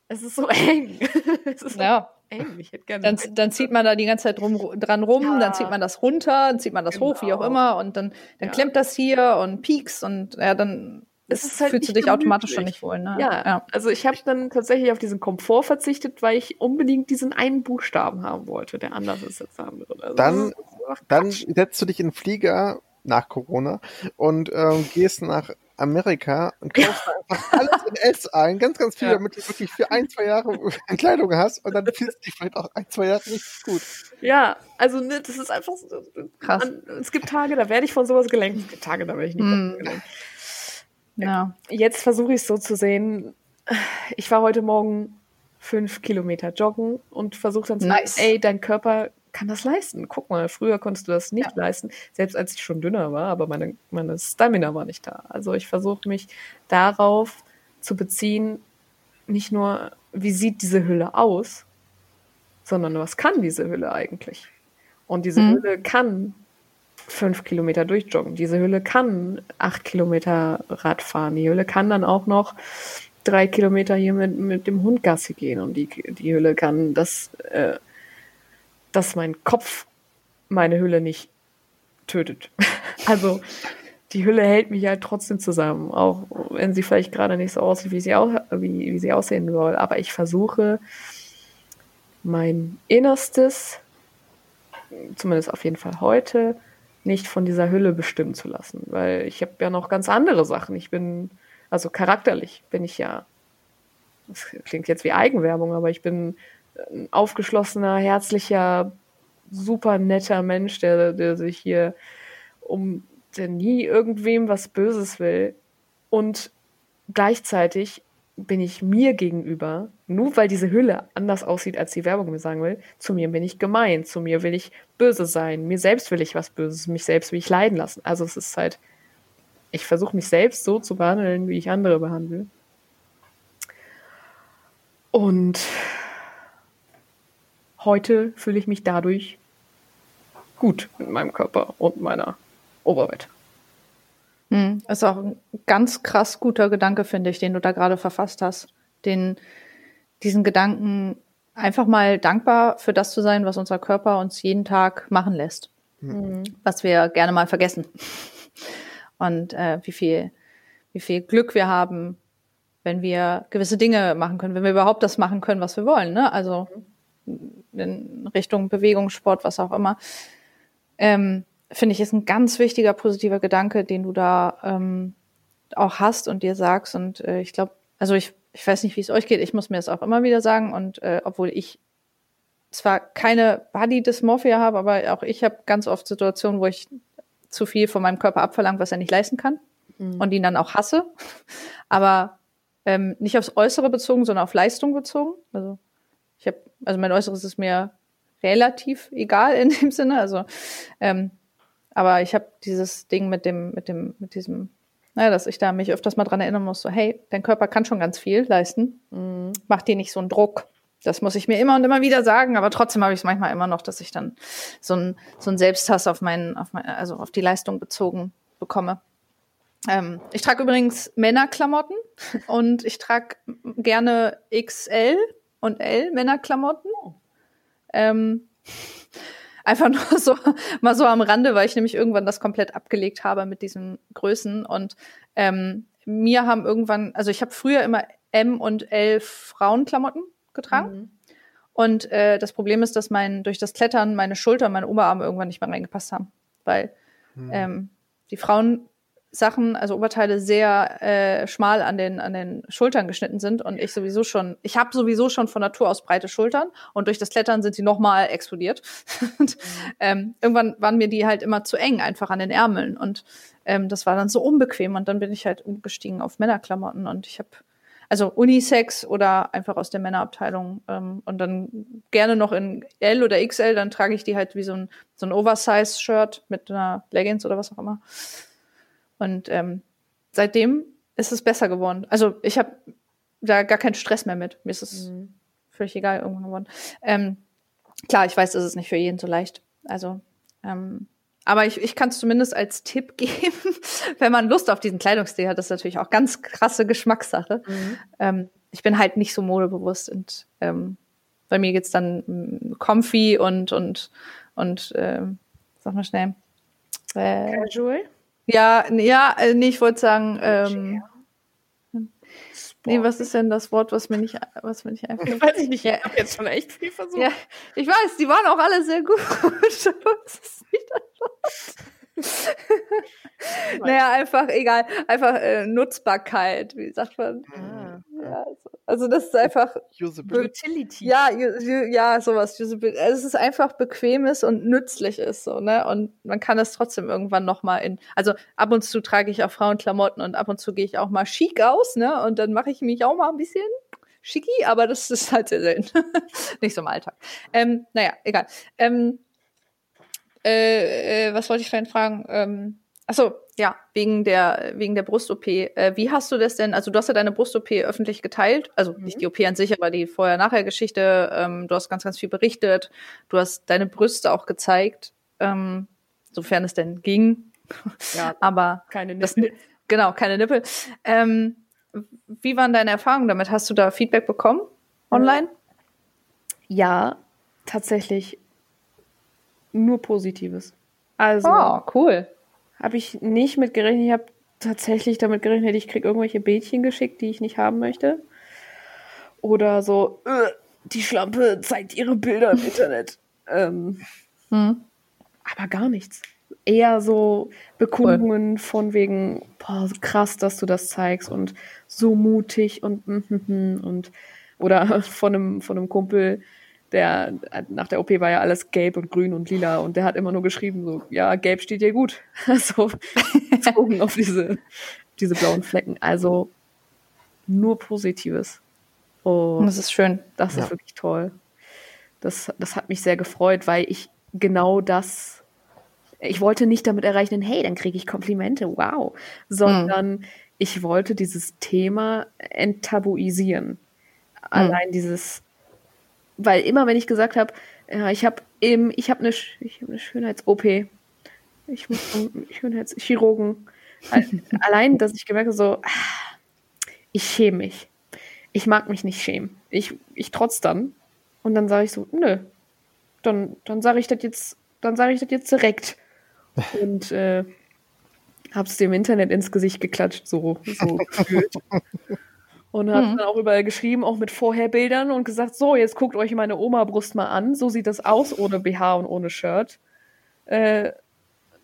es ist so eng. [LAUGHS] es ist ja. eng. Ich hätte gerne. Dann, dann zieht man da die ganze Zeit drum, dran rum, ja. dann zieht man das runter, dann zieht man das genau. hoch, wie auch genau. immer, und dann, dann ja. klemmt das hier und piekst und ja, dann es ist halt fühlst du dich gemütlich. automatisch schon nicht wohl. Ne? Ja, ja. also ich habe dann tatsächlich auf diesen Komfort verzichtet, weil ich unbedingt diesen einen Buchstaben haben wollte, der anders ist als der andere. Also dann, dann setzt du dich in den Flieger nach Corona und ähm, gehst nach Amerika und kaufst ja. einfach alles in S ein, ganz, ganz viel, ja. damit du wirklich für ein, zwei Jahre Kleidung hast und dann fühlst du dich vielleicht auch ein, zwei Jahre richtig gut. Ja, also ne, das ist einfach so, krass. Man, es gibt Tage, da werde ich von sowas gelenkt. Es gibt Tage, da werde ich nicht mm. gelenkt. Ja. Jetzt versuche ich es so zu sehen. Ich war heute Morgen fünf Kilometer joggen und versuche dann zu nice. sagen, ey, dein Körper kann das leisten. Guck mal, früher konntest du das nicht ja. leisten, selbst als ich schon dünner war, aber meine, meine Stamina war nicht da. Also ich versuche mich darauf zu beziehen, nicht nur, wie sieht diese Hülle aus, sondern was kann diese Hülle eigentlich? Und diese mhm. Hülle kann fünf Kilometer durchjoggen. Diese Hülle kann acht Kilometer Rad fahren. Die Hülle kann dann auch noch drei Kilometer hier mit, mit dem Hund Gassi gehen. Und die, die Hülle kann das äh, dass mein Kopf meine Hülle nicht tötet. [LAUGHS] also die Hülle hält mich halt trotzdem zusammen, auch wenn sie vielleicht gerade nicht so aussieht, wie sie, au wie, wie sie aussehen soll. Aber ich versuche mein Innerstes, zumindest auf jeden Fall heute, nicht von dieser Hülle bestimmen zu lassen, weil ich habe ja noch ganz andere Sachen. Ich bin, also charakterlich bin ich ja, das klingt jetzt wie Eigenwerbung, aber ich bin ein aufgeschlossener, herzlicher, super netter Mensch, der, der sich hier um der nie irgendwem was Böses will. Und gleichzeitig bin ich mir gegenüber, nur weil diese Hülle anders aussieht, als die Werbung mir sagen will, zu mir bin ich gemein, zu mir will ich böse sein, mir selbst will ich was Böses, mich selbst will ich leiden lassen. Also es ist halt, ich versuche mich selbst so zu behandeln, wie ich andere behandle. Und heute fühle ich mich dadurch gut mit meinem Körper und meiner Oberwelt. Hm, ist auch ein ganz krass guter Gedanke, finde ich, den du da gerade verfasst hast. Den, diesen Gedanken, einfach mal dankbar für das zu sein, was unser Körper uns jeden Tag machen lässt. Mhm. Was wir gerne mal vergessen. Und äh, wie viel, wie viel Glück wir haben, wenn wir gewisse Dinge machen können, wenn wir überhaupt das machen können, was wir wollen. Ne? Also mhm in Richtung Bewegung, Sport, was auch immer. Ähm, Finde ich, ist ein ganz wichtiger positiver Gedanke, den du da ähm, auch hast und dir sagst. Und äh, ich glaube, also ich, ich weiß nicht, wie es euch geht, ich muss mir das auch immer wieder sagen. Und äh, obwohl ich zwar keine Body Dysmorphia habe, aber auch ich habe ganz oft Situationen, wo ich zu viel von meinem Körper abverlange, was er nicht leisten kann. mhm. und ihn dann auch hasse. [LAUGHS] Aber ähm, nicht aufs Äußere bezogen, sondern auf Leistung bezogen. Also ich habe, also mein Äußeres ist mir relativ egal in dem Sinne. Also, ähm, aber ich habe dieses Ding mit dem, mit dem, mit diesem, naja, dass ich da mich öfters mal dran erinnern muss, so, hey, dein Körper kann schon ganz viel leisten. Mhm. Mach dir nicht so einen Druck. Das muss ich mir immer und immer wieder sagen, aber trotzdem habe ich es manchmal immer noch, dass ich dann so ein so ein Selbsthass auf meinen, auf mein, also auf die Leistung bezogen bekomme. Ähm, ich trage übrigens Männerklamotten [LAUGHS] und ich trage gerne XL und L Männerklamotten. Ähm, einfach nur so mal so am Rande, weil ich nämlich irgendwann das komplett abgelegt habe mit diesen Größen und ähm, mir haben irgendwann, also ich habe früher immer M und L Frauenklamotten getragen. Mhm. Und äh, das Problem ist, dass mein durch das Klettern meine Schulter und meine Oberarme irgendwann nicht mehr reingepasst haben, weil mhm. ähm, die Frauen Sachen, also Oberteile sehr äh, schmal an den an den Schultern geschnitten sind und ich sowieso schon, ich habe sowieso schon von Natur aus breite Schultern und durch das Klettern sind sie noch mal explodiert. [LAUGHS] und, mhm. ähm, irgendwann waren mir die halt immer zu eng einfach an den Ärmeln und ähm, das war dann so unbequem und dann bin ich halt umgestiegen auf Männerklamotten und ich habe also Unisex oder einfach aus der Männerabteilung ähm, und dann gerne noch in L oder XL, dann trage ich die halt wie so ein so ein Oversize-Shirt mit einer Leggings oder was auch immer. Und ähm, seitdem ist es besser geworden. Also ich habe da gar keinen Stress mehr mit. Mir ist es mhm. völlig egal irgendwann geworden. Ähm, klar, ich weiß, das ist nicht für jeden so leicht. Also, ähm, aber ich, ich kann es zumindest als Tipp [LAUGHS] geben, wenn man Lust auf diesen Kleidungsstil hat, das ist natürlich auch ganz krasse Geschmackssache. Mhm. Ähm, ich bin halt nicht so modebewusst und ähm, bei mir geht's dann mm, comfy und und und ähm, sag mal schnell. Äh, Casual? Ja, ja, äh, nee, ich wollte sagen, ähm, nee, was ist denn das Wort, was mir nicht, was mir nicht [LAUGHS] einfällt? Weiß ich nicht, ich habe jetzt schon echt viel versucht. Ja, ich weiß, die waren auch alle sehr gut. [LAUGHS] das ist nicht das Wort. [LAUGHS] naja, einfach, egal, einfach äh, Nutzbarkeit, wie sagt man? Ah. Ja, also, also, das ist einfach Utility. Ja, ja, sowas. Also es ist einfach bequemes und nützlich ist so, ne? Und man kann es trotzdem irgendwann noch mal in. Also ab und zu trage ich auch Frauenklamotten und ab und zu gehe ich auch mal schick aus, ne? Und dann mache ich mich auch mal ein bisschen schicki, aber das ist halt sehr selten. [LAUGHS] Nicht so im Alltag. Ähm, naja, egal. Ähm, äh, äh, was wollte ich vorhin fragen? Ähm, achso, ja, wegen der, wegen der Brust-OP. Äh, wie hast du das denn, also du hast ja deine Brust-OP öffentlich geteilt, also mhm. nicht die OP an sich, aber die Vorher-Nachher-Geschichte. Ähm, du hast ganz, ganz viel berichtet. Du hast deine Brüste auch gezeigt, ähm, sofern es denn ging. Ja, [LAUGHS] aber keine Nippel. Das, genau, keine Nippel. Ähm, wie waren deine Erfahrungen damit? Hast du da Feedback bekommen online? Ja, tatsächlich nur Positives. Also, oh, cool habe ich nicht mit gerechnet. Ich habe tatsächlich damit gerechnet, ich kriege irgendwelche Bildchen geschickt, die ich nicht haben möchte. Oder so, äh, die Schlampe zeigt ihre Bilder im Internet. [LAUGHS] Ähm, hm. Aber gar nichts. Eher so Bekundungen cool. von wegen, boah, krass, dass du das zeigst und so mutig und und oder [LAUGHS] von einem, von einem Kumpel, der nach der OP war ja alles gelb und grün und lila und der hat immer nur geschrieben so ja gelb steht dir gut. [LAUGHS] So bezogen auf diese diese blauen Flecken. Also nur Positives. Und das ist schön. das ja. ist wirklich toll. Das das hat mich sehr gefreut weil ich genau das ich wollte nicht damit erreichen hey dann kriege ich Komplimente wow. Sondern mhm. ich wollte dieses Thema enttabuisieren. Mhm. allein dieses weil immer, wenn ich gesagt habe, ja, ich habe eben, ich habe eine, ich habe eine Schönheits-OP, ich muss zum Schönheitschirurgen. [LAUGHS] Allein, dass ich gemerkt habe, so, ah, ich schäme mich. Ich mag mich nicht schämen. Ich, ich trotz dann. Und dann sage ich so, nö. Dann, dann sage ich das jetzt, dann sage ich das jetzt direkt. Und äh, hab's dem Internet ins Gesicht geklatscht, so, so [LAUGHS] gefühlt. Und hat mhm. dann auch überall geschrieben, auch mit Vorherbildern und gesagt, so, jetzt guckt euch meine Oma-Brust mal an. So sieht das aus ohne BH und ohne Shirt. Äh,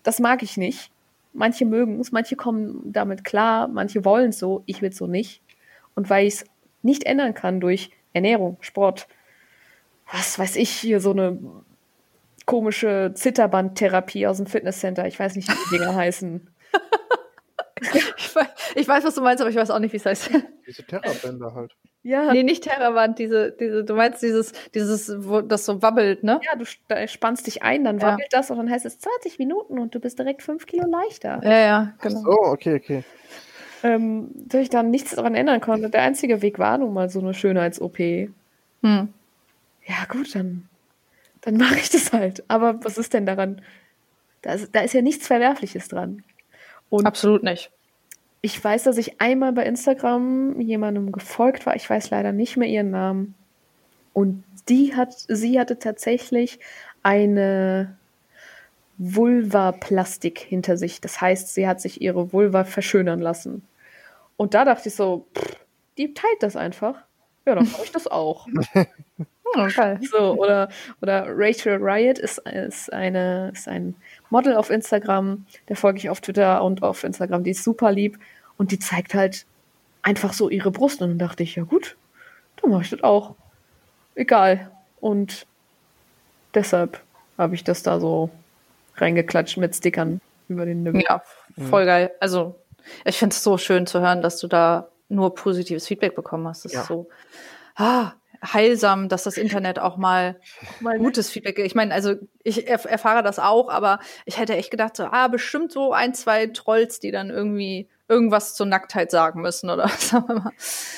das mag ich nicht. Manche mögen es, manche kommen damit klar, manche wollen es so, ich will es so nicht. Und weil ich es nicht ändern kann durch Ernährung, Sport, was weiß ich, hier so eine komische Zitterbandtherapie aus dem Fitnesscenter, ich weiß nicht, wie die Dinger [LAUGHS] heißen. [LAUGHS] Ich weiß, ich weiß, was du meinst, aber ich weiß auch nicht, wie es heißt. Diese Terrabänder halt. Ja, Nee, nicht Terrawand, diese, diese, du meinst dieses, dieses, wo das so wabbelt, ne? ja, du st- spannst dich ein, dann Ja. wabbelt das und dann heißt es 20 Minuten und du bist direkt 5 Kilo leichter. Ja, ja, Ach genau. so, okay, okay. Ähm, dass ich dann nichts daran ändern konnte. Der einzige Weg war nun mal so eine Schönheits-OP. Hm. Ja, gut, dann, dann mache ich das halt. Aber was ist denn daran? Da ist, da ist ja nichts Verwerfliches dran. Und Absolut nicht. ich weiß, dass ich einmal bei Instagram jemandem gefolgt war. Ich weiß leider nicht mehr ihren Namen. Und die hat, sie hatte tatsächlich eine Vulva-Plastik hinter sich. Das heißt, sie hat sich ihre Vulva verschönern lassen. Und da dachte ich so, pff, die teilt das einfach. Ja, dann mache ich das auch. [LAUGHS] Oh, geil. So, oder, oder Rachel Riot ist, ist, eine, ist ein Model auf Instagram, der folge ich auf Twitter und auf Instagram, die ist super lieb und die zeigt halt einfach so ihre Brust und dann dachte ich, ja gut, dann mache ich das auch. Egal. Und deshalb habe ich das da so reingeklatscht mit Stickern über den Nippel. Ja, voll geil. Also, ich finde es so schön zu hören, dass du da nur positives Feedback bekommen hast. Das Ja. ist so ah, heilsam, dass das Internet auch mal Mal gutes Feedback. Ich meine, also ich erf erfahre das auch, aber ich hätte echt gedacht, so, ah, bestimmt so ein, zwei Trolls, die dann irgendwie irgendwas zur Nacktheit sagen müssen oder [LAUGHS] was auch immer.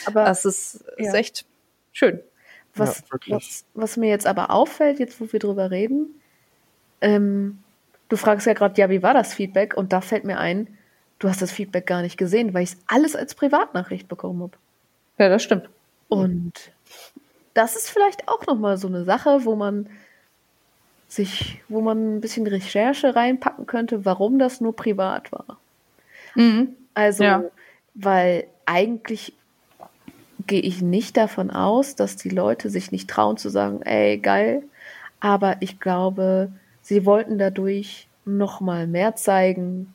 Aber Das ist, ist ja. echt schön. Was, Ja, was, was mir jetzt aber auffällt, jetzt wo wir drüber reden, ähm, du fragst ja gerade, ja, wie war das Feedback? Und da fällt mir ein, du hast das Feedback gar nicht gesehen, weil ich es alles als Privatnachricht bekommen habe. Ja, das stimmt. Und das ist vielleicht auch nochmal so eine Sache, wo man sich, wo man ein bisschen Recherche reinpacken könnte, warum das nur privat war. Mhm. Also, Ja. weil eigentlich gehe ich nicht davon aus, dass die Leute sich nicht trauen zu sagen, ey, geil. Aber ich glaube, sie wollten dadurch noch mal mehr zeigen,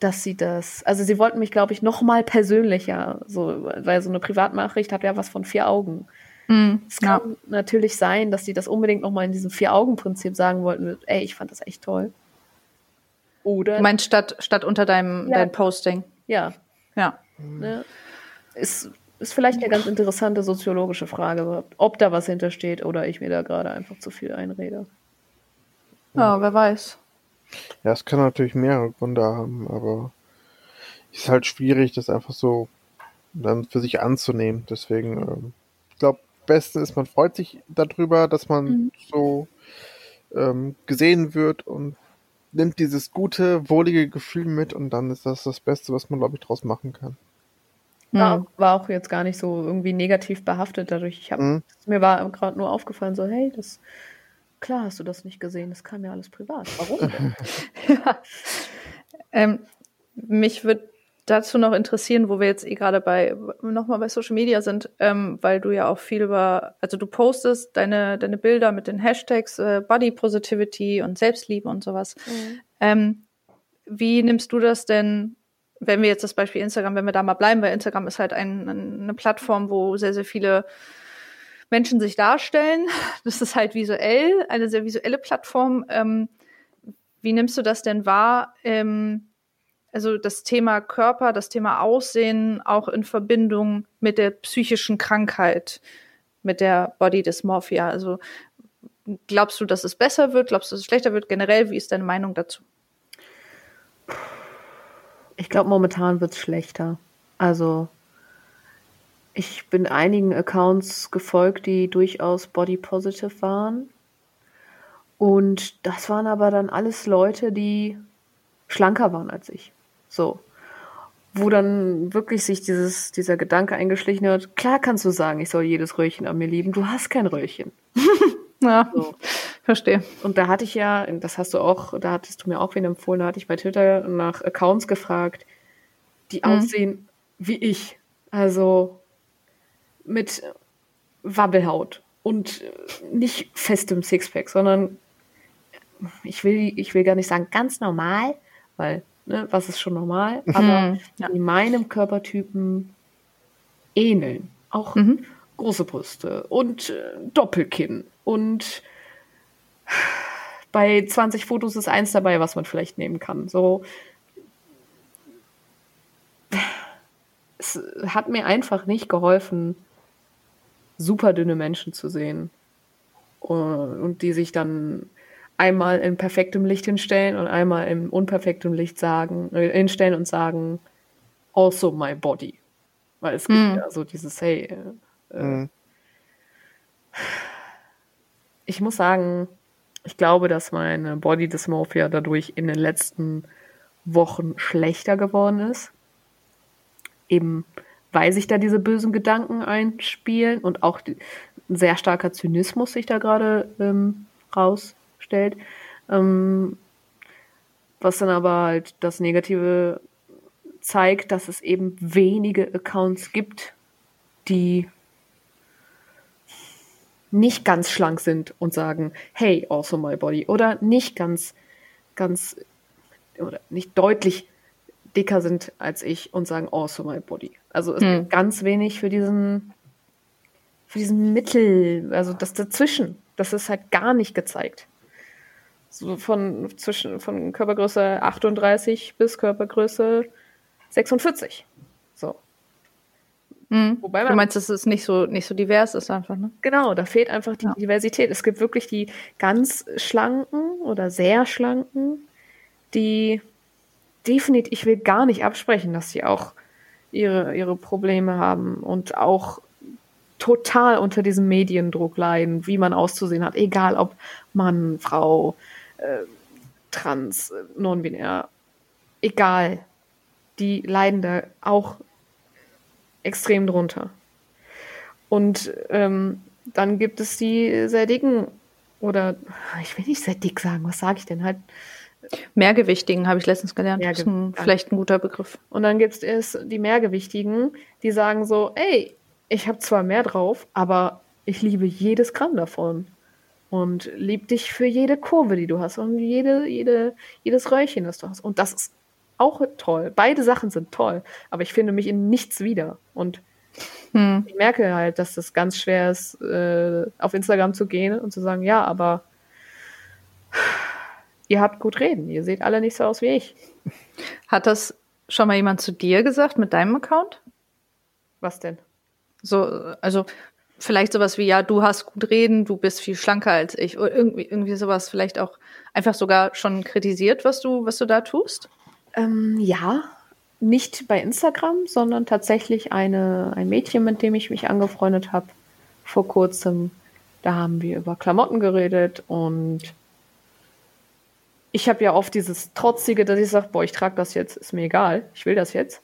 dass sie das, also sie wollten mich, glaube ich, noch mal persönlicher, so, weil so eine Privatnachricht hat ja was von vier Augen. Mhm. Es Ja. kann natürlich sein, dass die das unbedingt noch mal in diesem Vier-Augen-Prinzip sagen wollten, ey, ich fand das echt toll. Oder, Du meinst statt, statt unter deinem Ja. dein Posting. ja, Ja. Ne? Ist, ist vielleicht eine ganz interessante soziologische Frage, ob da was hintersteht oder ich mir da gerade einfach zu viel einrede. Ja, wer weiß. Ja, es kann natürlich mehrere Gründe haben, aber es ist halt schwierig, das einfach so dann für sich anzunehmen. Deswegen, ähm, ich glaube, Beste ist, man freut sich darüber, dass man Mhm. so ähm, gesehen wird und nimmt dieses gute, wohlige Gefühl mit und dann ist das das Beste, was man, glaube ich, draus machen kann. War, Mhm. war auch jetzt gar nicht so irgendwie negativ behaftet dadurch. Ich hab, Mhm. Mir war gerade nur aufgefallen, so, hey, das klar hast du das nicht gesehen, das kam ja alles privat. Warum denn? [LAUGHS] [LAUGHS] Ähm, mich würde dazu noch interessieren, wo wir jetzt eh gerade bei nochmal bei Social Media sind, ähm, weil du ja auch viel über, also du postest deine, deine Bilder mit den Hashtags äh, Body Positivity und Selbstliebe und sowas. Ähm, wie nimmst du das denn, wenn wir jetzt das Beispiel Instagram, wenn wir da mal bleiben, weil Instagram ist halt ein, eine Plattform, wo sehr, sehr viele Menschen sich darstellen. [LAUGHS] Das ist halt visuell, eine sehr visuelle Plattform. Ähm, wie nimmst du das denn wahr? Ähm, also das Thema Körper, das Thema Aussehen auch in Verbindung mit der psychischen Krankheit, mit der Body Dysmorphia. Also glaubst du, dass es besser wird? Glaubst du, dass es schlechter wird? Generell, wie ist deine Meinung dazu? Ich glaube, momentan wird es schlechter. Also, ich bin einigen Accounts gefolgt, die durchaus body positive waren. Und das waren aber dann alles Leute, die schlanker waren als ich. So. Wo dann wirklich sich dieses, dieser Gedanke eingeschlichen hat, klar kannst du sagen, ich soll jedes Röhrchen an mir lieben, du hast kein Röhrchen. [LAUGHS] Ja, So. verstehe. Und da hatte ich ja, das hast du auch, da hattest du mir auch wen empfohlen, da hatte ich bei Twitter nach Accounts gefragt, die Mhm. aussehen wie ich. Also mit Wabbelhaut und nicht festem Sixpack, sondern ich will, ich will gar nicht sagen ganz normal, weil, ne, was ist schon normal, aber Mhm, ja. die meinem Körpertypen ähneln. Auch Mhm. große Brüste und äh, Doppelkinn und bei 20 Fotos ist eins dabei, was man vielleicht nehmen kann. So es hat mir einfach nicht geholfen, super dünne Menschen zu sehen. Und, und die sich dann einmal in perfektem Licht hinstellen und einmal im unperfektem Licht sagen, äh, hinstellen und sagen, also my body. Weil es gibt Mhm. ja so dieses, hey, äh, Mhm. ich muss sagen, ich glaube, dass meine Body Dysmorphia dadurch in den letzten Wochen schlechter geworden ist. Eben weil sich da diese bösen Gedanken einspielen und auch die, ein sehr starker Zynismus sich da gerade ähm, rausstellt. Ähm, was dann aber halt das Negative zeigt, dass es eben wenige Accounts gibt, die nicht ganz schlank sind und sagen, hey, also my body. Oder nicht ganz, ganz, oder nicht deutlich dicker sind als ich und sagen, also my body. Also es Hm. gibt ganz wenig für diesen, für diesen Mittel, also das dazwischen. Das ist halt gar nicht gezeigt. So von zwischen, von Körpergröße 38 bis Körpergröße 46. So. Mhm. Wobei Du man- meinst, dass es nicht so, nicht so divers ist einfach, ne? Genau, da fehlt einfach die Ja. Diversität. Es gibt wirklich die ganz schlanken oder sehr schlanken, die definitiv, ich will gar nicht absprechen, dass sie auch ihre, ihre Probleme haben und auch total unter diesem Mediendruck leiden, wie man auszusehen hat, egal ob Mann, Frau, äh, trans, non-binär, egal. Die leiden da auch extrem drunter. Und ähm, dann gibt es die sehr dicken oder ich will nicht sehr dick sagen, was sage ich denn halt? Mehrgewichtigen habe ich letztens gelernt. Das ist ein, vielleicht ein guter Begriff. Und dann gibt es die Mehrgewichtigen, die sagen so, ey, ich habe zwar mehr drauf, aber ich liebe jedes Gramm davon. Und lieb dich für jede Kurve, die du hast und jede, jede, jedes Röllchen, das du hast. Und das ist auch toll. Beide Sachen sind toll, aber ich finde mich in nichts wieder. Und Hm. ich merke halt, dass das ganz schwer ist, äh, auf Instagram zu gehen und zu sagen, ja, aber ihr habt gut reden. Ihr seht alle nicht so aus wie ich. Hat das schon mal jemand zu dir gesagt mit deinem Account? Was denn? So, also vielleicht sowas wie, ja, du hast gut reden, du bist viel schlanker als ich. Oder irgendwie, irgendwie sowas vielleicht auch einfach sogar schon kritisiert, was du, was du da tust? Ähm, ja, nicht bei Instagram, sondern tatsächlich eine, ein Mädchen, mit dem ich mich angefreundet habe vor kurzem. Da haben wir über Klamotten geredet und ich habe ja oft dieses Trotzige, dass ich sage, boah, ich trage das jetzt, ist mir egal, ich will das jetzt.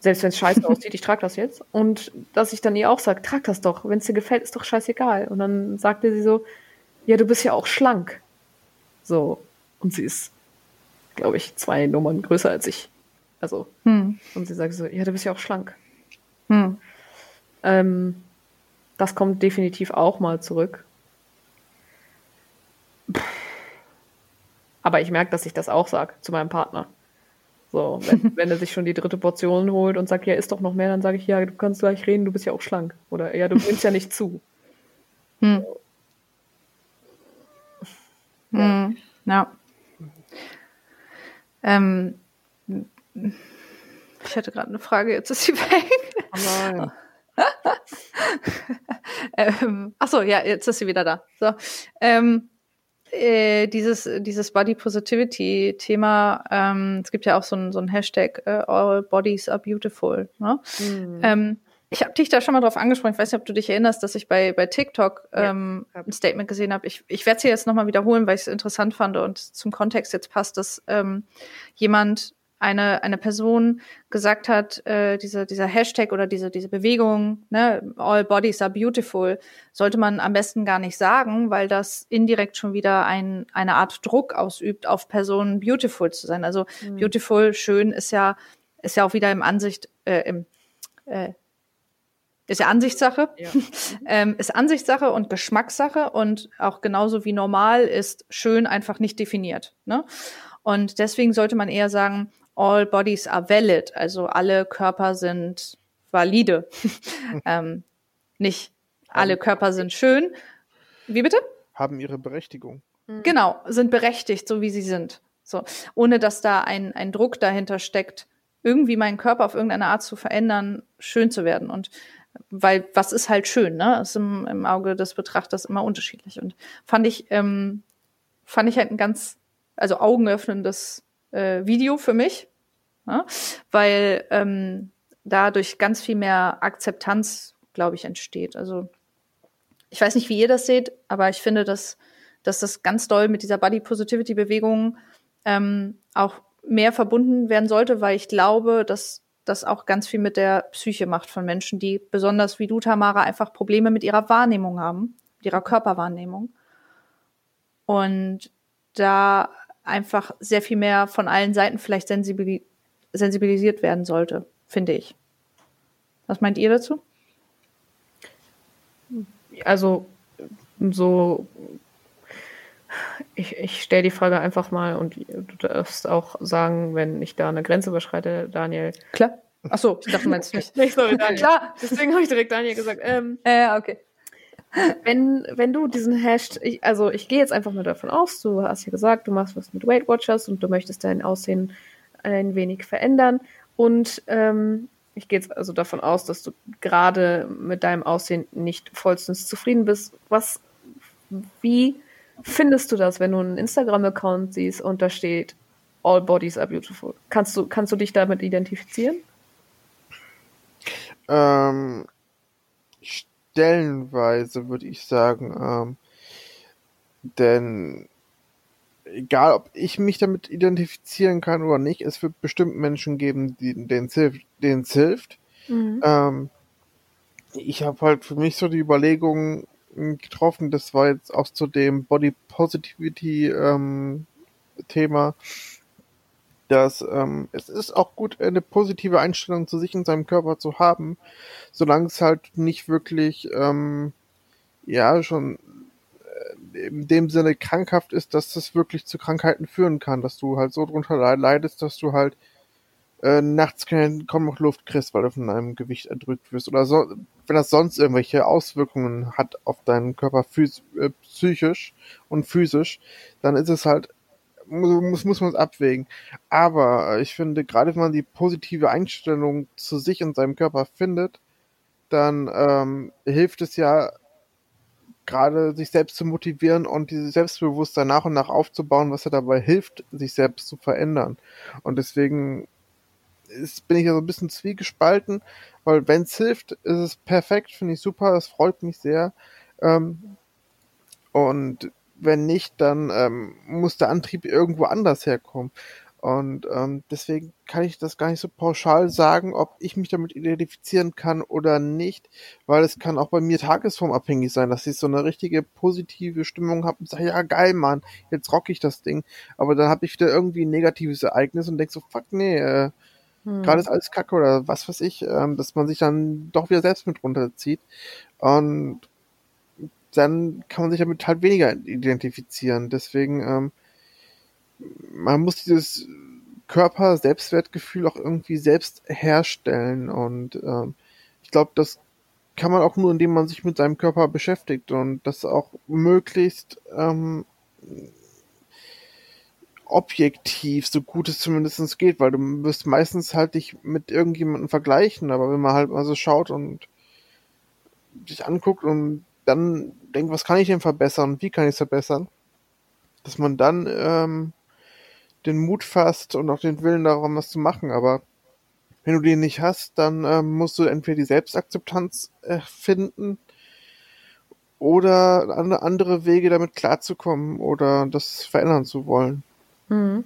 Selbst wenn es scheiße aussieht, ich trage das jetzt. Und dass ich dann ihr auch sage, trag das doch, wenn es dir gefällt, ist doch scheißegal. Und dann sagte sie so, ja, du bist ja auch schlank. So. Und sie ist, glaube ich, zwei Nummern größer als ich. Also, Hm. und sie sagt so, ja, du bist ja auch schlank. Hm. Ähm, das kommt definitiv auch mal zurück. Pff. Aber ich merke, dass ich das auch sage zu meinem Partner. So, wenn, [LAUGHS] wenn er sich schon die dritte Portion holt und sagt, ja, isst doch noch mehr, dann sage ich, ja, du kannst gleich reden, du bist ja auch schlank. Oder ja, du nimmst ja nicht zu. Hm. Hm. Ja. Ähm, ich hatte gerade eine Frage, jetzt ist sie weg. Oh nein. [LAUGHS] Ähm, ach so, ja, jetzt ist sie wieder da. So, ähm, äh, dieses dieses Body Positivity Thema. Ähm, es gibt ja auch so ein so ein Hashtag äh, All Bodies are Beautiful. Ne? Mhm. Ähm, ich habe dich da schon mal drauf angesprochen. Ich weiß nicht, ob du dich erinnerst, dass ich bei, bei TikTok Ja, ähm, hab ein Statement gesehen habe. Ich, ich werde es hier jetzt nochmal wiederholen, weil ich es interessant fand und zum Kontext jetzt passt, dass ähm, jemand, eine, eine Person gesagt hat, äh, diese, dieser Hashtag oder diese, diese Bewegung, ne, all bodies are beautiful, sollte man am besten gar nicht sagen, weil das indirekt schon wieder ein, eine Art Druck ausübt, auf Personen beautiful zu sein. Also Mhm. beautiful, schön ist ja, ist ja auch wieder im Ansicht, äh, im, äh, ist ja Ansichtssache, Ja. [LAUGHS] ähm, ist Ansichtssache und Geschmackssache und auch genauso wie normal ist schön einfach nicht definiert. Ne? Und deswegen sollte man eher sagen, all bodies are valid, also alle Körper sind valide. [LAUGHS] ähm, nicht alle Körper sind schön. Wie bitte? Haben ihre Berechtigung. Genau, sind berechtigt, so wie sie sind. So, ohne dass da ein, ein Druck dahinter steckt. irgendwie meinen Körper auf irgendeine Art zu verändern, schön zu werden. Und weil was ist halt schön, ne? Ist im, im Auge des Betrachters immer unterschiedlich. Und fand ich, ähm, fand ich halt ein ganz, also augenöffnendes äh, Video für mich, ne? weil ähm, dadurch ganz viel mehr Akzeptanz, glaube ich, entsteht. Also ich weiß nicht, wie ihr das seht, aber ich finde, dass, dass das ganz doll mit dieser Body Positivity Bewegung ähm, auch mehr verbunden werden sollte, weil ich glaube, dass das auch ganz viel mit der Psyche macht von Menschen, die besonders wie du, Tamara, einfach Probleme mit ihrer Wahrnehmung haben, mit ihrer Körperwahrnehmung. Und da einfach sehr viel mehr von allen Seiten vielleicht sensibilisiert werden sollte, finde ich. Was meint ihr dazu? Also so ich, ich stelle die Frage einfach mal und du darfst auch sagen, wenn ich da eine Grenze überschreite, Daniel. Klar. Ach so, ich dachte, du meinst [LAUGHS] nicht. nicht sorry, Daniel. Klar, deswegen habe ich direkt Daniel gesagt. Ähm, äh, okay. Wenn, wenn du diesen Hashtag, ich, also ich gehe jetzt einfach mal davon aus, du hast ja gesagt, du machst was mit Weight Watchers und du möchtest dein Aussehen ein wenig verändern. Und ähm, ich gehe jetzt also davon aus, dass du gerade mit deinem Aussehen nicht vollstens zufrieden bist. Was, wie findest du das, wenn du einen Instagram-Account siehst und da steht All Bodies are beautiful? Kannst du, kannst du dich damit identifizieren? Ähm, stellenweise würde ich sagen, ähm, denn egal, ob ich mich damit identifizieren kann oder nicht, es wird bestimmt Menschen geben, die, denen es hilft. Denen es hilft. Mhm. Ähm, ich habe halt für mich so die Überlegung, getroffen. Das war jetzt auch zu dem Body Positivity ähm, Thema, dass ähm, es ist auch gut, eine positive Einstellung zu sich und seinem Körper zu haben, solange es halt nicht wirklich ähm, ja schon äh, in dem Sinne krankhaft ist, dass das wirklich zu Krankheiten führen kann, dass du halt so drunter leidest, dass du halt äh, nachts kaum noch Luft kriegst, weil du von einem Gewicht erdrückt wirst oder so, wenn das sonst irgendwelche Auswirkungen hat auf deinen Körper äh, psychisch und physisch, dann ist es halt, muss, muss man es abwägen. Aber ich finde, gerade wenn man die positive Einstellung zu sich und seinem Körper findet, dann ähm, hilft es ja gerade sich selbst zu motivieren und dieses Selbstbewusstsein nach und nach aufzubauen, was ja dabei hilft, sich selbst zu verändern. Und deswegen ist, bin ich ja so ein bisschen zwiegespalten, weil wenn es hilft, ist es perfekt, finde ich super, das freut mich sehr. Ähm, und wenn nicht, dann ähm, muss der Antrieb irgendwo anders herkommen. Und ähm, deswegen kann ich das gar nicht so pauschal sagen, ob ich mich damit identifizieren kann oder nicht, weil es kann auch bei mir tagesformabhängig sein, dass ich so eine richtige positive Stimmung habe und sage, ja geil, Mann, jetzt rock ich das Ding. Aber dann habe ich wieder irgendwie ein negatives Ereignis und denk so, fuck nee, äh, hm. Gerade ist alles Kacke oder was weiß ich, ähm, dass man sich dann doch wieder selbst mit runterzieht. Und dann kann man sich damit halt weniger identifizieren. Deswegen, ähm, man muss dieses Körper-Selbstwertgefühl auch irgendwie selbst herstellen. Und ähm, ich glaube, das kann man auch nur, indem man sich mit seinem Körper beschäftigt und das auch möglichst ähm, objektiv, so gut es zumindest geht, weil du wirst meistens halt dich mit irgendjemandem vergleichen, aber wenn man halt mal so schaut und sich anguckt und dann denkt, was kann ich denn verbessern, wie kann ich es verbessern, dass man dann ähm, den Mut fasst und auch den Willen darum, was zu machen, aber wenn du den nicht hast, dann ähm, musst du entweder die Selbstakzeptanz äh, finden oder andere Wege damit klarzukommen oder das verändern zu wollen. Mhm.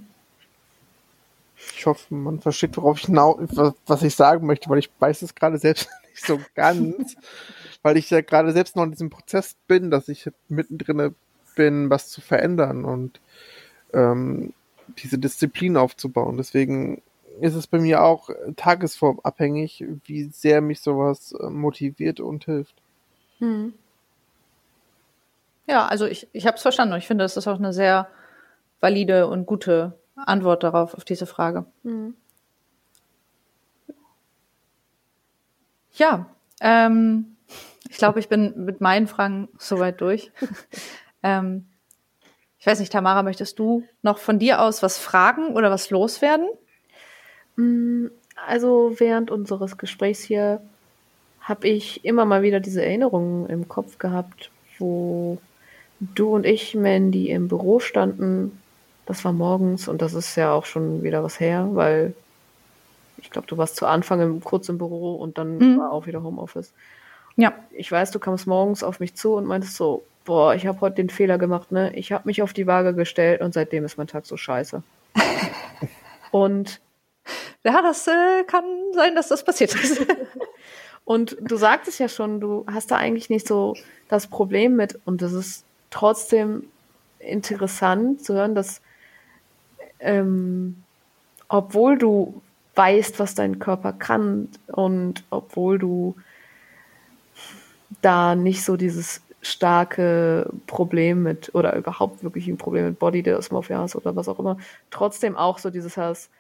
Ich hoffe, man versteht, worauf ich was ich sagen möchte, weil ich weiß es gerade selbst [LAUGHS] nicht so ganz, [LAUGHS] weil ich ja gerade selbst noch in diesem Prozess bin, dass ich mittendrin bin, was zu verändern und ähm, diese Disziplin aufzubauen. Deswegen ist es bei mir auch tagesformabhängig, wie sehr mich sowas äh, motiviert und hilft. Hm. Ja, also ich, ich habe es verstanden. Ich finde, das ist auch eine sehr valide und gute Antwort darauf, auf diese Frage. Mhm. Ja, ähm, ich glaube, ich bin mit meinen Fragen soweit durch. [LAUGHS] ähm, ich weiß nicht, Tamara, möchtest du noch von dir aus was fragen oder was loswerden? Mm, also während unseres Gesprächs hier habe ich immer mal wieder diese Erinnerungen im Kopf gehabt, wo du und ich, Mandy, im Büro standen. Das war morgens und das ist ja auch schon wieder was her, weil ich glaube, du warst zu Anfang im, kurz im Büro und dann mhm. war auch wieder Homeoffice. Ja. Ich weiß, du kamst morgens auf mich zu und meintest so, boah, ich habe heute den Fehler gemacht, ne? Ich habe mich auf die Waage gestellt und seitdem ist mein Tag so scheiße. [LAUGHS] und ja, das äh, kann sein, dass das passiert ist. [LAUGHS] und du sagtest ja schon, du hast da eigentlich nicht so das Problem mit und das ist trotzdem interessant zu hören, dass ähm, obwohl du weißt, was dein Körper kann und obwohl du da nicht so dieses starke Problem mit oder überhaupt wirklich ein Problem mit Body Dysmorphia hast oder was auch immer, trotzdem auch so dieses hast,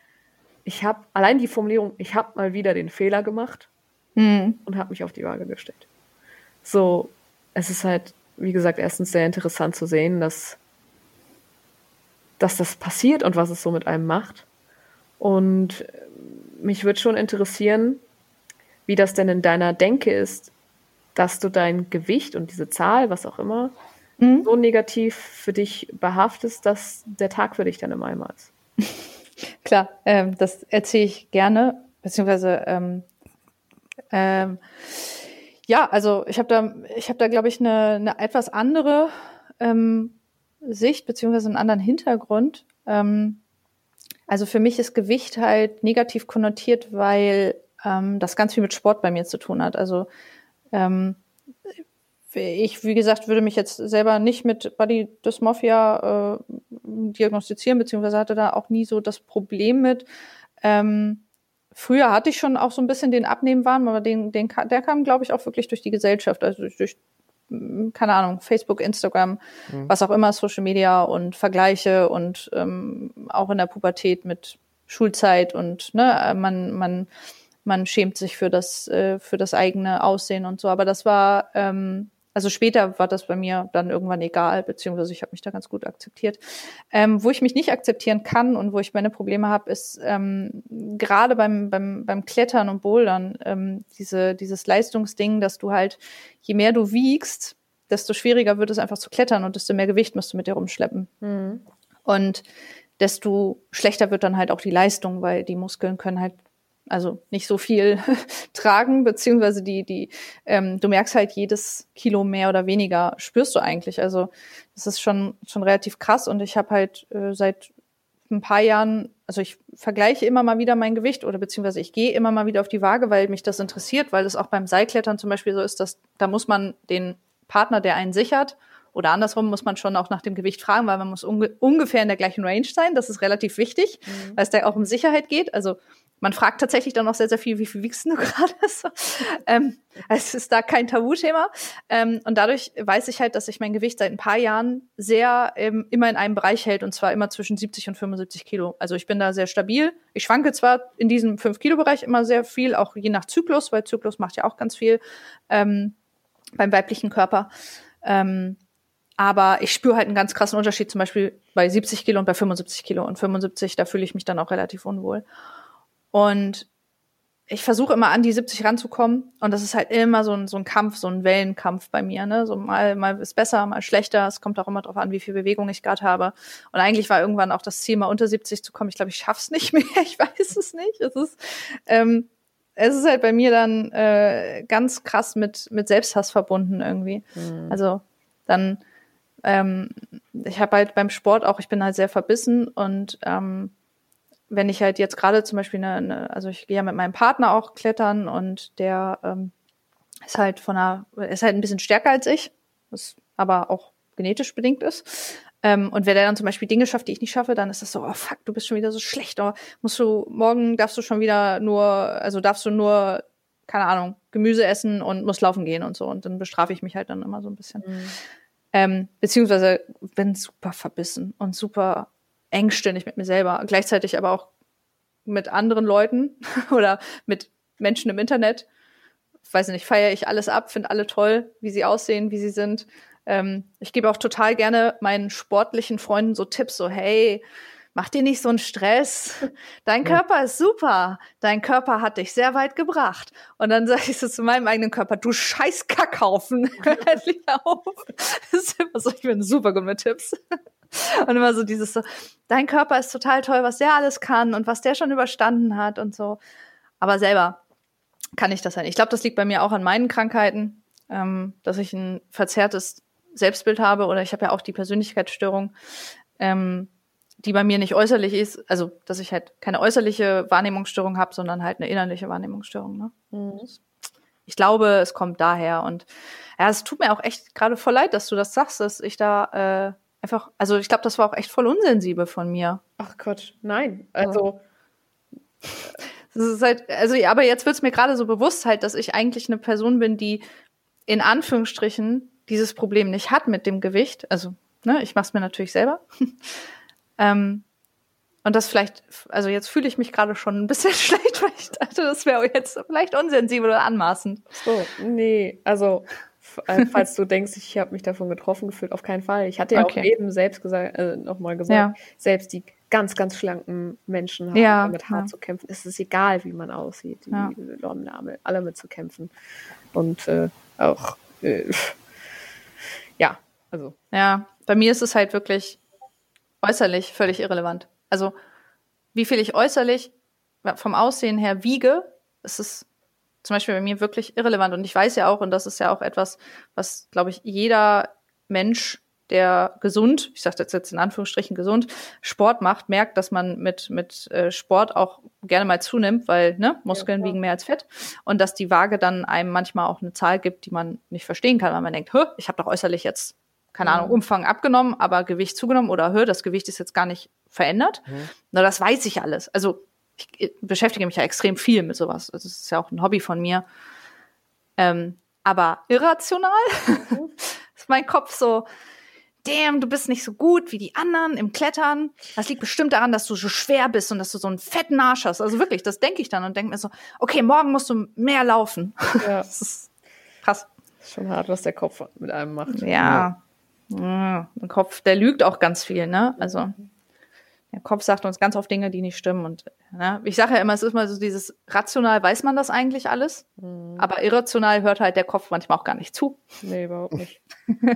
ich habe allein die Formulierung, ich habe mal wieder den Fehler gemacht mhm. und habe mich auf die Waage gestellt. So, es ist halt, wie gesagt, erstens sehr interessant zu sehen, dass, dass das passiert und was es so mit einem macht. Und mich würde schon interessieren, wie das denn in deiner Denke ist, dass du dein Gewicht und diese Zahl, was auch immer, mhm. so negativ für dich behaftest, dass der Tag für dich dann im Eimer ist. [LAUGHS] Klar, ähm, das erzähle ich gerne, beziehungsweise ähm, ähm, ja, also ich habe da, ich habe da, glaube ich, eine, eine etwas andere ähm, Sicht beziehungsweise einen anderen Hintergrund. Ähm, also für mich ist Gewicht halt negativ konnotiert, weil ähm, das ganz viel mit Sport bei mir zu tun hat. Also ähm, ich, wie gesagt, würde mich jetzt selber nicht mit Body Dysmorphia äh, diagnostizieren, beziehungsweise hatte da auch nie so das Problem mit. Ähm, früher hatte ich schon auch so ein bisschen den Abnehmwahn, aber den, den, der kam, glaube ich, auch wirklich durch die Gesellschaft, also durch, durch keine Ahnung, Facebook, Instagram, mhm. was auch immer, Social Media und Vergleiche und ähm, auch in der Pubertät mit Schulzeit und ne, man, man man schämt sich für das, äh, für das eigene Aussehen und so. Aber das war, ähm, also später war das bei mir dann irgendwann egal, beziehungsweise ich habe mich da ganz gut akzeptiert. Ähm, wo ich mich nicht akzeptieren kann und wo ich meine Probleme habe, ist ähm, gerade beim, beim, beim Klettern und Bouldern ähm, diese, dieses Leistungsding, dass du halt, je mehr du wiegst, desto schwieriger wird es einfach zu klettern und desto mehr Gewicht musst du mit dir rumschleppen. Mhm. Und desto schlechter wird dann halt auch die Leistung, weil die Muskeln können halt also nicht so viel [LAUGHS] tragen, beziehungsweise die, die, ähm, du merkst halt jedes Kilo mehr oder weniger spürst du eigentlich. Also das ist schon, schon relativ krass und ich habe halt äh, seit ein paar Jahren, also ich vergleiche immer mal wieder mein Gewicht oder beziehungsweise ich gehe immer mal wieder auf die Waage, weil mich das interessiert, weil das auch beim Seilklettern zum Beispiel so ist, dass da muss man den Partner, der einen sichert, oder andersrum muss man schon auch nach dem Gewicht fragen, weil man muss unge ungefähr in der gleichen Range sein. Das ist relativ wichtig, mhm. weil es da auch um Sicherheit geht. Also man fragt tatsächlich dann noch sehr, sehr viel, wie viel wiegst du [LAUGHS] gerade? ähm, es ist da kein Tabuthema. Ähm, und dadurch weiß ich halt, dass sich mein Gewicht seit ein paar Jahren sehr ähm, immer in einem Bereich hält und zwar immer zwischen 70 und 75 Kilo. Also ich bin da sehr stabil. Ich schwanke zwar in diesem 5-Kilo-Bereich immer sehr viel, auch je nach Zyklus, weil Zyklus macht ja auch ganz viel ähm, beim weiblichen Körper. Ähm, aber ich spüre halt einen ganz krassen Unterschied, zum Beispiel bei 70 Kilo und bei 75 Kilo. Und 75, da fühle ich mich dann auch relativ unwohl. Und ich versuche immer an die 70 ranzukommen und das ist halt immer so ein, so ein Kampf, so ein Wellenkampf bei mir. Ne? So mal, mal ist besser, mal schlechter. Es kommt auch immer darauf an, wie viel Bewegung ich gerade habe. Und eigentlich war irgendwann auch das Ziel, mal unter 70 zu kommen. Ich glaube, ich schaff's [LAUGHS] nicht mehr. Ich weiß es nicht. Es ist, ähm, es ist halt bei mir dann äh, ganz krass mit, mit Selbsthass verbunden irgendwie. Mhm. Also dann, ähm, ich habe halt beim Sport auch, ich bin halt sehr verbissen und ähm, wenn ich halt jetzt gerade zum Beispiel eine, eine, also ich gehe ja mit meinem Partner auch klettern und der ähm, ist halt von einer, ist halt ein bisschen stärker als ich, was aber auch genetisch bedingt ist. Ähm, und wenn der dann zum Beispiel Dinge schafft, die ich nicht schaffe, dann ist das so, oh fuck, du bist schon wieder so schlecht. Oh, musst du, morgen darfst du schon wieder nur, also darfst du nur, keine Ahnung, Gemüse essen und musst laufen gehen und so. Und dann bestrafe ich mich halt dann immer so ein bisschen. Mhm. Ähm, beziehungsweise bin super verbissen und super engstirnig mit mir selber, gleichzeitig aber auch mit anderen Leuten [LAUGHS] oder mit Menschen im Internet. Weiß nicht, feiere ich alles ab, finde alle toll, wie sie aussehen, wie sie sind. Ähm, ich gebe auch total gerne meinen sportlichen Freunden so Tipps, so hey, mach dir nicht so einen Stress. [LAUGHS] Dein Körper ist super. Dein Körper hat dich sehr weit gebracht. Und dann sage ich so zu meinem eigenen Körper, du scheiß Kackhaufen. [LAUGHS] Endlich auf. Das ist immer so, ich bin super gut mit Tipps. [LAUGHS] Und immer so dieses so, dein Körper ist total toll, was der alles kann und was der schon überstanden hat und so. Aber selber kann ich das halt. Ich glaube, das liegt bei mir auch an meinen Krankheiten, ähm, dass ich ein verzerrtes Selbstbild habe oder ich habe ja auch die Persönlichkeitsstörung. Ähm, die bei mir nicht äußerlich ist, also dass ich halt keine äußerliche Wahrnehmungsstörung habe, sondern halt eine innerliche Wahrnehmungsstörung. Ne? Mhm. Ich glaube, es kommt daher und ja, es tut mir auch echt gerade voll leid, dass du das sagst, dass ich da äh, einfach, also ich glaube, das war auch echt voll unsensibel von mir. Ach Gott, nein, also [LAUGHS] das ist halt, also aber jetzt wird es mir gerade so bewusst halt, dass ich eigentlich eine Person bin, die in Anführungsstrichen dieses Problem nicht hat mit dem Gewicht. Also, ne, ich mache es mir natürlich selber. [LAUGHS] Ähm, und das vielleicht, also jetzt fühle ich mich gerade schon ein bisschen [LAUGHS] schlecht, weil ich dachte, das wäre jetzt vielleicht unsensibel oder anmaßend. So, nee, also falls du denkst, ich habe mich davon getroffen gefühlt, auf keinen Fall. Ich hatte ja okay. auch eben selbst gesagt, äh, nochmal gesagt, ja. selbst die ganz, ganz schlanken Menschen haben ja, damit hart ja. zu kämpfen. Es ist egal, wie man aussieht, die ja. Leute alle mit zu kämpfen. Und äh, auch, äh, ja, also. Ja, bei mir ist es halt wirklich, äußerlich völlig irrelevant. Also wie viel ich äußerlich vom Aussehen her wiege, ist es zum Beispiel bei mir wirklich irrelevant. Und ich weiß ja auch, und das ist ja auch etwas, was, glaube ich, jeder Mensch, der gesund, ich sage das jetzt in Anführungsstrichen gesund, Sport macht, merkt, dass man mit, mit äh, Sport auch gerne mal zunimmt, weil ne, Muskeln ja, wiegen mehr als Fett. Und dass die Waage dann einem manchmal auch eine Zahl gibt, die man nicht verstehen kann, weil man denkt, ich habe doch äußerlich jetzt keine Ahnung, mhm. Umfang abgenommen, aber Gewicht zugenommen oder höher, das Gewicht ist jetzt gar nicht verändert. Mhm. Na, das weiß ich alles. Also ich beschäftige mich ja extrem viel mit sowas. Das ist ja auch ein Hobby von mir. Ähm, aber irrational mhm. [LAUGHS] ist mein Kopf so, damn, du bist nicht so gut wie die anderen im Klettern. Das liegt bestimmt daran, dass du so schwer bist und dass du so einen fetten Arsch hast. Also wirklich, das denke ich dann und denke mir so, okay, morgen musst du mehr laufen. Ja. [LAUGHS] das ist krass. Das ist schon hart, was der Kopf mit einem macht. Ja. ja. Ja, der Kopf, der lügt auch ganz viel, ne? Also der Kopf sagt uns ganz oft Dinge, die nicht stimmen. Und ne? ich sage ja immer, es ist mal so dieses rational weiß man das eigentlich alles, mhm. aber irrational hört halt der Kopf manchmal auch gar nicht zu. Nee, überhaupt nicht. [LAUGHS] ja.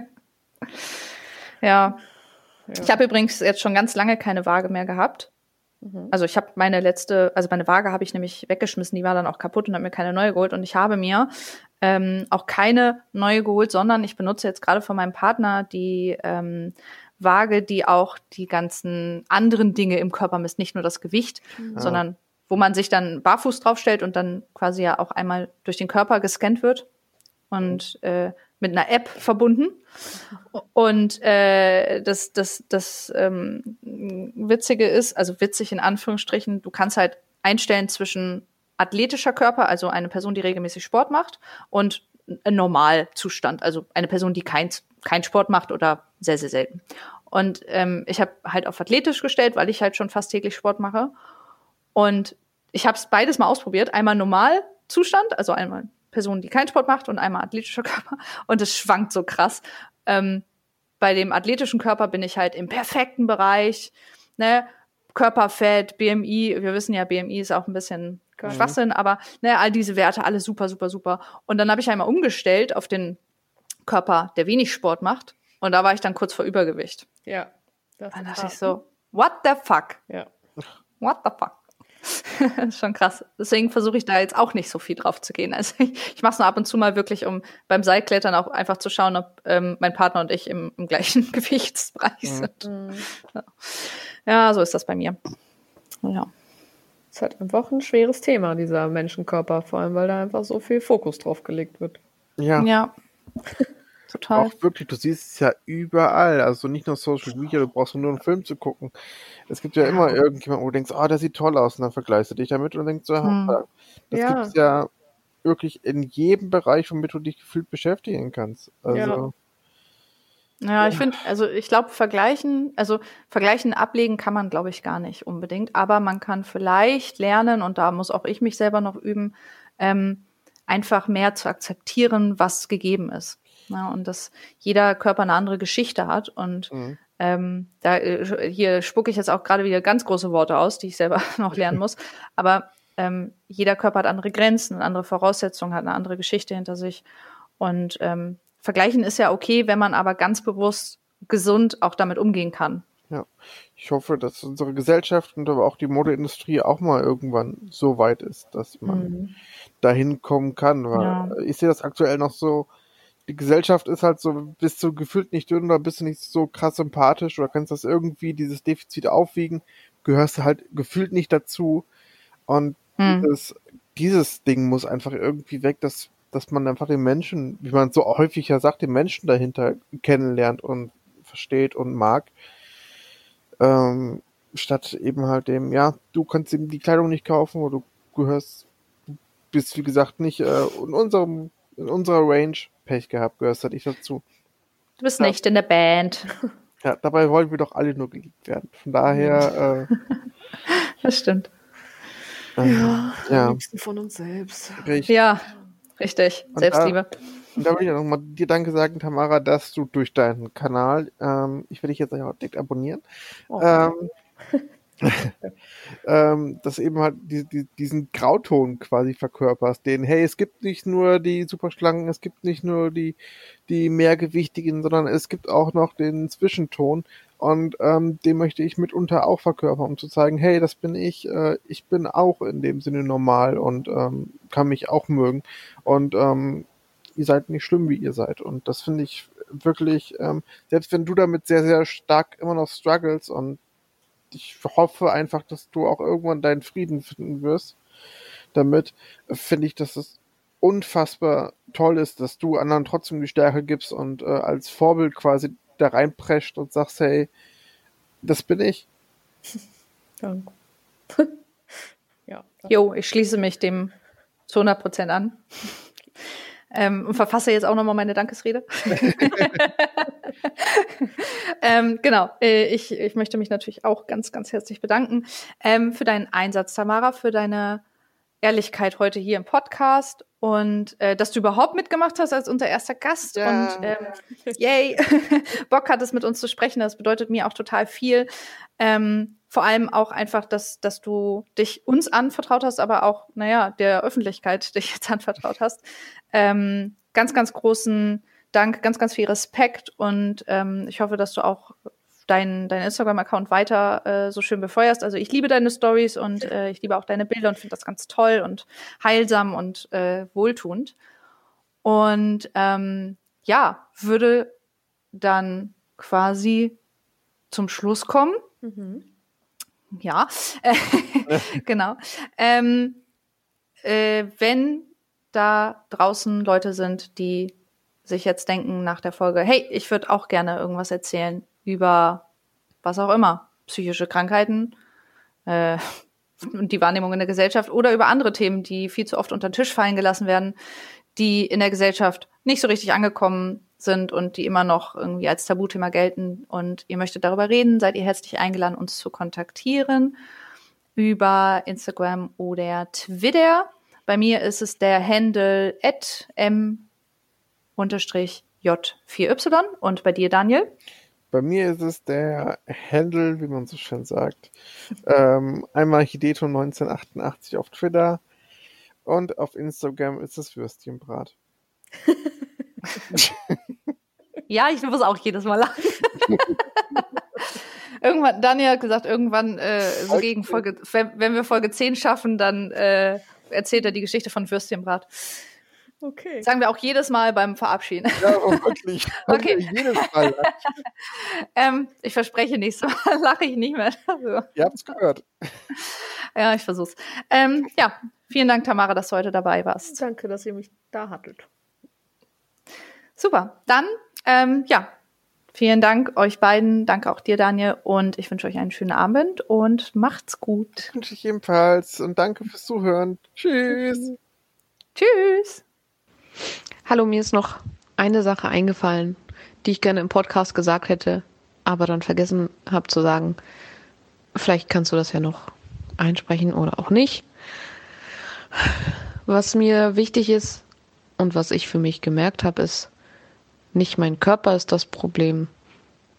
ja. Ich habe übrigens jetzt schon ganz lange keine Waage mehr gehabt. Mhm. Also ich habe meine letzte, also meine Waage habe ich nämlich weggeschmissen, die war dann auch kaputt und habe mir keine neue geholt. Und ich habe mir ähm, auch keine neue geholt, sondern ich benutze jetzt gerade von meinem Partner die ähm, Waage, die auch die ganzen anderen Dinge im Körper misst, nicht nur das Gewicht, mhm. sondern wo man sich dann barfuß draufstellt und dann quasi ja auch einmal durch den Körper gescannt wird und äh, mit einer App verbunden. Und äh, das, das, das ähm, Witzige ist, also witzig in Anführungsstrichen, du kannst halt einstellen zwischen athletischer Körper, also eine Person, die regelmäßig Sport macht, und ein Normalzustand, also eine Person, die kein, kein Sport macht oder sehr, sehr selten. Und ähm, ich habe halt auf athletisch gestellt, weil ich halt schon fast täglich Sport mache. Und ich habe es beides mal ausprobiert. Einmal Normalzustand, also einmal Person, die keinen Sport macht und einmal athletischer [LAUGHS] Körper. Und es schwankt so krass. Ähm, bei dem athletischen Körper bin ich halt im perfekten Bereich. Ne? Körperfett, BMI, wir wissen ja, BMI ist auch ein bisschen mhm. Schwachsinn, aber ne, all diese Werte, alles super, super, super. Und dann habe ich einmal umgestellt auf den Körper, der wenig Sport macht. Und da war ich dann kurz vor Übergewicht. Ja. Das dann dachte ich so, what the fuck? Ja. What the fuck? [LAUGHS] das ist schon krass. Deswegen versuche ich da jetzt auch nicht so viel drauf zu gehen. Also ich, ich mache es nur ab und zu mal wirklich, um beim Seilklettern auch einfach zu schauen, ob ähm, mein Partner und ich im, im gleichen [LAUGHS] Gewichtsbereich mhm. sind. Mhm. Ja. Ja, so ist das bei mir. Ja. Es ist halt einfach ein schweres Thema, dieser Menschenkörper, vor allem, weil da einfach so viel Fokus drauf gelegt wird. Ja. Ja. [LAUGHS] Total. Auch wirklich, du siehst es ja überall. Also nicht nur Social Media, du brauchst nur einen Film zu gucken. Es gibt ja, ja. immer irgendjemand, wo du denkst, ah, oh, der sieht toll aus, und dann vergleichst du dich damit und denkst so, hm. das ja. gibt es ja wirklich in jedem Bereich, womit du dich gefühlt beschäftigen kannst. Also. Ja. Ja, ich finde, also ich glaube, vergleichen, also vergleichen, ablegen kann man, glaube ich, gar nicht unbedingt, aber man kann vielleicht lernen, und da muss auch ich mich selber noch üben, ähm, einfach mehr zu akzeptieren, was gegeben ist. Ja, und dass jeder Körper eine andere Geschichte hat und mhm. ähm, da äh, hier spucke ich jetzt auch gerade wieder ganz große Worte aus, die ich selber [LAUGHS] noch lernen muss. Aber ähm, jeder Körper hat andere Grenzen, andere Voraussetzungen, hat eine andere Geschichte hinter sich. Und ähm, vergleichen ist ja okay, wenn man aber ganz bewusst gesund auch damit umgehen kann. Ja, ich hoffe, dass unsere Gesellschaft und aber auch die Modeindustrie auch mal irgendwann so weit ist, dass man mhm. dahin kommen kann. Weil ja. ich sehe das aktuell noch so, die Gesellschaft ist halt so, bist du gefühlt nicht dünn oder bist du nicht so krass sympathisch oder kannst das irgendwie, dieses Defizit aufwiegen, gehörst du halt gefühlt nicht dazu. Und hm. dieses, dieses Ding muss einfach irgendwie weg, dass, dass man einfach den Menschen, wie man so häufig ja sagt, den Menschen dahinter kennenlernt und versteht und mag. Ähm, statt eben halt dem, ja, du kannst eben die Kleidung nicht kaufen oder du gehörst, du bist wie gesagt nicht äh, in unserem, in unserer Range Pech gehabt, gehörst halt nicht dazu. Du bist ja. nicht in der Band. [LAUGHS] Ja, dabei wollen wir doch alle nur geliebt werden. Von daher. Äh, [LAUGHS] das stimmt. Äh, ja, ja. am liebsten von uns selbst. Richtig. Ja, richtig. Und Selbstliebe. Da, und da will ich nochmal dir Danke sagen, Tamara, dass du durch deinen Kanal, ähm, ich werde dich jetzt auch direkt abonnieren, oh. ähm, [LAUGHS] ähm, dass eben halt die, die, diesen Grauton quasi verkörperst, den, hey, es gibt nicht nur die Superschlangen, es gibt nicht nur die, die mehrgewichtigen, sondern es gibt auch noch den Zwischenton und ähm, den möchte ich mitunter auch verkörpern, um zu zeigen, hey, das bin ich, äh, ich bin auch in dem Sinne normal und ähm, kann mich auch mögen und ähm, ihr seid nicht schlimm, wie ihr seid und das finde ich wirklich, ähm, selbst wenn du damit sehr, sehr stark immer noch struggles und ich hoffe einfach, dass du auch irgendwann deinen Frieden finden wirst. Damit finde ich, dass es unfassbar toll ist, dass du anderen trotzdem die Stärke gibst und äh, als Vorbild quasi da reinprescht und sagst, hey, das bin ich. [LAUGHS] Danke. [LAUGHS] ja. Jo, ich schließe mich dem zu 100 Prozent an. Ähm, und verfasse jetzt auch nochmal meine Dankesrede. [LAUGHS] ähm, genau, äh, ich, ich möchte mich natürlich auch ganz, ganz herzlich bedanken ähm, für deinen Einsatz, Tamara, für deine Ehrlichkeit heute hier im Podcast und äh, dass du überhaupt mitgemacht hast als unser erster Gast ja. und ähm, yay, [LAUGHS] Bock hattest mit uns zu sprechen. Das bedeutet mir auch total viel. Ähm, vor allem auch einfach, dass, dass du dich uns anvertraut hast, aber auch, naja, der Öffentlichkeit [LAUGHS] dich jetzt anvertraut hast. Ähm, ganz, ganz großen Dank, ganz, ganz viel Respekt und ähm, ich hoffe, dass du auch deinen dein Instagram-Account weiter äh, so schön befeuerst. Also ich liebe deine Stories und äh, ich liebe auch deine Bilder und finde das ganz toll und heilsam und äh, wohltuend. Und ähm, ja, würde dann quasi zum Schluss kommen. Mhm. Ja, [LAUGHS] genau. Ähm, äh, wenn da draußen Leute sind, die sich jetzt denken nach der Folge, hey, ich würde auch gerne irgendwas erzählen über was auch immer, psychische Krankheiten äh, und die Wahrnehmung in der Gesellschaft oder über andere Themen, die viel zu oft unter den Tisch fallen gelassen werden, die in der Gesellschaft nicht so richtig angekommen sind und die immer noch irgendwie als Tabuthema gelten und ihr möchtet darüber reden, seid ihr herzlich eingeladen, uns zu kontaktieren über Instagram oder Twitter. Bei mir ist es der Handle at m-j4y und bei dir, Daniel? Bei mir ist es der Handle, wie man so schön sagt. ähm, einmal Hideto 1988 auf Twitter und auf Instagram ist es Würstchenbrat. [LAUGHS] ja, ich muss auch jedes Mal lachen. [LAUGHS] irgendwann, Daniel hat gesagt, irgendwann äh, so gegen Folge, wenn, wenn, wir Folge 10 schaffen, dann äh, erzählt er die Geschichte von Würstchenbrat. Okay. Sagen wir auch jedes Mal beim Verabschieden. Ja, oh, wirklich. [LAUGHS] okay. jedes Mal. ähm, ich verspreche, nächstes Mal [LAUGHS] lache ich nicht mehr. Also. Ihr habt es gehört. [LAUGHS] Ja, ich versuch's. Ähm, ja, vielen Dank, Tamara, dass du heute dabei warst. Danke, dass ihr mich da hattet. Super. Dann, ähm, ja, vielen Dank euch beiden. Danke auch dir, Daniel. Und ich wünsche euch einen schönen Abend und macht's gut. Wünsche ich ebenfalls. Und danke fürs Zuhören. Tschüss. Tschüss. Hallo, mir ist noch eine Sache eingefallen, die ich gerne im Podcast gesagt hätte, aber dann vergessen habe zu sagen. Vielleicht kannst du das ja noch einsprechen oder auch nicht. Was mir wichtig ist und was ich für mich gemerkt habe, ist, nicht mein Körper ist das Problem,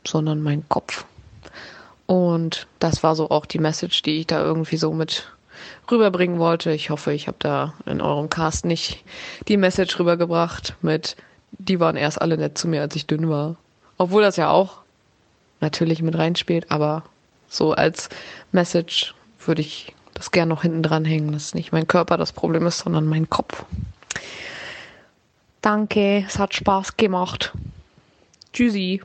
sondern mein Kopf. Und das war so auch die Message, die ich da irgendwie so mit rüberbringen wollte. Ich hoffe, ich habe da in eurem Cast nicht die Message rübergebracht mit, die waren erst alle nett zu mir, als ich dünn war. Obwohl das ja auch natürlich mit reinspielt, aber so als Message würde ich das gern noch hinten dran hängen, dass nicht mein Körper das Problem ist, sondern mein Kopf. Danke, es hat Spaß gemacht. Tschüssi.